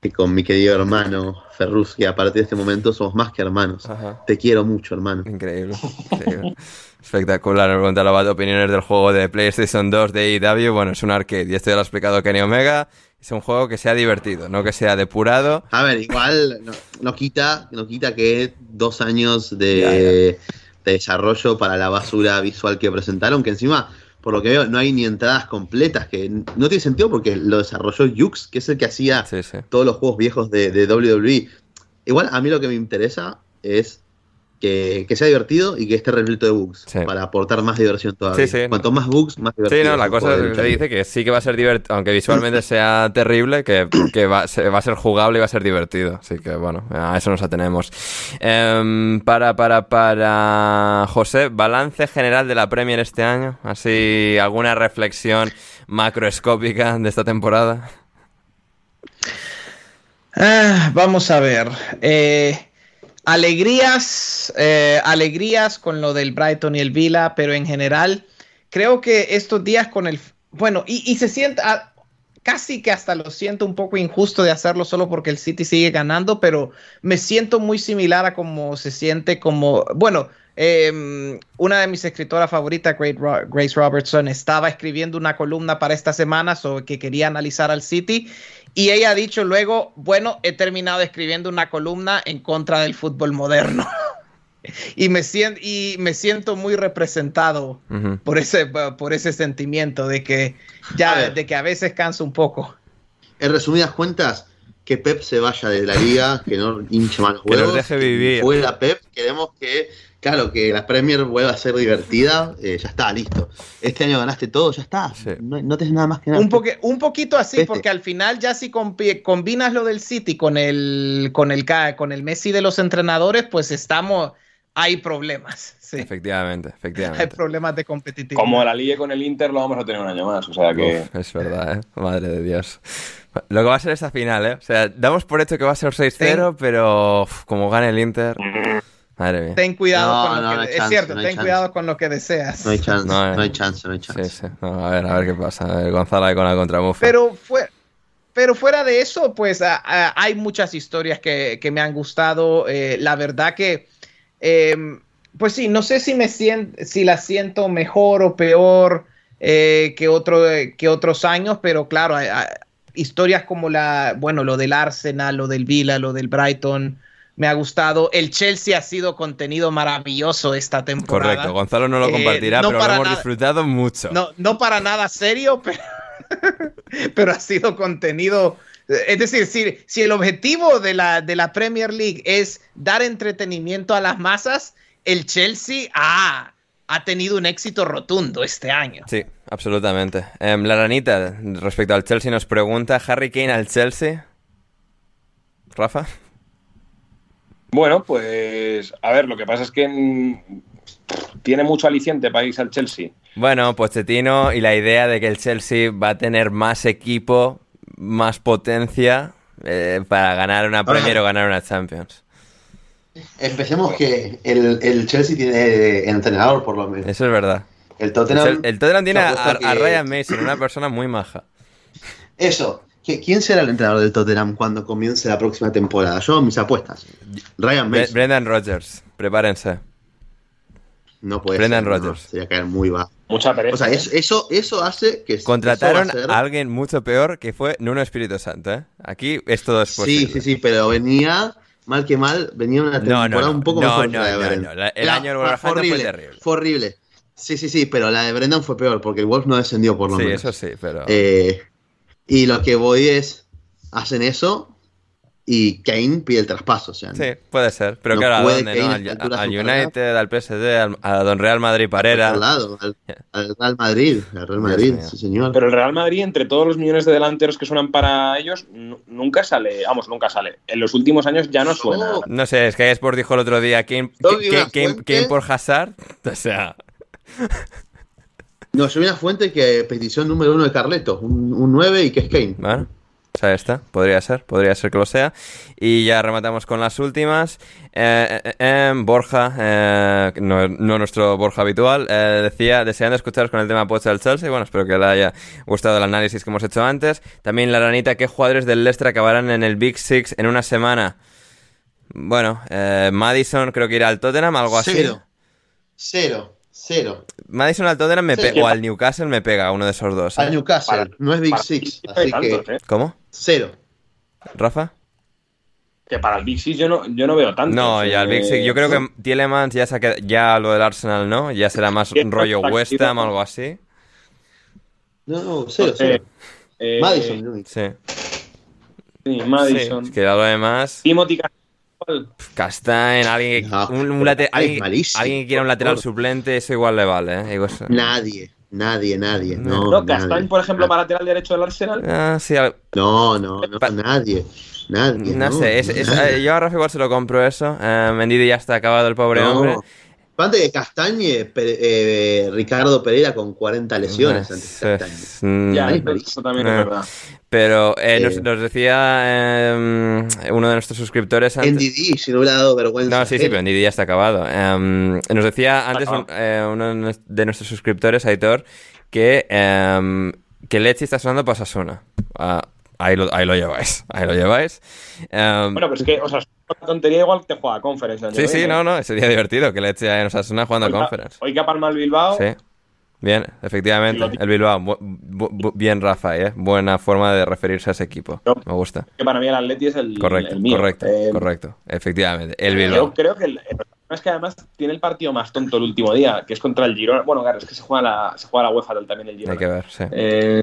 que con mi querido hermano Ferrus, que a partir de este momento somos más que hermanos. Ajá. Te quiero mucho, hermano. Increíble. increíble. Espectacular. Me Gonzalo va de opiniones del juego de PlayStation 2 de AEW. Bueno, es un arcade y esto ya lo ha explicado Kenny Omega. Es un juego que sea divertido, no que sea depurado. A ver, igual no, no quita, no quita que dos años de, Ya, ya. de desarrollo para la basura visual que presentaron, que encima, por lo que veo, no hay ni entradas completas, que no tiene sentido porque lo desarrolló Yux, que es el que hacía Sí, sí. todos los juegos viejos de, de WWE. Igual a mí lo que me interesa es que, que sea divertido y que esté repleto de bugs, Sí. para aportar más diversión todavía. Sí, sí. Cuanto más bugs, más divertido. Sí, no, la cosa lucha dice que sí que va a ser divertido, aunque visualmente [laughs] sea terrible, que, que va, se- va a ser jugable y va a ser divertido. Así que bueno, a eso nos atenemos. Em, para, para, para José, balance general de la Premier este año. Así, alguna reflexión macroscópica de esta temporada. Ah, vamos a ver. Eh, alegrías, eh, alegrías con lo del Brighton y el Vila, pero en general creo que estos días con el... Bueno, y, y se siente... ah, Casi que hasta lo siento un poco injusto de hacerlo solo porque el City sigue ganando, pero me siento muy similar a como se siente como... Bueno, eh, una de mis escritoras favoritas, Grace Robertson, estaba escribiendo una columna para esta semana sobre que quería analizar al City y ella ha dicho luego, bueno, he terminado escribiendo una columna en contra del fútbol moderno. [laughs] y, me siento, y me siento muy representado por ese, por ese sentimiento de que A ya, ver. de que a veces cansa un poco. En resumidas cuentas, que Pep se vaya de la liga, que no hinche más los Que huevos. deje vivir. Fuera Pep, queremos que, claro, que la Premier vuelva a ser divertida. eh, ya está, listo. Este año ganaste todo, ya está. Sí. No, no tienes nada más que nada. Un, poque- un poquito así, Vete. porque al final ya si combinas lo del City con el, con el, ca- con el Messi de los entrenadores, pues estamos, hay problemas. [laughs] Sí. Efectivamente, Hay efectivamente. problemas de competitividad. Como la ligue con el Inter lo vamos a tener un año más, o sea que... Uf, es verdad, ¿eh? Madre de Dios. Lo que va a ser esta final, ¿eh? O sea, damos por hecho que va a ser 6-0, pero uf, como gane el Inter... Madre mía. Ten cuidado No, con lo no, que no hay es chance, cierto, no hay ten chance. cuidado con lo que deseas. No hay chance, No, no, eh. hay chance, no hay Sí, chance. sí. No, a ver, a ver qué pasa. A ver, Gonzalo con la contramufa. Pero fue, pero fuera de eso, pues a- a- hay muchas historias que, que me han gustado. Eh, la verdad que, eh, pues sí, no sé si me siento, si la siento mejor o peor eh, que, otro, que otros años, pero claro, hay- hay- historias como la, bueno, lo del Arsenal, lo del Villa, lo del Brighton, me ha gustado. El Chelsea ha sido contenido maravilloso esta temporada. Correcto, Gonzalo no lo Eh, compartirá, no pero lo hemos nada- disfrutado mucho. No, no para nada serio, [laughs] pero, pero ha sido contenido. Es decir, si, si el objetivo de la, de la Premier League es dar entretenimiento a las masas, el Chelsea ha, ha tenido un éxito rotundo este año. Sí, absolutamente. Em, la ranita, respecto al Chelsea, nos pregunta Harry Kane al Chelsea. Rafa. Bueno, pues a ver, lo que pasa es que tiene mucho aliciente para irse al Chelsea. Bueno, Pochettino y la idea de que el Chelsea va a tener más equipo, más potencia eh, para ganar una Premier o ganar una Champions. Empecemos que el, el Chelsea tiene entrenador, por lo menos. Eso es verdad. El Tottenham. El, el Tottenham tiene a, a que- Ryan Mason, una persona muy maja. Eso. ¿Qui- ¿Quién será el entrenador del Tottenham cuando comience la próxima temporada? Yo, mis apuestas. Ryan Bre- Mason. Brendan Rodgers, prepárense. No puede Brendan ser, no, Rodgers. sería caer muy bajo. Mucha pereza. O sea, ¿eh? es- eso, eso hace que. Contrataron a ser- a alguien mucho peor que fue Nuno Espíritu Santo, ¿eh? Aquí es todo es Sí, posible. sí, sí, pero venía. Mal que mal, venía una temporada no, no. un poco No, mejor que no, la de no, no. La- el Era- año del fue Wolverhampton fue horrible, terrible. Fue horrible. Sí, sí, sí, pero la de Brendan fue peor porque el Wolf no descendió por lo Sí, menos. eso sí, pero... Eh, y lo que voy es, hacen eso y Kane pide el traspaso. O sea, Sí, puede ser. Pero No claro, ¿a dónde? que no? Al. United, al PSG, al, a Don Real Madrid Parera. al lado, al, al Real Madrid, al Real Madrid, sí señor. Pero el Real Madrid, entre todos los millones de delanteros que suenan para ellos, nu- nunca sale, vamos, nunca sale. En los últimos años ya no suena. No. No sé, Sky Sport dijo el otro día Kane- Kane- fuente- Kane por Hazard. [laughs] O sea, No, yo vi una fuente que petición número uno de Carleto, un, un 9 y que es Kane. bueno, o sea, esta, podría ser, podría ser que lo sea. Y ya rematamos con las últimas. Eh, eh, eh, Borja, eh, no, no nuestro Borja habitual, eh, decía, deseando escucharos con el tema Pocha del Chelsea. Bueno, espero que le haya gustado el análisis que hemos hecho antes. También la ranita, ¿qué jugadores del Leicester acabarán en el Big Six en una semana? Bueno, eh, Madison creo que irá al Tottenham, algo así. Cero. Cero. Cero. Madison al Tottenham me Sí. o al Newcastle me pega uno de esos dos. ¿eh? A Newcastle, Para- no es Big Six, así que ¿eh? ¿Cómo? cero. ¿Rafa? Que para el Big Six yo no, yo no veo tanto. No, ya el Big Six. Yo creo que Tielemans ya se ha quedado- ya lo del Arsenal, ¿no? Ya será más Sí, un rollo. West Ham o algo así. No, no, cero, cero. Eh, Madison. Sí. Sí, Sí, Madison. es que ya lo demás. Timothy. Castagne, alguien que, No, un, un alguien, malísimo, alguien que quiera un por lateral favor. suplente, eso igual le vale, ¿eh? Eso- Nadie, nadie, nadie. No, No, nadie. por ejemplo, para lateral derecho del Arsenal. Ah, sí, al- No, no, no, Pa- nadie. Nadie. no, sé, es- es- nadie. eh, yo a Rafa igual se lo compro eso. Eh, Mendy ya está acabado el pobre No. hombre. Aparte de Castañe, Pe- eh, Ricardo Pereira con 40 lesiones Eh, antes de Castañe. mm, Ya, eso también Eh, es verdad. Pero eh, nos, Eh. nos decía eh, uno de nuestros suscriptores antes. NDD, si no hubiera dado vergüenza. No, sí, sí, pero en Didi ya está acabado. Em, nos decía antes un- eh, uno de nues- de nuestros suscriptores, Aitor, que, em, que Lechi está sonando para Sasuna. Ah, ahí, lo, ahí lo lleváis, ahí lo lleváis. Em, Bueno, pues es que, o sea, es una tontería igual te juega a Conference. sí, que sí, no, no, sería divertido que Lechi haya en Sasuna jugando a Hoy que- Conference. Hoy que palmado el Bilbao. Sí. Bien, efectivamente, el Bilbao. Bu- bu- bien, Rafa, ¿eh? Buena forma de referirse a ese equipo. Yo- Me gusta. Que para mí el Atleti es el, Correcto, el mío. correcto, Eh, correcto. Efectivamente, el Yo Bilbao. creo que el, el problema es que además tiene el partido más tonto el último día, que es contra el Girona. Bueno, claro, es que se juega la, se juega la UEFA también el Girona. Hay que ver, sí. Eh,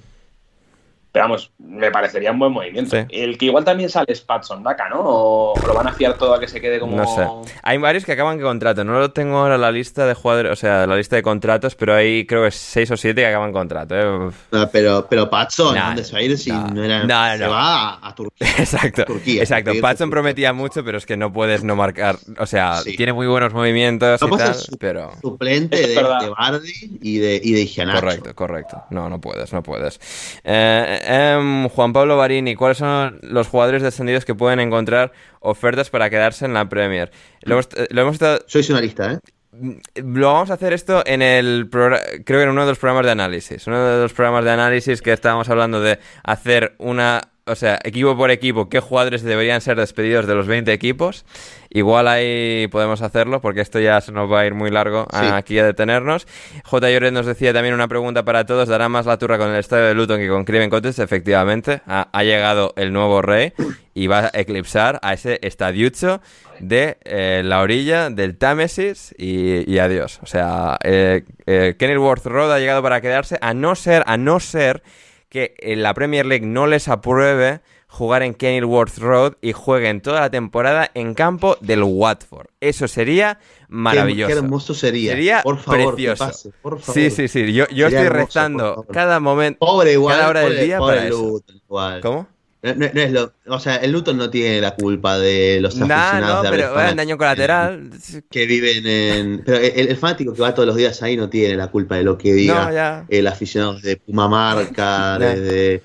pero vamos, me parecería un buen movimiento. Sí. El que igual también sale es Patson Daka, ¿no? O lo van a fiar todo a que se quede como. No sé. Hay varios que acaban con contrato. No lo tengo ahora la lista de jugadores, o sea, la lista de contratos, pero hay creo que seis o siete que acaban contrato. ¿eh? No, pero, pero Patson, No, ¿dónde se va a ir si no, no, era? no, se va a, a Turquía. Exacto. Turquía, Exacto. Turquía, Patson Turquía. prometía mucho, pero es que no puedes no marcar. O sea, Sí. tiene muy buenos movimientos No y tal, su- pero. Suplente de, de Bardi y de, y de. Correcto, correcto. No, no puedes, no puedes. Eh, em, Juan Pablo Barini, ¿cuáles son los jugadores descendidos que pueden encontrar ofertas para quedarse en la Premier? Lo hemos, eh, lo hemos estado- Yo hice una lista, ¿eh? Lo vamos a hacer esto en el programa, creo que en uno de los programas de análisis. Uno de los programas de análisis que estábamos hablando de hacer una o sea, equipo por equipo, qué jugadores deberían ser despedidos de los 20 equipos, igual ahí podemos hacerlo, porque esto ya se nos va a ir muy largo Sí. aquí a detenernos. J. Lloret nos decía también una pregunta para todos, ¿dará más la turra con el estadio de Luton que con Craven Cottage? Efectivamente, ha, ha llegado el nuevo rey y va a eclipsar a ese estadiucho de eh, la orilla del Támesis y, y adiós. O sea, eh, eh, Kenilworth Road ha llegado para quedarse, a no ser, a no ser que en la Premier League no les apruebe jugar en Kenilworth Road y jueguen toda la temporada en campo del Watford. Eso sería maravilloso. Qué, qué hermoso sería. Sería por favor, que precioso. pase, por favor. Sí, sí, sí. Yo, yo estoy hermoso, favor. cada momento, Pobre igual. cada hora del día pobre para eso. Igual. ¿Cómo? No, no- no es lo, o sea, el Luton no tiene la culpa de los Nah, aficionados no, de pero daño colateral. [laughs] que viven en... Pero el, el fanático que va todos los días ahí no tiene la culpa de lo que diga No, el aficionado de Pumamarca, desde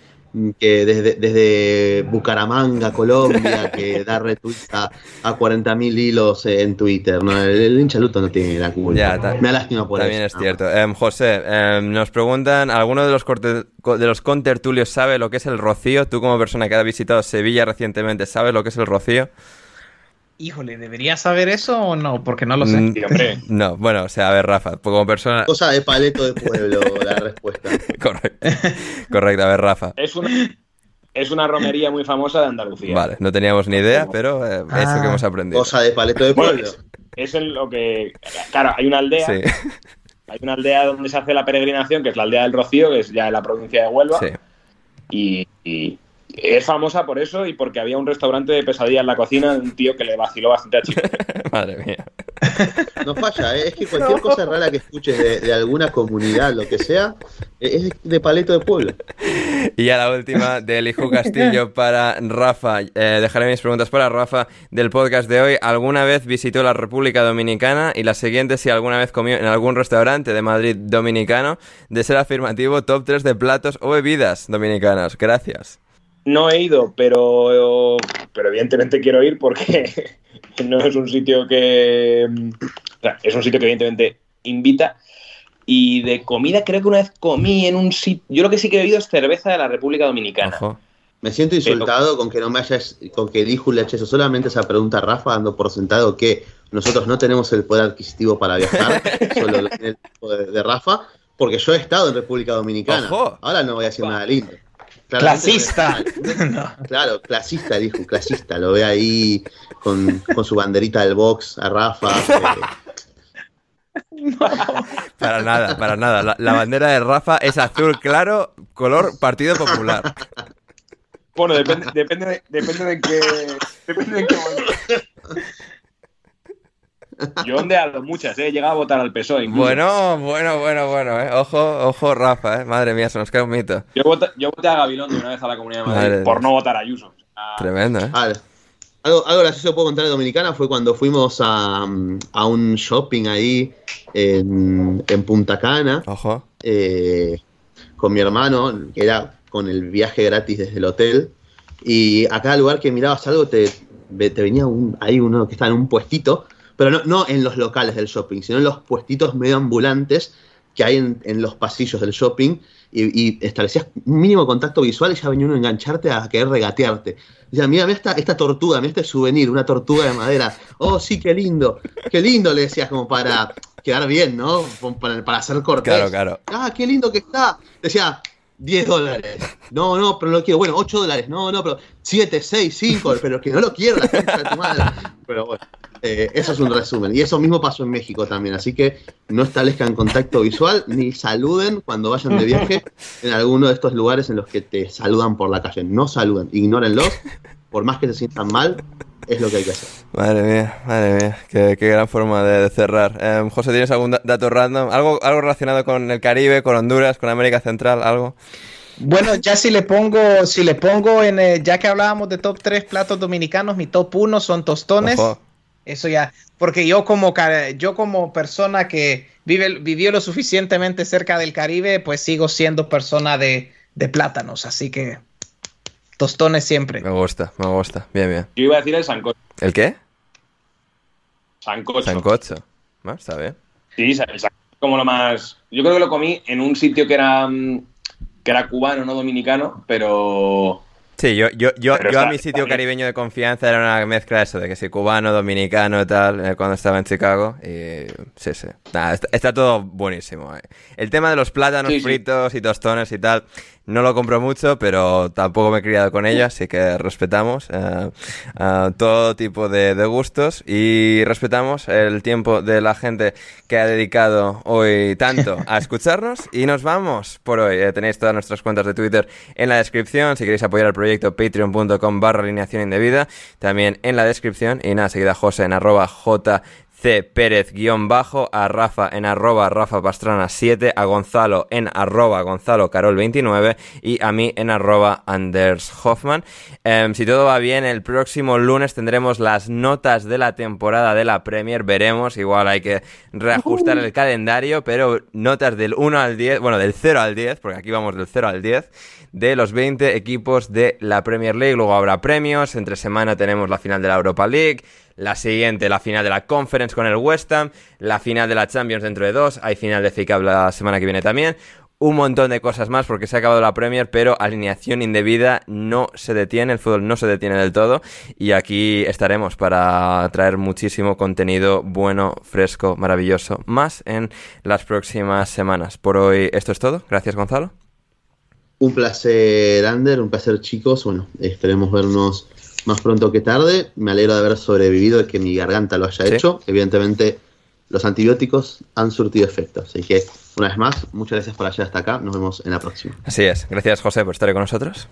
que desde, desde Bucaramanga, Colombia, que [laughs] da retweets a, a 40.000 hilos en Twitter. ¿no? El, el hincha Luton no tiene la culpa. Ya, ta- Me da lástima por También eso. es cierto. Em, José, em, nos preguntan, ¿alguno de los, corte- de los contertulios sabe lo que es el rocío? Tú como persona que ha visitado Sevilla recientemente, ¿sabes lo que es el rocío? Híjole, ¿debería saber eso o no? Porque no lo sé. Mm, Sí. [laughs] No, bueno, o sea, a ver, Rafa, pues como persona... Cosa de paleto de pueblo, la [laughs] respuesta. Correcto. Correcto, a ver, Rafa. Es una, es una romería muy famosa de Andalucía. Vale, no teníamos ni idea, pero eh, eso Ah. que hemos aprendido. Cosa de paleto de Bueno, pueblo. es, es en lo que. Claro, hay una aldea. Sí, Hay una aldea donde se hace la peregrinación, que es la aldea del Rocío, que es ya en la provincia de Huelva. sí. Y, y es famosa por eso y porque había un restaurante de pesadilla en la cocina de un tío que le vaciló bastante a Chico. [laughs] Madre mía. No falla, ¿eh? es que cualquier cosa rara que escuches de, de alguna comunidad, lo que sea, es de paleto de pueblo. [laughs] Y ya la última del Hijo Castillo [laughs] para Rafa. Eh, dejaré mis preguntas para Rafa del podcast de hoy. ¿Alguna vez visitó la República Dominicana? Y la siguiente, si alguna vez comió en algún restaurante de Madrid dominicano, de ser afirmativo, top 3 de platos o bebidas dominicanas. Gracias. No he ido, pero, pero evidentemente quiero ir porque [laughs] no es un sitio que. o sea, es un sitio que evidentemente invita. Y de comida creo que una vez comí en un sitio. Yo lo que sí que he bebido es cerveza de la República Dominicana. Ojo. Me siento insultado con que no me hayas, con que el hijo le eche eso solamente esa pregunta a Rafa, dando por sentado que nosotros no tenemos el poder adquisitivo para viajar, [laughs] solo el tipo de, de Rafa, porque yo he estado en República Dominicana. Ojo. Ahora no voy a decir nada lindo. Clasista. [laughs] no Claro, clasista el hijo, clasista. Lo ve ahí con, con su banderita del box a Rafa. eh, Para nada, para nada. La, la bandera de Rafa es azul claro, color Partido Popular. Bueno, depende, depende, de, depende de qué. Depende de qué momento. Yo he muchas, ¿eh? he llegado a votar al PSOE. incluso. Bueno, bueno, bueno, bueno. eh. Ojo, ojo, Rafa. eh. Madre mía, se nos cae un mito. Yo, voté, yo voté a Gabilondo una vez a la Comunidad de Madrid Madre por no votar a Ayuso. Ah, Tremendo, ¿eh? Ah, algo, algo gracioso que puedo contar de Dominicana fue cuando fuimos a, a un shopping ahí en, en Punta Cana Ojo. eh, con mi hermano, que era con el viaje gratis desde el hotel. Y a cada lugar que mirabas algo te, te venía un, ahí uno que estaba en un puestito, pero no, no en los locales del shopping, sino en los puestitos medio ambulantes que hay en, en los pasillos del shopping y, y establecías un mínimo contacto visual y ya venía uno a engancharte a querer regatearte. Decía, mira, mira esta, esta tortuga, mira este souvenir, una tortuga de madera. Oh, sí, qué lindo, qué lindo, le decías como para quedar bien, ¿no? Para, para hacer cortés. Claro, claro. Ah, qué lindo que está. Decía, 10 dólares. No, no, pero no lo quiero. Bueno, 8 dólares. No, no, pero 7, 6, 5, pero que no lo quiero la concha de tu madre. Pero bueno, eh, eso es un resumen. Y eso mismo pasó en México también. Así que no establezcan contacto visual ni saluden cuando vayan de viaje en alguno de estos lugares en los que te saludan por la calle. No saluden, ignórenlos. Por más que se sientan mal, es lo que hay que hacer. Madre mía, madre mía. Qué, qué gran forma de, de cerrar. Em, José, ¿tienes algún da- dato random? ¿Algo, ¿Algo relacionado con el Caribe, con Honduras, con América Central? ¿Algo? Bueno, ya si le pongo, si le pongo en, eh, ya que hablábamos de top 3 platos dominicanos, mi top 1 son tostones. Ojo. Eso ya, porque yo como, yo como persona que vive, vivió lo suficientemente cerca del Caribe, pues sigo siendo persona de, de plátanos, así que tostones siempre. Me gusta, me gusta. Bien, bien. Yo iba a decir el sancocho. ¿El qué? Sancocho. Sancocho. Bueno, está bien. Sí, el sancocho es como lo más. Yo creo que lo comí en un sitio que era mm, que era cubano, no dominicano, pero Sí, yo, yo, yo, yo a mi sitio caribeño de confianza era una mezcla de eso, de que si cubano, dominicano y tal, eh, cuando estaba en Chicago. Y sí, sí. está, todo buenísimo. Eh. El tema de los plátanos fritos y tostones y tal, no lo compro mucho, pero tampoco me he criado con ella, así que respetamos eh, eh, todo tipo de, gustos y respetamos el tiempo de la gente que ha dedicado hoy tanto [laughs] a escucharnos. Y nos vamos por hoy. Eh, tenéis todas nuestras cuentas de Twitter en la descripción. Si queréis apoyar el proyecto, patreon.com barra alineación indebida. También en la descripción. Y nada, seguida José en arroba J C. Pérez-bajo, a Rafa en arroba Rafa Pastrana 7, a Gonzalo en arroba Gonzalo Carol 29 y a mí en arroba Anders Hoffman. Em, si todo va bien, el próximo lunes tendremos las notas de la temporada de la Premier, veremos, igual hay que reajustar el calendario, pero notas del 1 al 10, bueno, del 0 al 10, porque aquí vamos del 0 al 10, de los 20 equipos de la Premier League. Luego habrá premios, entre semana tenemos la final de la Europa League la siguiente, la final de la Conference con el West Ham, la final de la Champions dentro de dos, hay final de FA la semana que viene también, un montón de cosas más porque se ha acabado la Premier, pero alineación indebida no se detiene, el fútbol no se detiene del todo. Y aquí estaremos para traer muchísimo contenido bueno, fresco, maravilloso, más en las próximas semanas. Por hoy esto es todo, gracias Gonzalo. Un placer, Ander, un placer chicos, bueno, esperemos vernos más pronto que tarde. Me alegro de haber sobrevivido y que mi garganta lo haya hecho. Evidentemente, los antibióticos han surtido efecto. Así que, una vez más, muchas gracias por llegar hasta acá. Nos vemos en la próxima. Así es. Gracias, José, por estar con nosotros.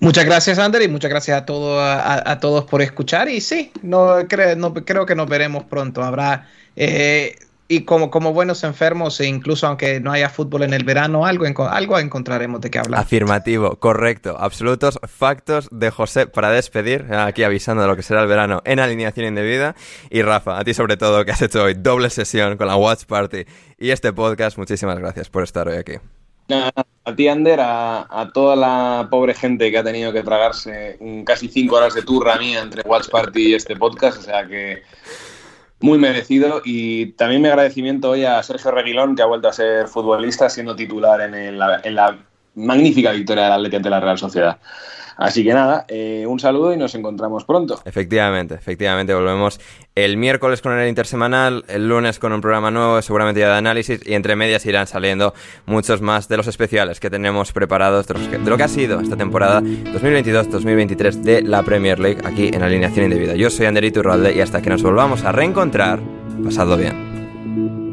Muchas gracias, Ander, y muchas gracias a, todo, a, todos por escuchar. Y sí, no, no, creo que nos veremos pronto. Habrá eh, y como, como buenos enfermos, e incluso aunque no haya fútbol en el verano, algo, algo encontraremos de qué hablar. Afirmativo, correcto. Absolutos factos de José para despedir, aquí avisando de lo que será el verano en alineación indebida. Y Rafa, a ti sobre todo, que has hecho hoy doble sesión con la Watch Party y este podcast, muchísimas gracias por estar hoy aquí. A ti, Ander, a, a, toda la pobre gente que ha tenido que tragarse casi cinco horas de turra mía entre Watch Party y este podcast, o sea que muy merecido y también mi agradecimiento hoy a Sergio Reguilón, que ha vuelto a ser futbolista siendo titular en, la magnífica victoria del Atleti ante la Real Sociedad. Así que nada, eh, un saludo y nos encontramos pronto. Efectivamente, efectivamente, volvemos el miércoles con el intersemanal, el lunes con un programa nuevo, seguramente ya de análisis, y entre medias irán saliendo muchos más de los especiales que tenemos preparados de, lo que ha sido esta temporada 2022-2023 de la Premier League aquí en Alineación Indebida. Yo soy Anderito Urralde y hasta que nos volvamos a reencontrar, pasado bien.